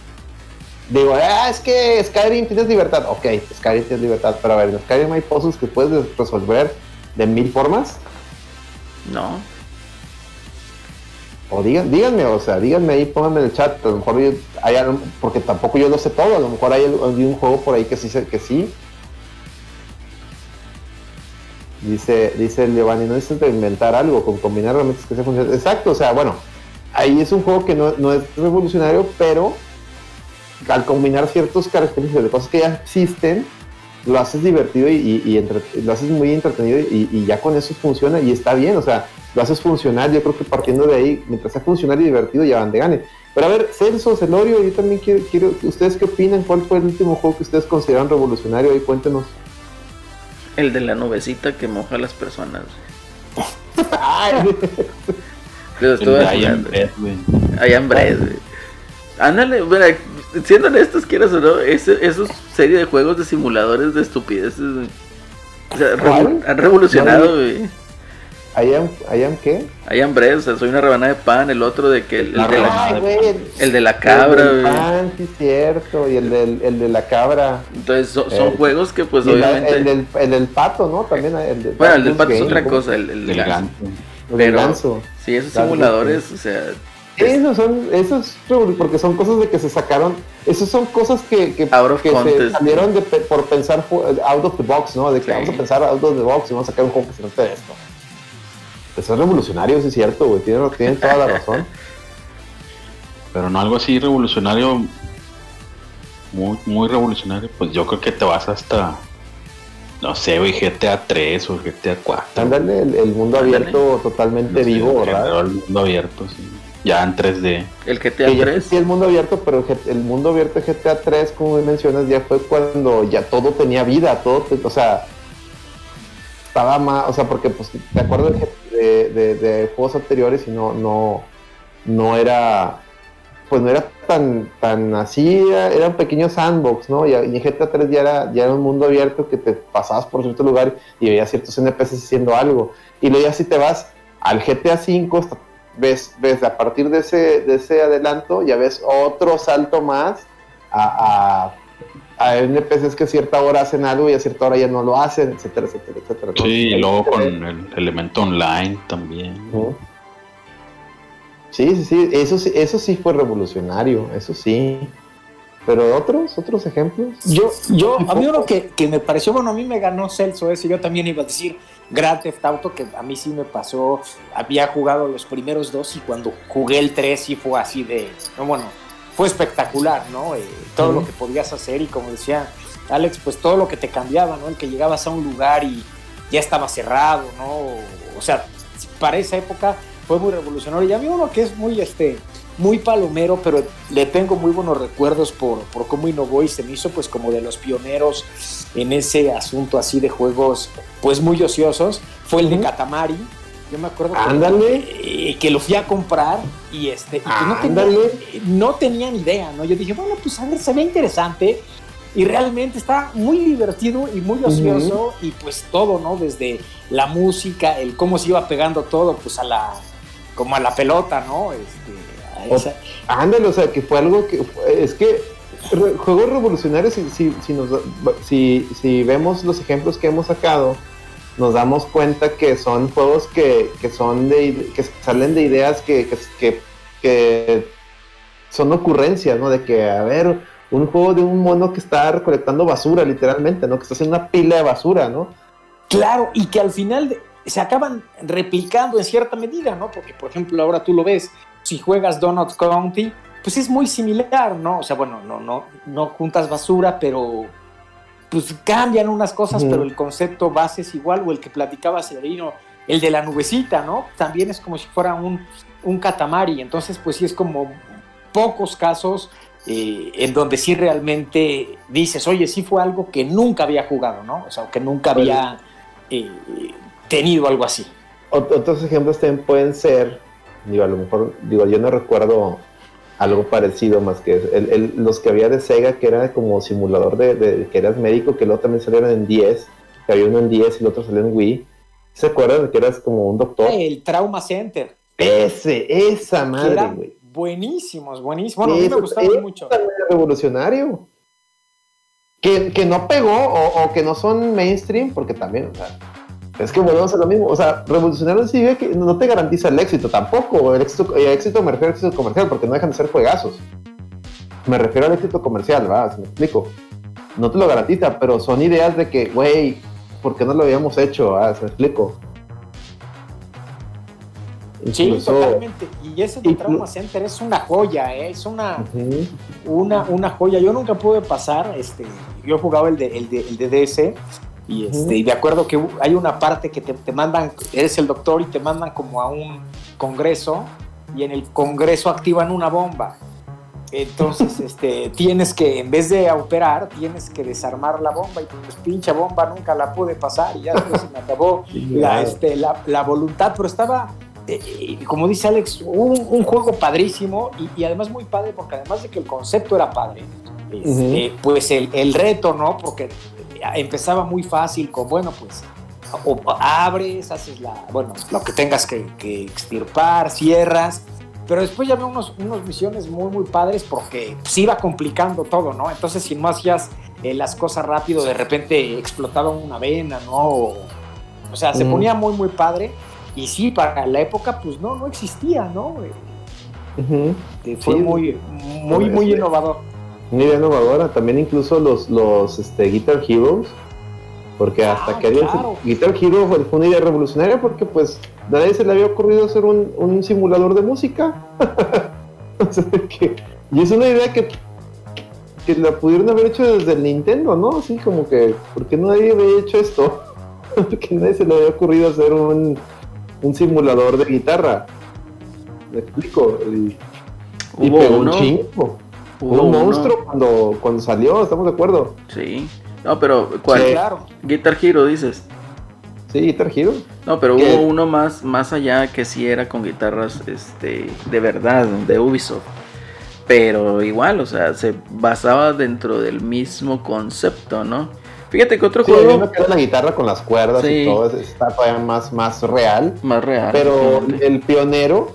Digo, ah, es que Skyrim tienes libertad. Ok, Skyrim tienes libertad, pero a ver, en Skyrim hay puzzles que puedes resolver de mil formas.
No,
O digan, díganme, o sea, díganme ahí, pónganme en el chat. A lo mejor yo, hay porque tampoco yo lo sé todo. A lo mejor hay, hay un juego por ahí que sí, que sí. Dice, dice Giovanni, no necesitas inventar algo, con combinar herramientas que se funcionen. Exacto, o sea, bueno, ahí es un juego que no, no es revolucionario, pero al combinar ciertas características de cosas que ya existen, lo haces divertido y, entre- lo haces muy entretenido y ya con eso funciona y está bien, o sea, lo haces funcionar, yo creo que partiendo de ahí, mientras sea funcional y divertido, ya van de gane. Pero a ver, Celso, Celorio, yo también quiero, quiero, ¿ustedes qué opinan? ¿Cuál fue el último juego que ustedes consideran revolucionario? Ahí cuéntenos.
el de la nubecita que moja a las personas.
El
estuve jugando. Ándale, bueno, siendo honestos, quieras o no, ese, esos serie de juegos de simuladores de estupideces, güey. O sea, revo- han revolucionado, güey.
¿I am, I am qué?
I am Bread, o sea, soy una rebanada de pan, el otro de que el, el
La
de, la.
Ay, güey, el,
el de la
el
cabra,
del pan, sí, cierto, y el, del, el de la cabra.
Entonces son, son
Eh,
juegos que pues obviamente...
el, del, el del pato, ¿no? También el del
bueno, el del pato es otra
¿cómo?
cosa, el, el de ganso.
ganso.
El del
Pero-
ganso.
Sí, esos
Ganso,
simuladores, o sea,
Esos son, esos, porque son cosas de que se sacaron, esos son cosas que, que, que se salieron de pe- por pensar out of the box, ¿no? De que
Sí.
vamos a pensar out of the box y vamos a sacar un juego que se trate de esto. Eso es revolucionario, sí es cierto, güey, tienen, tienen toda la razón.
Pero no algo así revolucionario. Muy, muy revolucionario. Pues yo creo que te vas hasta. No sé, güey, GTA 3 o GTA 4.
Ándale, el, el mundo
Ándale.
abierto totalmente
No sé,
vivo,
pero
¿verdad?
El mundo abierto, sí. Ya en 3D.
el GTA
Que ya
3.
sí el mundo abierto, pero el mundo abierto de GTA 3, como mencionas, ya fue cuando ya todo tenía vida, todo, te- o sea, estaba más, o sea, porque pues te acuerdas de, de, de- juegos anteriores y no, no, no era, pues no era tan, tan así, era, un pequeño sandbox, ¿no? Y, en GTA 3 ya era, ya era un mundo abierto que te pasabas por cierto lugar y veías ciertos NPCs haciendo algo. Y luego ya si te vas al GTA 5, hasta- ves, ves a partir de ese, de ese adelanto, ya ves otro salto más a, a, a NPCs que a cierta hora hacen algo y a cierta hora ya no lo hacen, etcétera, etcétera, etcétera.
Sí, y luego con el elemento online también.
Sí, sí, sí, eso sí, eso sí fue revolucionario, eso sí. Pero otros, otros ejemplos.
Yo, yo, a mí uno que, que me pareció, bueno, a mí me ganó Celso ese, yo también iba a decir Grand Theft Auto, que a mí sí me pasó, había jugado los primeros dos y cuando jugué el 3 sí fue así de, no, bueno, fue espectacular, ¿no? Eh, todo lo que podías hacer y como decía Alex, pues todo lo que te cambiaba, ¿no? El que llegabas a un lugar y ya estaba cerrado, ¿no? O, sea, para esa época fue muy revolucionario. Y a mí uno que es muy, este, muy palomero, pero le tengo muy buenos recuerdos por, por cómo innovó y se me hizo pues como de los pioneros en ese asunto así de juegos pues muy ociosos, fue el de. Katamari. Yo me acuerdo que,
Ándale.
eh, que lo fui a comprar y este y no, tenía,
Ándale.
no tenía ni idea, ¿no? Yo dije, bueno, pues a ver, se ve interesante, y realmente está muy divertido y muy ocioso y pues todo, ¿no? Desde la música, el cómo se iba pegando todo, pues a la, como a la pelota, ¿no? Este, a esa-
Ándale, o sea, que fue algo que. Es que re- juegos revolucionarios, si, si, si, nos, si, si vemos los ejemplos que hemos sacado, nos damos cuenta que son juegos que, que son de que salen de ideas que, que, que- son ocurrencias, ¿no? De que, a ver, un juego de un mono que está recolectando basura, literalmente, ¿no? Que está haciendo una pila de basura, ¿no?
Claro, y que al final se acaban replicando en cierta medida, ¿no? Porque, por ejemplo, ahora tú lo ves, si juegas Donut County, pues es muy similar, ¿no? O sea, bueno, no, no, no juntas basura, pero pues cambian unas cosas, pero el concepto base es igual, o el que platicaba Severino, el de la nubecita, ¿no? También es como si fuera un, un catamari, entonces pues sí es como pocos casos eh, en donde sí realmente dices, oye, sí fue algo que nunca había jugado, ¿no? O sea, que nunca había eh, tenido algo así.
Ot- Otros ejemplos también pueden ser, digo, a lo mejor, digo, yo no recuerdo algo parecido más que el- el- los que había de Sega, que era como simulador de, de- que eras médico, que luego también salieron en 10, que había uno en 10 y el otro salió en Wii. ¿Se acuerdan de que eras como un doctor?
El Trauma Center,
Ese, esa madre, güey.
buenísimos, buenísimos. Bueno, a mí me gustaba mucho.
revolucionario. Que, que no pegó o, o que no son mainstream, porque también, o sea, es que volvemos a lo mismo. O sea, revolucionario significa que no te garantiza el éxito tampoco. El éxito, el éxito me refiero al éxito comercial, porque no dejan de ser juegazos. Me refiero al éxito comercial, ¿va? Si me explico. No te lo garantiza, pero son ideas de que, güey, ¿por qué no lo habíamos hecho? Ah, ¿Se me explico?
Sí,
Incluso-
totalmente. Y ese de Trauma Center es una joya, ¿eh? es una, una, una joya. Yo nunca pude pasar, este, yo jugaba el de, el de, el de DS y, este, y de acuerdo que hay una parte que te, te mandan, eres el doctor y te mandan como a un congreso y en el congreso activan una bomba. Entonces, este, tienes que, en vez de operar, tienes que desarmar la bomba y pues pinche bomba nunca la pude pasar y ya después se me acabó la, este, la, la voluntad, pero estaba, eh, eh, como dice Alex, un, un juego padrísimo y, y además muy padre porque además de que el concepto era padre, este, pues el, el reto, ¿no? Porque empezaba muy fácil con, bueno, pues o abres, haces la, bueno, lo que tengas que, que extirpar, cierras, pero después ya había unos, unos misiones muy, muy padres porque se iba complicando todo, ¿no? Entonces, si no hacías eh, las cosas rápido, de repente explotaba una vena, ¿no? O, o sea, se
Mm.
ponía muy, muy padre. Y sí, para la época, pues no, no existía, ¿no? Eh, Fue
Sí,
muy, muy, muy
este,
innovador.
Una idea innovadora, también incluso los, los este, Guitar Heroes, porque hasta
Ah,
que había
claro.
Guitar Hero fue, una idea revolucionaria porque pues nadie se le había ocurrido hacer un, un simulador de música. O sea, que- y es una idea que, que la pudieron haber hecho desde el Nintendo, ¿no? Así como que, ¿por qué nadie había hecho esto? Porque nadie se le había ocurrido hacer un, un simulador de guitarra. Me explico. Y, pegó
uno.
un chingo.
Hubo
Fue un
uno.
monstruo cuando, cuando salió, estamos de acuerdo.
Sí. No, pero ¿cuál?
Sí.
Claro.
Guitar Hero dices.
Sí, Guitar Hero.
No, pero
¿Qué?
hubo uno más, más allá que sí era con guitarras este, de verdad, de Ubisoft. Pero igual, o sea, se basaba dentro del mismo concepto, ¿no? Fíjate que otro
Sí,
juego
era la guitarra con las cuerdas
Sí.
y todo, está todavía más, más real.
más real.
Pero el pionero,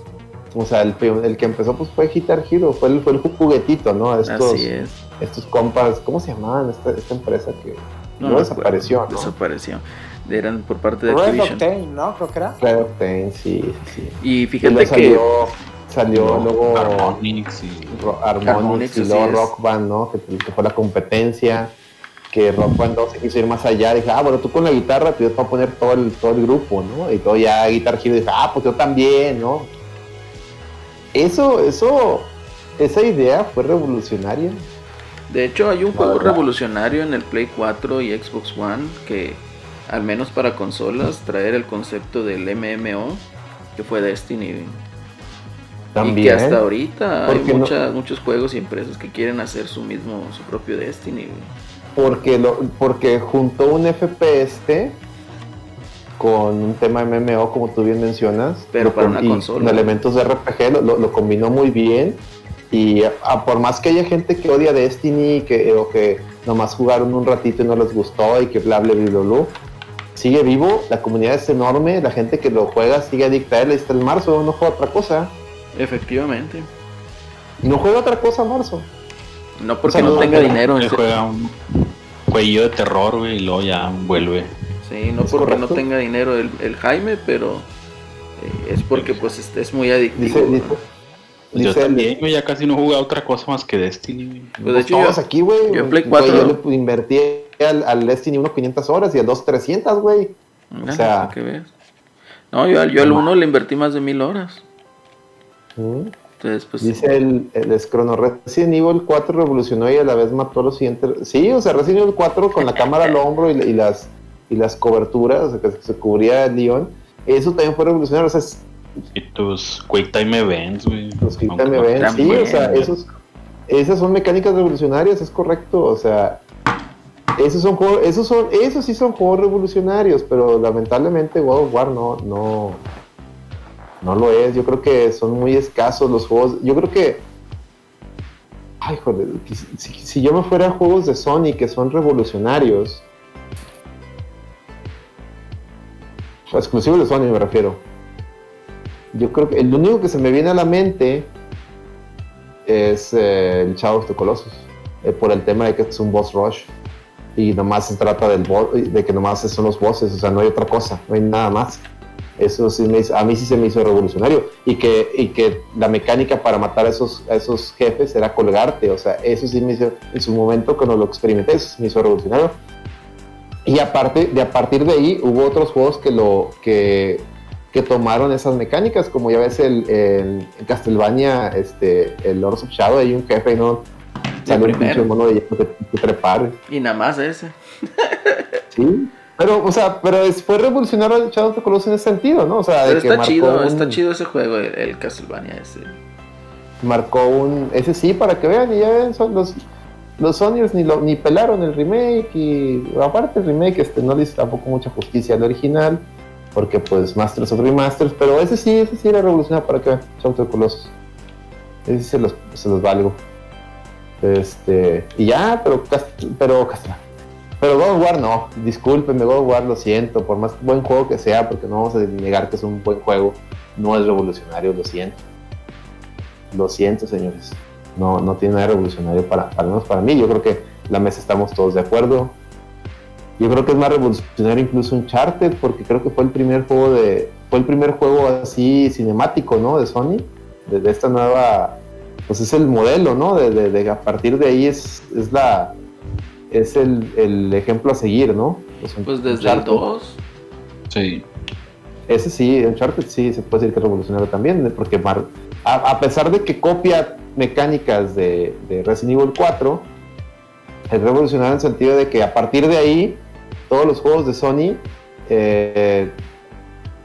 o sea, el, el que empezó pues fue Guitar Hero, fue el, fue el juguetito, ¿no? Estos,
Así es.
estos compas, ¿cómo se llamaban esta, esta empresa que
No
no, desapareció,
acuerdo,
¿no?
Desapareció. Eran por parte de
Red
Activision.
Octane, ¿no? Creo que era.
Red Octane, sí, sí.
Y
Y
fíjate
luego
que
salió, salió luego
Harmonix y
Ro- Harmonix,
Harmonix,
y luego. Rock Band, ¿no? Que, que fue la competencia. Que Rock Band 2 se quiso ir más allá. Dije, ah, bueno, tú con la guitarra, pues te voy a poner todo el, todo el grupo, ¿no? Y todo ya Guitar Hero dije, ah, pues yo también, ¿no? Eso, eso, esa idea fue revolucionaria.
De hecho, hay un juego revolucionario en el Play 4 y Xbox One que, al menos para consolas, traer el concepto del MMO, que fue Destiny.
También.
Y que hasta ahorita hay
no-
muchas, muchos juegos y empresas que quieren hacer su mismo, su propio Destiny.
Porque, lo, porque juntó un FPS con un tema MMO, como tú bien mencionas.
Pero para
con-
una
y
consola.
Con elementos de RPG, lo, lo- lo combinó muy bien. Y ah, por más que haya gente que odia Destiny que, o que nomás jugaron un ratito y no les gustó y que bla bla bla bla. bla. Sigue vivo, la comunidad es enorme, la gente que lo juega sigue adicta a él, ahí está el marzo, no juega otra cosa.
Efectivamente.
No juega otra cosa marzo.
No porque
O sea,
no,
no,
tenga dinero.
Él
en
juega un cuello de terror, güey, y luego ya vuelve.
Sí, no
¿Es
porque
correcto?
no tenga dinero el, el Jaime, pero eh, es porque pues es, es muy adictivo.
Dice,
¿no?
dice,
yo
dice
también, güey, ya casi no he jugado otra cosa más que Destiny.
Pues de hecho
todos
yo,
aquí, güey.
yo en Play
Güey,
4
Yo le invertí al, al Destiny 1 500 horas y al 2 300, güey.
Mira,
o sea-.
No, yo, al- yo al 1 le invertí más de mil horas.
Mm.
Entonces, pues
Dice el, el Escrono, Resident Evil 4 revolucionó y a la vez mató a los siguientes. Sí, o sea, Resident Evil 4 con la cámara al hombro y, y las y las coberturas, o sea, que se cubría el eso también fue revolucionario. O sea, es-
Y tus Quick Time Events, güey.
los Quick Time Events, sí, o sea, esos, esas son mecánicas revolucionarias, es correcto, o sea, esos son juegos, esos son, esos sí son juegos revolucionarios, pero lamentablemente God of War no, no, no lo es. Yo creo que son muy escasos los juegos. Yo creo que, ay, joder, si yo me fuera a juegos de Sony que son revolucionarios, exclusivos de Sony me refiero. Yo creo que el único que se me viene a la mente es eh, el Shadow of the Colossus, eh, por el tema de que es un boss rush y nomás se trata del de que nomás son los bosses, o sea, no hay otra cosa, no hay nada más. Eso sí me hizo- a mí sí se me hizo revolucionario y que, y que la mecánica para matar a esos, a esos jefes era colgarte, o sea, eso sí me hizo, en su momento cuando lo experimenté, eso sí me hizo revolucionario. Y aparte, de a partir de ahí hubo otros juegos que lo que, que tomaron esas mecánicas, como ya ves el, el- en Castlevania, este, el Lords of Shadow, hay un jefe, ¿no? Sale un pinche mono de que, que trepar,
Y nada más ese.
sí. Pero, o sea, pero fue revolucionario el Shadow of the Colossus en ese sentido, ¿no? O sea, de
Pero
que
está chido,
un-
está chido ese juego, el, el Castlevania ese.
marcó un ese sí para que vean y ya ven son los los Sonyers ni lo, ni pelaron el remake y aparte el remake este no le hizo tampoco mucha justicia al original porque pues Masters of Remasters pero ese sí ese sí era revolucionario para que of the Colossus ese se los se los valgo. Este y ya pero pero pero God of War no discúlpenme God of War lo siento por más buen juego que sea porque no vamos a negar que es un buen juego no es revolucionario lo siento. Lo siento, señores. No, no tiene nada revolucionario para, al menos para mí. Yo creo que la mesa estamos todos de acuerdo. Yo creo que es más revolucionario incluso Uncharted, porque creo que fue el primer juego de. Fue el primer juego así cinemático, ¿no? De Sony. De, de esta nueva. Pues es el modelo, ¿no? De, de- de- a partir de ahí es, es la. Es el, el ejemplo a seguir, ¿no? Pues,
Pues desde el
Uncharted.
2.
Sí.
Ese sí, Uncharted sí se puede decir que es revolucionario también, porque mar- a, a pesar de que copia mecánicas de, de Resident Evil 4, es revolucionario en el sentido de que a partir de ahí todos los juegos de Sony eh,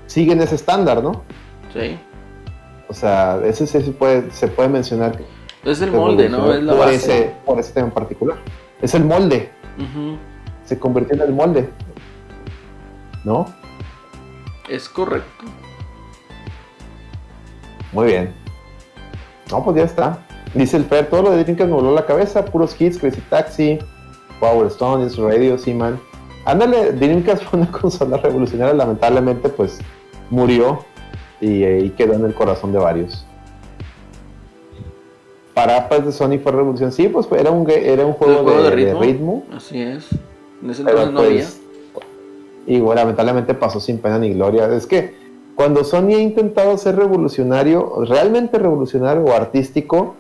siguen ese estándar, ¿no?
Sí.
O sea, ese sí se puede, se puede mencionar
Es el molde, ¿no? Es la
por,
base.
ese, por ese tema en particular. Es el molde, se convirtió en el molde, ¿no?
Es correcto.
Muy bien. No, pues ya está. Dice el Fer, todo lo de Dreamcast me voló la cabeza, puros hits, Crazy Taxi, Power Stone, Radio, Seaman. Ándale, Dreamcast fue una consola revolucionaria, lamentablemente pues murió y ahí quedó en el corazón de varios. Para pues de Sony fue revolución, sí, pues era un, era un juego,
¿El juego
de,
de
de
ritmo? Así es. En ese entonces no había.
pues, Y bueno, lamentablemente pasó sin pena ni gloria. Es que cuando Sony ha intentado ser revolucionario, realmente revolucionario o artístico,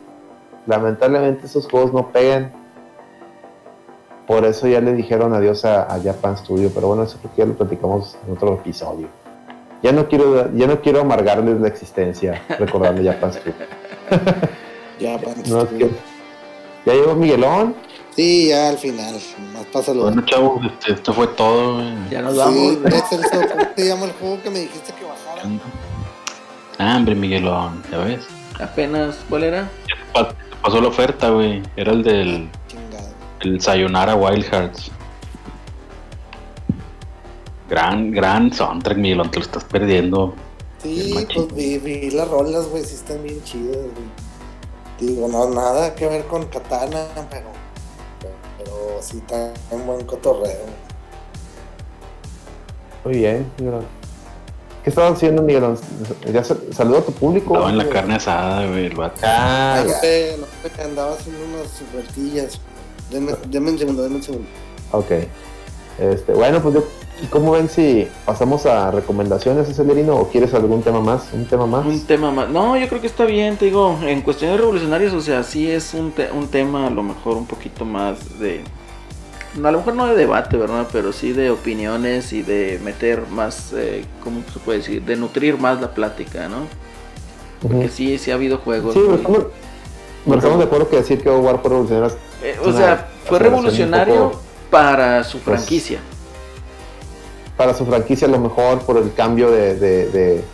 lamentablemente esos juegos no pegan. Por eso ya le dijeron adiós a, a Japan Studio, pero bueno, eso creo que ya lo platicamos en otro episodio. Ya no quiero, ya no quiero amargarles la existencia recordando Japan Studio.
Ya, para
No, es que- ya llegó Miguelón.
Sí, ya al final. Más pásalo.
Bueno, chavos, este, esto fue todo, güey.
Ya nos
Sí,
vamos.
¿qué es? ¿Cómo te llama el juego que me dijiste que bajara?
Ah, hombre, Miguelón, ya ves.
Apenas, ¿cuál era?
Ya te pa- te pasó la oferta, güey. Era el del
Chingado.
el Sayonara Wild Hearts. Gran, gran soundtrack, Miguelón, te lo estás perdiendo.
Sí, pues vi, vi las rolas, güey, sí están bien chidas, güey. Digo, no, nada que ver con Katana, pero, pero sí está un buen cotorreo.
Muy bien, Miguelón. ¿Qué estabas haciendo, Miguelón? Ya sa- saludo a tu público.
Estaba en la carne asada, güey, el vato.
Ah,
Ay,
ya.
güey, lo que andaba haciendo unas suertillas. Denme, denme un segundo, denme un segundo.
Ok. Este, bueno, pues yo, ¿cómo ven si pasamos a recomendaciones, Celerino? ¿O quieres algún tema más? ¿Un tema más?
Un tema más. No, yo creo que está bien, te digo, en cuestiones revolucionarias, o sea, sí es un, te- un tema a lo mejor un poquito más de... no, A lo mejor no de debate, ¿verdad? Pero sí de opiniones y de meter más, eh, ¿cómo se puede decir? De nutrir más la plática, ¿no?
Ujú.
Que sí, sí ha habido juegos.
Sí,
muy-
pero estamos, de acuerdo que decir que War fue revolucionario.
Eh, o sea, fue revolucionario
poco,
para su
pues,
franquicia.
para su franquicia a lo mejor por el cambio de, de, de,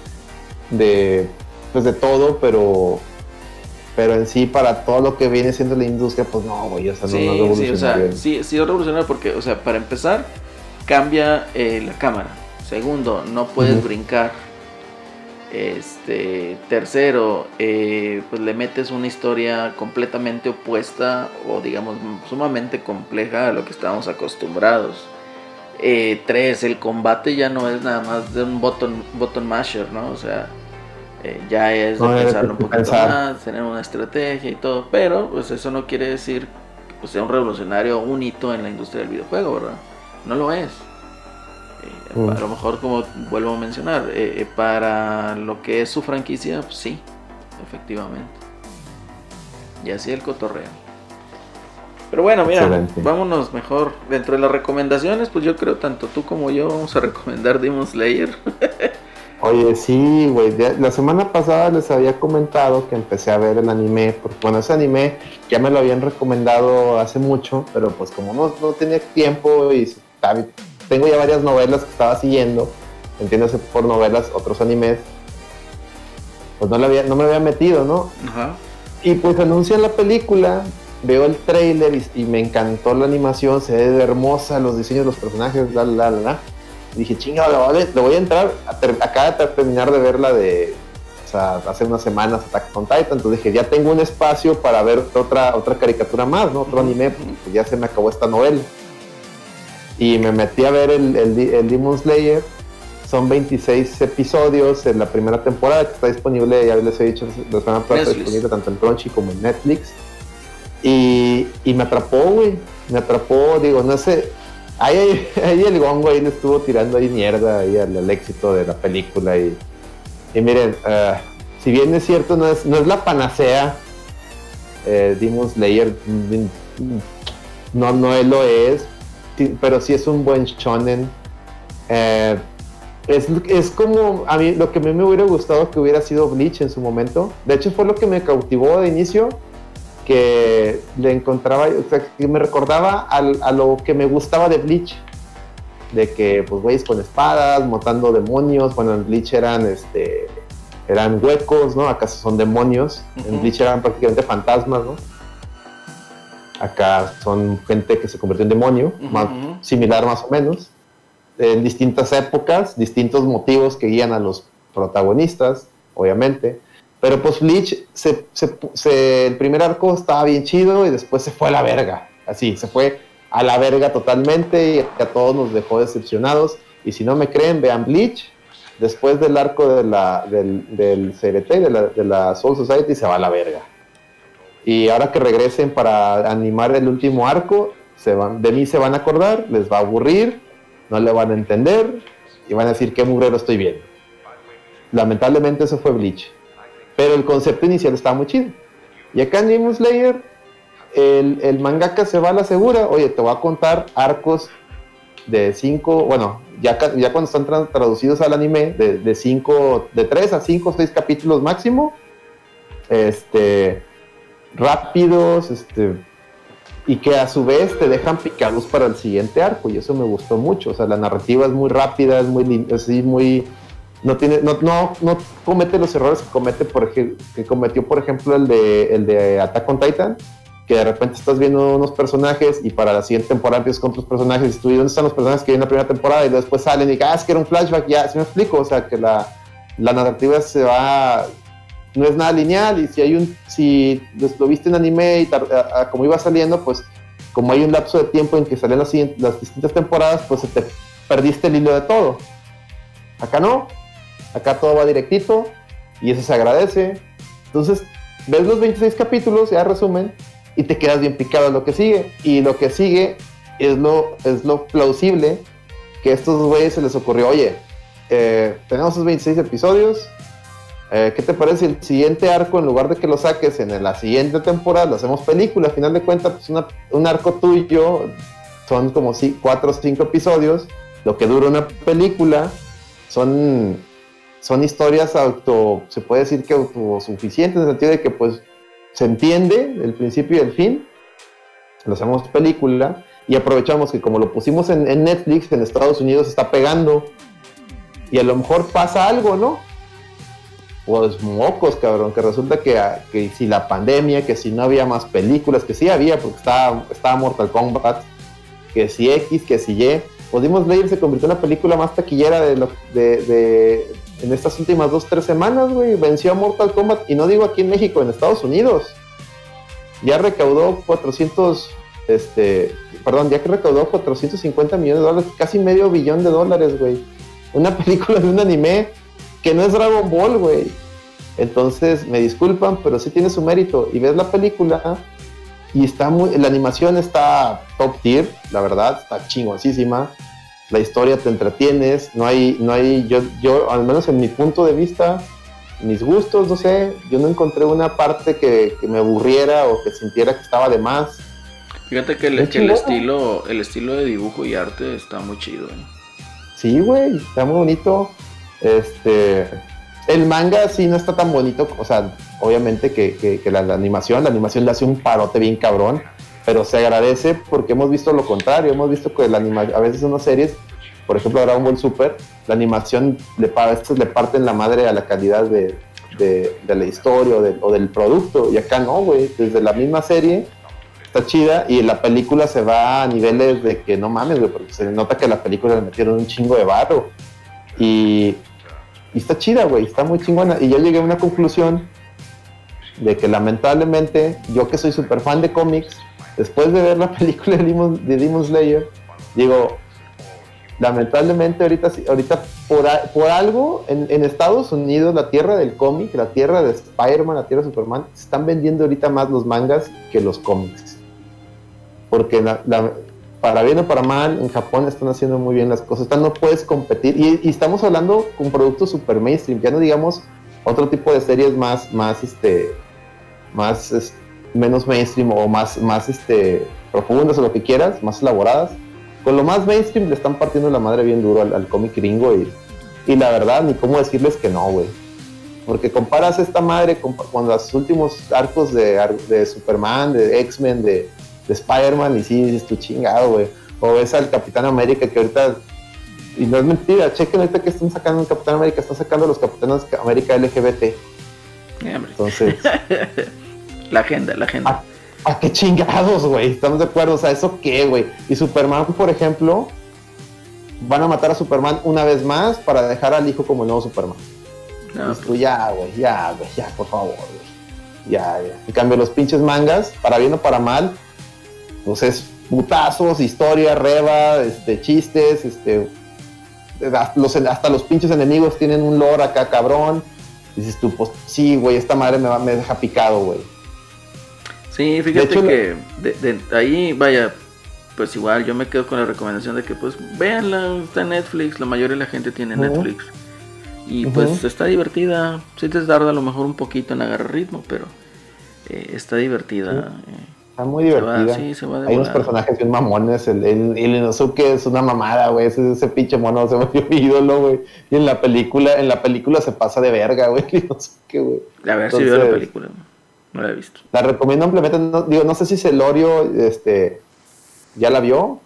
de, pues de todo, pero pero en sí para todo lo que viene siendo la industria, pues no, güey, o sea, no,
Sí,
no es
sí, o sea, sí, sí es revolucionario porque, o sea, para empezar, cambia eh, la cámara. Segundo, no puedes
Ujú.
brincar. Este, tercero, eh, pues le metes una historia completamente opuesta o digamos sumamente compleja a lo que estábamos acostumbrados. Eh, tres, el combate ya no es nada más de un button, button masher, ¿no? O sea, eh, ya es de
No,
pensarlo un poquito
pensar.
más, tener una estrategia y todo, pero pues eso no quiere decir que sea un revolucionario, un hito en la industria del videojuego, ¿verdad? No lo es. Eh,
Mm.
A lo mejor, como vuelvo a mencionar, eh, eh, para lo que es su franquicia, pues, sí, efectivamente. Y así el cotorreo. Pero bueno, mira,
Excelente.
vámonos mejor. Dentro de las recomendaciones, pues yo creo tanto tú como yo vamos a recomendar Demon Slayer.
Oye, sí, güey. La semana pasada les había comentado que empecé a ver el anime. Porque, bueno, ese anime ya me lo habían recomendado hace mucho, pero pues como no, no tenía tiempo y tengo ya varias novelas que estaba siguiendo, entiéndase por novelas, otros animes, pues no, le había, no me había metido, ¿no?
Ajá.
Y pues anuncian la película, veo el trailer y, y me encantó la animación, se ve hermosa, los diseños de los personajes, la, la, la, la. Y dije, chingado, le voy a- le voy a entrar, a ter- acaba de ter- terminar de ver la de, o sea, hace unas semanas Attack on Titan, entonces dije, ya tengo un espacio para ver otra, otra caricatura más, ¿no? Otro anime, porque pues ya se me acabó esta novela. Y me metí a ver el, el, el Demon Slayer, son 26 episodios en la primera temporada que está disponible, ya les he dicho, la semana pasada está disponible tanto en Crunchy como en Netflix. Y, y me atrapó, güey. Me atrapó, digo, no sé. Ahí, ahí, el gongo ahí le estuvo tirando ahí mierda ahí al, éxito de la película. Y, miren, ah, si bien es cierto, no es, no es la panacea, eh, Demon Slayer, mm, mm, no, no lo es, pero sí es un buen shonen. Eh, es, es como a mí lo que a mí me hubiera gustado que hubiera sido Bleach en su momento. De hecho, fue lo que me cautivó de inicio, que le encontraba, o sea, que me recordaba al- a lo que me gustaba de Bleach. De que, pues, güeyes con espadas, matando demonios. Bueno, en Bleach eran, este, eran huecos, ¿no? Acá son demonios. En. Bleach eran prácticamente fantasmas, ¿no? Acá son gente que se convirtió en demonio, más- similar más o menos en distintas épocas, distintos motivos que guían a los protagonistas, obviamente. Pero pues Bleach, se, el primer arco estaba bien chido y después se fue a la verga. Así, se fue a la verga totalmente y a todos nos dejó decepcionados. Y si no me creen, vean Bleach. Después del arco del, del CRT, de la, Soul Society, se va a la verga. Y ahora que regresen para animar el último arco, se van, de mí se van a acordar, les va a aburrir, no le van a entender y van a decir qué mugrero estoy viendo. Lamentablemente eso fue Bleach. Pero el concepto inicial está muy chido. Y acá en Demon el, mangaka se va a la segura. Oye, te voy a contar arcos de 5, bueno, ya, cuando están tra- traducidos al anime, de 5, de 3 a 5 o 6 capítulos máximo. Este, rápidos, este, y que a su vez te dejan picados para el siguiente arco y eso me gustó mucho o sea la narrativa es muy rápida es muy así muy no tiene no, no, no comete los errores que comete por ej- que cometió por ejemplo el de el de Attack on Titan que de repente estás viendo unos personajes y para la siguiente temporada empiezas con otros personajes y tú, ¿y dónde están los personajes que vi en la primera temporada? Y después salen y ah, es que era un flashback, ya, ¿sí me explico? O sea, que la, la narrativa se va, no es nada lineal y si hay un, si lo viste en anime y a- como iba saliendo, pues como hay un lapso de tiempo en que salen las, las distintas temporadas, pues se te perdiste el hilo de todo. Acá no, acá todo va directito y eso se agradece. Entonces, ves los 26 capítulos, ya resumen, y te quedas bien picado en lo que sigue. Y lo que sigue es lo, es lo plausible que a estos güeyes se les ocurrió, oye, eh, tenemos esos 26 episodios, eh, ¿qué te parece el siguiente arco, en lugar de que lo saques en la siguiente temporada, lo hacemos película? A final de cuentas, pues una- un arco tuyo son como 4 o 5 episodios, lo que dura una película son, son historias auto, se puede decir que autosuficientes, en el sentido de que pues se entiende el principio y el fin, lo hacemos película y aprovechamos que como lo pusimos en, Netflix, en Estados Unidos está pegando. Y a lo mejor pasa algo, ¿no? Pues mocos, cabrón, que resulta que, ah, que si la pandemia, que si no había más películas, que sí había, porque estaba, estaba Mortal Kombat, que si X, que si Y, pues Demon se convirtió en la película más taquillera de, lo, de- en estas últimas dos, tres semanas, güey, venció a Mortal Kombat, y no digo aquí en México, en Estados Unidos. Ya recaudó 400, este, perdón, ya que recaudó 450 millones de dólares, casi medio billón de dólares, güey. Una película de un anime que no es Dragon Ball, güey. Entonces, me disculpan, pero sí tiene su mérito. Y ves la película y está muy, la animación está top tier, la verdad, está chingoncísima. La historia te entretienes, no hay, no hay, yo, yo, al menos en mi punto de vista, mis gustos, no sé, yo no encontré una parte que, que me aburriera o que sintiera que estaba de más.
Fíjate que el, que el estilo, el estilo de dibujo y arte está muy chido. ¿eh?
Sí, güey, está muy bonito. Este, el manga sí no está tan bonito, o sea, obviamente que, que- que la, la animación, la animación le hace un parote bien cabrón, pero se agradece porque hemos visto lo contrario, hemos visto que la anima, a veces unas series, por ejemplo Dragon Ball Super, la animación le, a veces le parten la madre a la calidad de, de- la historia o, de- o del producto, y acá no, güey, desde la misma serie está chida y la película se va a niveles de que no mames, güey, porque se nota que la película le metieron un chingo de barro. Y, y está chida, güey, está muy chingona. Y yo llegué a una conclusión de que lamentablemente, yo que soy súper fan de cómics, después de ver la película de Demon, de Slayer, digo, lamentablemente ahorita, ahorita por, algo en, Estados Unidos, la tierra del cómic, la tierra de Spider-Man, la tierra de Superman, están vendiendo ahorita más los mangas que los cómics. Porque para bien o para mal, en Japón están haciendo muy bien las cosas. No puedes competir. Y, estamos hablando con productos super mainstream, ya no digamos otro tipo de series más, más este, más es- menos mainstream o más, más este, profundas o lo que quieras, más elaboradas. Con lo más mainstream le están partiendo la madre bien duro al, al cómic gringo y, y la verdad, ni cómo decirles que no, güey. Porque comparas esta madre con, con los últimos arcos de, de Superman, de X-Men, de, de Spider-Man, y sí, dices tú chingado, güey. O ves al Capitán América que ahorita, y no es mentira, chequen ahorita que están sacando un Capitán América, están sacando los Capitanes América LGBT.
Eh,
Entonces,
La agenda, la agenda.
¿a, a qué chingados, güey? Estamos de acuerdo, o sea, ¿eso qué, güey? Y Superman, por ejemplo, van a matar a Superman una vez más para dejar al hijo como el nuevo Superman.
No,
Dices tú, ya, güey, ya, güey, ya, por favor, güey. Ya, ya. En cambio, los pinches mangas, para bien o para mal, pues es putazos, historia, reba, este, chistes, este. hasta Los, hasta los pinches enemigos tienen un lore acá, cabrón. Dices tú, pues sí, güey, esta madre me, va- me deja picado, güey.
Sí, fíjate
hecho,
que de, de ahí, vaya, pues igual yo me quedo con la recomendación de que pues véanla, está en Netflix, la mayoría de la gente tiene. Netflix. Y pues está divertida, sí te tarda a lo mejor un poquito en agarrar ritmo, pero eh, está divertida. eh.
Está muy
Se va-
divertida.
sí, se va de
Hay unos personajes bien mamones. El, el, el Inosuke es una mamada, güey. Ese, ese pinche mono se volvió mi ídolo, güey. Y en la película, en la película se pasa de verga, güey. Inosuke, güey.
A ver si veo la
Entonces-
película, no la he visto.
La recomiendo ampliamente. No, digo, no sé si Celorio, este, ya la vio.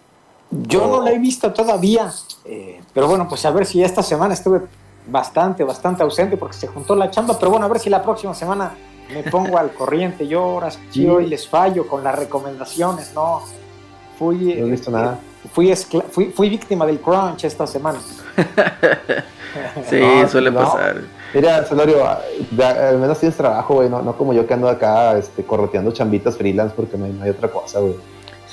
Yo no la he visto todavía, eh, pero bueno, pues a ver si esta semana estuve bastante, bastante ausente porque se juntó la chamba, pero bueno, a ver si la próxima semana me pongo al corriente. Yo ahora sí hoy les fallo con las recomendaciones, no. Fui,
No he visto
eh,
nada.
Fui, escla- fui, fui víctima del crunch esta semana.
Sí,
No,
suele
no.
pasar.
Mira, Celorio, al menos tienes trabajo, güey. No, no como yo que ando acá este, correteando chambitas freelance porque no hay, no hay otra cosa, güey.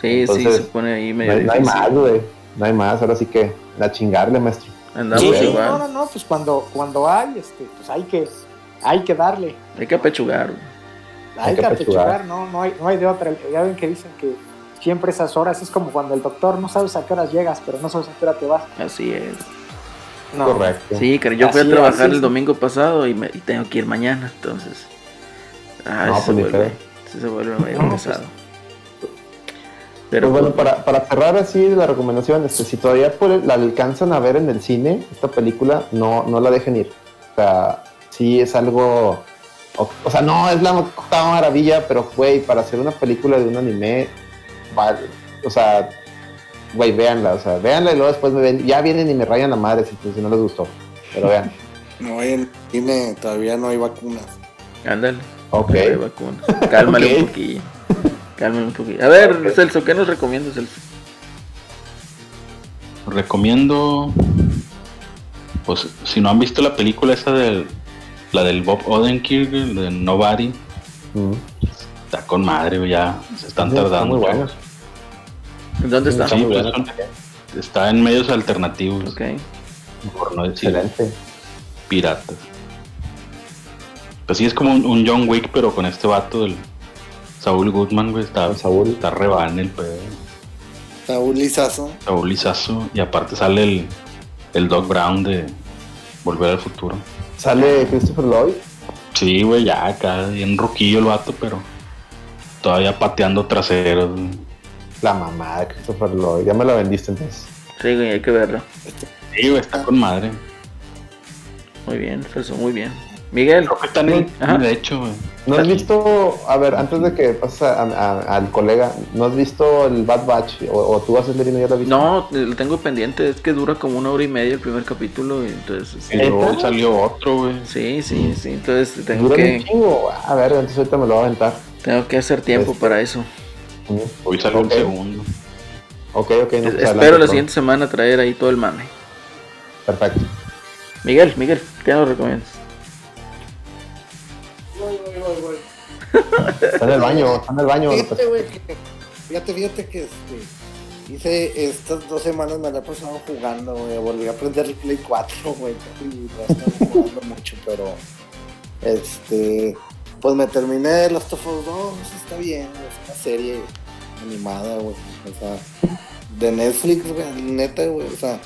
Sí, sí, se pone ahí
No
medio
hay, no hay más, güey. No hay más. Ahora sí que a chingarle, maestro.
Andamos
Sí,
igual.
no, no, no, pues cuando, cuando hay, este, pues hay que, hay que darle,
Hay que apechugar. güey.
hay, que
apechugar.
apechugar, no, no hay, no hay de otra. Ya ven que dicen que siempre esas horas es como cuando el doctor no sabes a qué horas llegas, pero no sabes a qué hora te vas.
Así es.
No.
Correcto.
Sí, pero yo fui a trabajar
así
el domingo pasado y, me, y tengo que ir mañana, entonces. Ah,
No,
se
pues, ni
vuelve, se vuelve medio
No, pues,
pesado.
Pero bueno,
pues,
para, para cerrar así la recomendación, este, si todavía por- la alcanzan a ver en el cine, esta película, no, no la dejen ir. O sea, sí es algo... O, o sea, no es la octava maravilla, pero, güey, para hacer una película de un anime, vale, o sea, güey, véanla, o sea, véanla y luego después me ven, ya vienen y me rayan la madre si, si no les gustó. Pero vean.
No hay en cine, todavía no hay vacunas.
ándale.
Ok.
no hay vacunas. Cálmale
Ok.
un poquillo. Cálmale un poquillo. A ver, Celso, ¿qué nos recomiendas, Celso?
Recomiendo. Pues si no han visto la película esa del. La del Bob Odenkirk, de Nobody.
Mm.
Está con madre, ya. Se están
Sí, está
tardando.
muy.
¿Dónde está?
Sí, pues, está en medios alternativos.
Ok.
Por no decir
Excelente.
piratas. Pues sí, es como un, un John Wick, pero con este vato del Saúl Goodman, güey. Está,
Saúl.
está rebane el pedo.
Saúl Lizazo.
Saúl Lizazo. Y aparte sale el, el Doc Brown de Volver al Futuro.
Sale Christopher Lloyd.
Sí, güey, ya acá, bien roquillo el vato, pero todavía pateando traseros. güey.
La mamá de Christopher Lloyd. Ya me la vendiste entonces.
Sí, güey, hay que verlo.
Sí, güey, está con madre.
Muy bien, Celso, muy bien. Miguel,
Creo que está en el,
Ajá.
de hecho, güey.
¿No has visto, a ver, antes de que pases a- a- al colega, ¿no has visto el Bad Batch? ¿O, o tú haces Lerino ya lo viste?
no, lo tengo pendiente, es que dura como una hora y media el primer capítulo, y entonces...
Y luego salió otro, güey.
Sí, sí, sí, entonces tengo
Dura un
que,
chingo. A ver, entonces ahorita me lo voy a aventar.
tengo que hacer tiempo para eso.
Mm.
Hoy salió
Ok.
el segundo.
Ok, ok. no, pues
Espero
adelante,
la siguiente semana traer ahí todo el mame.
Perfecto.
Miguel, Miguel, ¿qué nos recomiendas?
Voy, voy, voy, voy.
Está en el baño, está en el baño.
Fíjate, güey, que- fíjate, fíjate que este, hice estas dos semanas me la he pasado jugando, güey. Volví a aprender el Play 4, güey. Y no estado jugando mucho, pero este, pues me terminé Last of Us 2, está bien, es una serie animada. O sea, de Netflix, güey, neta, güey. O sea,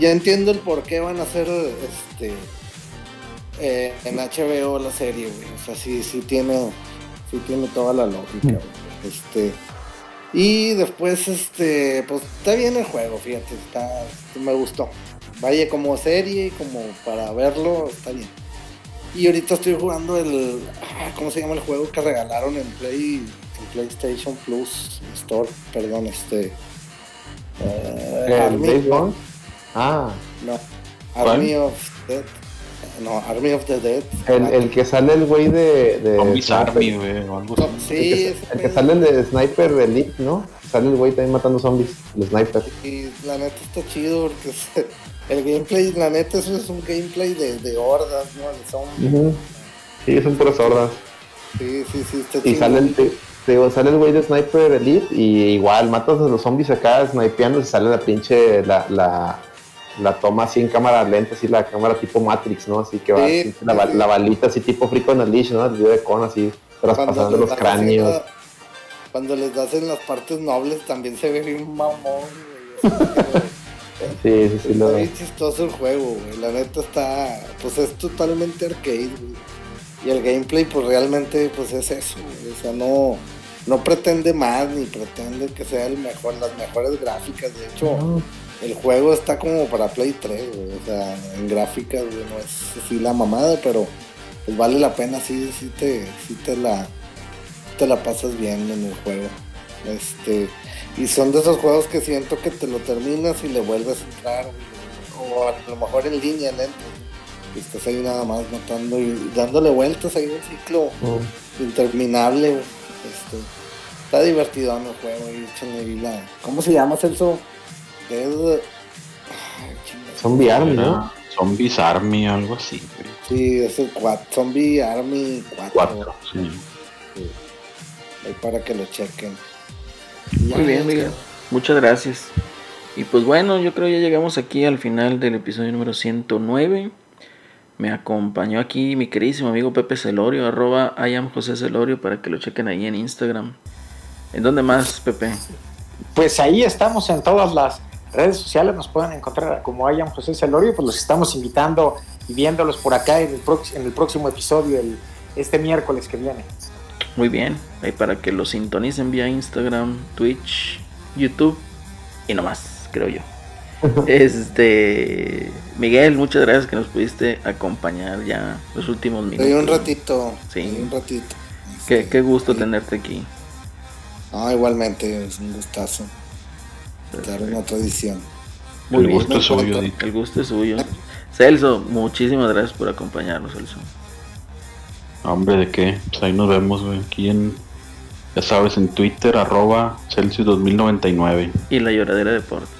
ya entiendo el por qué van a hacer este eh, en HBO la serie, güey. O sea, sí, sí tiene, sí tiene toda la lógica. Este. Y después, este, pues está bien el juego, fíjate, está, me gustó. Vaya como serie, como para verlo, está bien. Y ahorita estoy jugando el, ah, ¿cómo se llama el juego que regalaron en Play, en PlayStation Plus Store? Perdón, este.
¿El
Army-
Gone? Ah,
no,
¿Cuál?
Army of Dead. No, Army of the Dead.
el, el que sale el güey de... de
Zombies. Army, güey, o algo así.
sí,
El que, el que sale el de Sniper Elite, ¿no? Sale el güey también matando zombies, el Sniper.
Y la neta está chido porque es- el gameplay, la neta, eso es un gameplay de, de hordas, ¿no? De zombies.
Ujú. Sí, son puras hordas.
Sí, sí, sí, está
Y
chido.
sale el, digo, sale el güey de Sniper Elite y igual matas a los zombies acá snipeando y sale la pinche, la, la, la toma así en cámara lenta, así la cámara tipo Matrix, ¿no? Así que va,
Sí,
así, la, balita así tipo Freak on a Leash, ¿no? El video de con así, traspasando los cráneos.
en la- cuando les das en las partes nobles también se ve bien mamón, güey.
Sí, sí, sí,
Está
lo
bien chistoso el juego, güey. La neta está, pues es totalmente arcade, güey. Y el gameplay, pues realmente, pues es eso, güey. O sea, no, no pretende más ni pretende que sea el mejor, las mejores gráficas. De hecho, el juego está como para Play 3, güey. O sea, en gráficas, güey, no es así la mamada, pero pues vale la pena, sí, sí te, sí te la, te la pasas bien en el juego. Este, y son de esos juegos que siento que te lo terminas y le vuelves a entrar, güey, o a lo mejor en línea lento. Y estás ahí nada más matando y dándole vueltas ahí un ciclo
Mm.
interminable, güey. Este, está divertido en el juego y la. ¿Cómo se llama Celso? Es.
Zombie Army, ¿no?
Zombies Army, algo así, güey.
Sí, es el 4, Zombie Army 4.
Cuatro, sí.
Ahí para que lo chequen.
Muy bien, Miguel. Muchas gracias. Y pues bueno, yo creo ya llegamos aquí al final del episodio número 109. Me acompañó aquí mi queridísimo amigo Pepe Celorio, arroba I am José Celorio, para que lo chequen ahí en Instagram. ¿En dónde más, Pepe?
Pues ahí estamos en todas las redes sociales, nos pueden encontrar como I am José Celorio, pues los estamos invitando y viéndolos por acá en el, en el próximo episodio, el, este miércoles que viene.
Muy bien, ahí para que lo sintonicen vía Instagram, Twitch, YouTube y no más, creo yo. Este Miguel, muchas gracias que nos pudiste acompañar ya los últimos minutos.
un ratito.
Sí.
Un ratito.
Qué, qué gusto tenerte aquí.
Ah, igualmente, es un gustazo. Estar en otra edición.
Muy
el
bien.
gusto es suyo.
El gusto es suyo. Celso, muchísimas gracias por acompañarnos, Celso.
Hombre, ¿de qué? Pues ahí nos vemos, güey. Aquí en, ya sabes, en Twitter, arroba Celsius 2099.
Y la lloradera de deportes.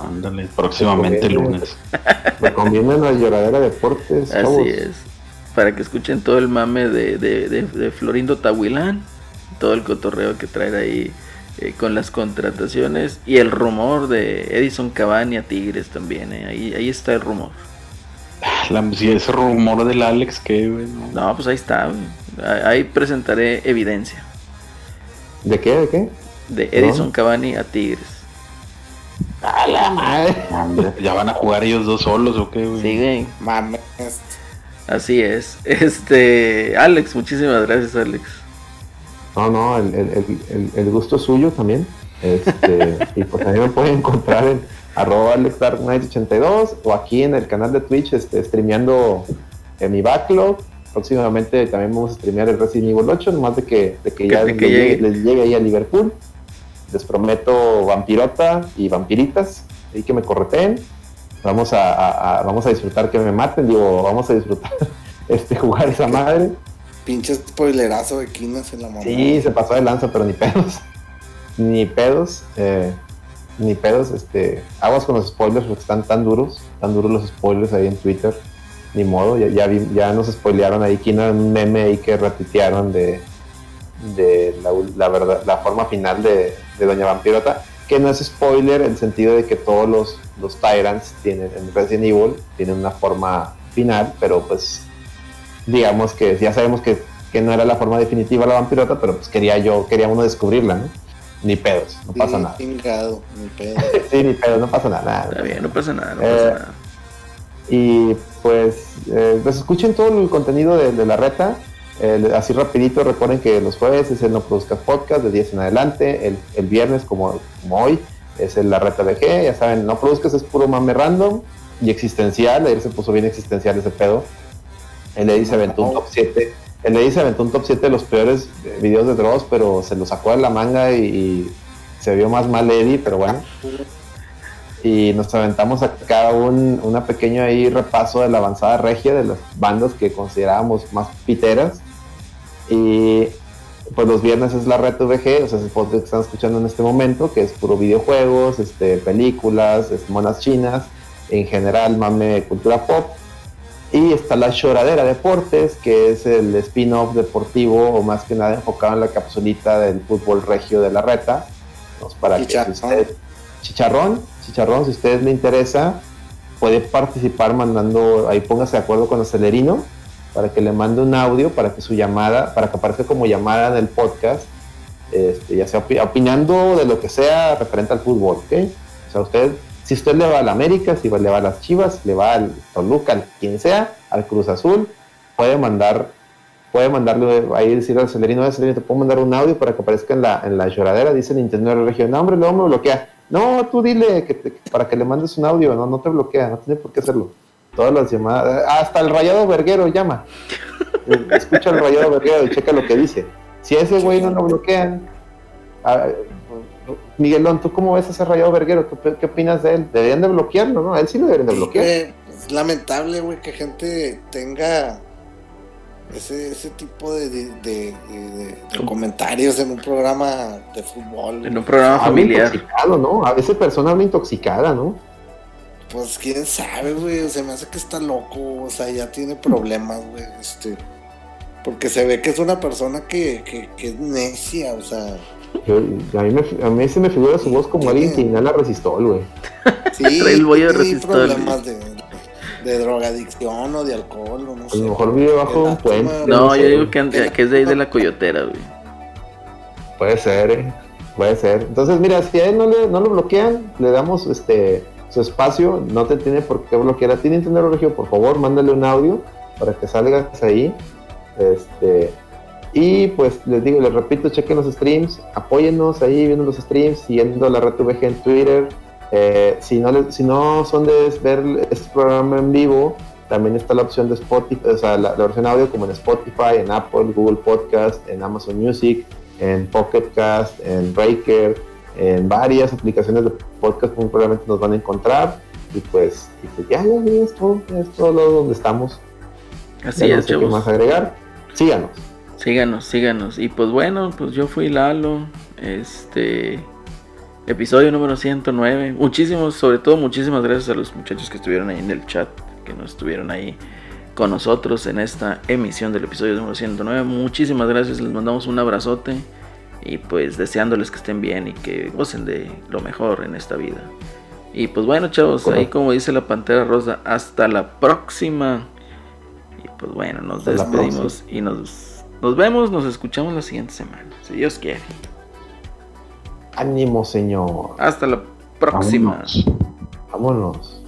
Ándale, próximamente lunes.
Recomiendan la lloradera deportes.
Así
chavos.
es. Para que escuchen todo el mame de, de, de, de Florindo Tahuilán, todo el cotorreo que trae ahí eh, con las contrataciones y el rumor de Edison Cavani a Tigres también. eh, Ahí, ahí está el rumor.
La, si ese rumor del Alex, que, no.
No, pues ahí está. güey. Ahí ahí presentaré evidencia
¿De qué? ¿De qué?
de Edison Cavani a Tigres.
¡A la madre!
¿Ya van a jugar ellos dos solos o qué, güey?
Sí, güey.
Mames.
Así es. Este, Alex, muchísimas gracias, Alex.
No, no, el, el, el, el- gusto es suyo también. Este, y pues también me pueden encontrar en arroba AlexDarkKnight82 o aquí en el canal de Twitch este, streameando en mi backlog. Próximamente también vamos a streamear el Resident Evil 8, nomás de que, de que ya
Que-
les, llegue. les llegue ahí a Liverpool. Les prometo vampirota y vampiritas, ahí que me correteen. Vamos a, a- a- vamos a disfrutar que me maten, digo, vamos a disfrutar este jugar esa madre.
Pinche spoilerazo de Kinas en la mamá.
Sí, se pasó de lanza, pero ni pedos. Ni pedos. eh, ni pedos. Este, aguas con los spoilers porque están tan duros. Tan duros los spoilers ahí en Twitter. Ni modo, ya, ya, vi- ya nos spoilearon ahí. Aquí un meme ahí que retuitearon de, de la, la verdad, la forma final de, de Doña Vampirota. Que no es spoiler en el sentido de que todos los, los Tyrants tienen, en Resident Evil tienen una forma final, pero pues digamos que ya sabemos que, que no era la forma definitiva la vampirota, pero pues quería yo, quería uno descubrirla, ¿no? Ni pedos, no pasa nada.
Chingado, ni pedo.
Sí, ni pedos, no pasa nada.
Está bien, no pasa nada, no
Eh,
pasa nada.
Y pues, eh, pues escuchen todo el contenido de, de la reta. Así rapidito, recuerden que los jueves es el No Produzcas Podcast de 10 en adelante. El, el viernes, como, como hoy, es el La Reta BG. Ya saben, No Produzcas es puro mame random y existencial. Ayer se puso bien existencial ese pedo. El Eddie se aventó un top 7. El Eddie se aventó un top 7 de los peores eh, videos de Dross, pero se lo sacó de la manga y, y se vio más mal Eddie, pero bueno y nos aventamos acá un una pequeño ahí repaso de la avanzada regia de las bandas que considerábamos más piteras y pues los viernes es la red VG, o sea, es el podcast que están escuchando en este momento, que es puro videojuegos, este, películas, es monas chinas, en general mame cultura pop. Y está la Lloradera Deportes, que es el spin-off deportivo, o más que nada enfocado en la capsulita del fútbol regio de la reta. Pues para que si
Chicharrón.
usted- chicharrón, chicharrón, si a ustedes le interesa, puede participar mandando, ahí póngase de acuerdo con Acelerino, para que le mande un audio, para que su llamada, para que aparezca como llamada en el podcast, este, ya sea opi- opinando de lo que sea referente al fútbol, ¿ok? O sea, usted, si usted le va al América, si le va a las Chivas, le va al Toluca, al quien sea, al Cruz Azul, puede mandar, puede mandarle ahí decirle al Celerino, "Oye, Celerino, te puedo mandar un audio para que aparezca en la, en la lloradera, dice Nintendo de la región, no hombre, luego me bloquea. No, tú dile que te- para que le mandes un audio, no, no te bloquea, no tiene por qué hacerlo. Todas las llamadas, hasta el rayado verguero llama. Eh, Escucha el rayado verguero y checa lo que dice. Si a ese güey no lo bloquean, ah, Miguelón, ¿tú cómo ves a ese rayado verguero? ¿Tú qué, qué opinas de él? Deberían de bloquearlo, ¿no? A él sí lo deberían de bloquear.
güey, es lamentable, güey, que gente tenga ese, ese tipo de, de, de- de- de comentarios en un programa de fútbol.
En un programa familiar.
intoxicado, ¿no? A veces persona habla intoxicada, ¿no?
Pues quién sabe, güey. Se me hace que está loco. O sea, ya tiene problemas, güey. Este. Porque se ve que es una persona que, que, que es necia, o sea.
Yo- a, mí me, a mí se me figura su voz como alguien que inhala resistol, güey.
Sí,
Trae el bollo de
tiene
resistol,
problemas de, de drogadicción o de alcohol, o no
A
sé.
lo mejor vive bajo un puente.
No,
sé,
yo digo que es de ahí de la coyotera, güey.
Puede ser, eh. Puede ser. Entonces, mira, si a él no, le, no lo bloquean, le damos este su espacio. No te tiene por qué bloquear a ti, Nintendo Regio. Por favor, mándale un audio para que salgas ahí. Este. Y pues les digo, les repito, chequen los streams, apóyennos ahí viendo los streams, siguiendo la red VG en Twitter. Eh, si, no les- si no son de ver este programa en vivo, también está la opción de Spotify, o sea, la, la versión audio como en Spotify, en Apple, Google Podcast, en Amazon Music, en Pocket Cast, en Breaker, en varias aplicaciones de podcast, muy probablemente nos van a encontrar. Y pues, y pues ya, ya, ya, es todo, ya es todo lo donde estamos.
Así
Ya no
es,
sé qué más agregar. Síganos.
Síganos, síganos. Y pues bueno, pues yo fui Lalo. Este. Episodio número 109. Muchísimos, sobre todo, muchísimas gracias a los muchachos que estuvieron ahí en el chat. Que nos estuvieron ahí con nosotros en esta emisión del episodio número 109. Muchísimas gracias, les mandamos un abrazote. Y pues deseándoles que estén bien y que gocen de lo mejor en esta vida. Y pues bueno, chavos, ahí como dice la pantera rosa, hasta la próxima. Y pues bueno, nos
Hasta
despedimos y nos, nos vemos, nos escuchamos la siguiente semana, si Dios quiere.
Ánimo, señor.
Hasta la próxima.
Vámonos.
Vámonos.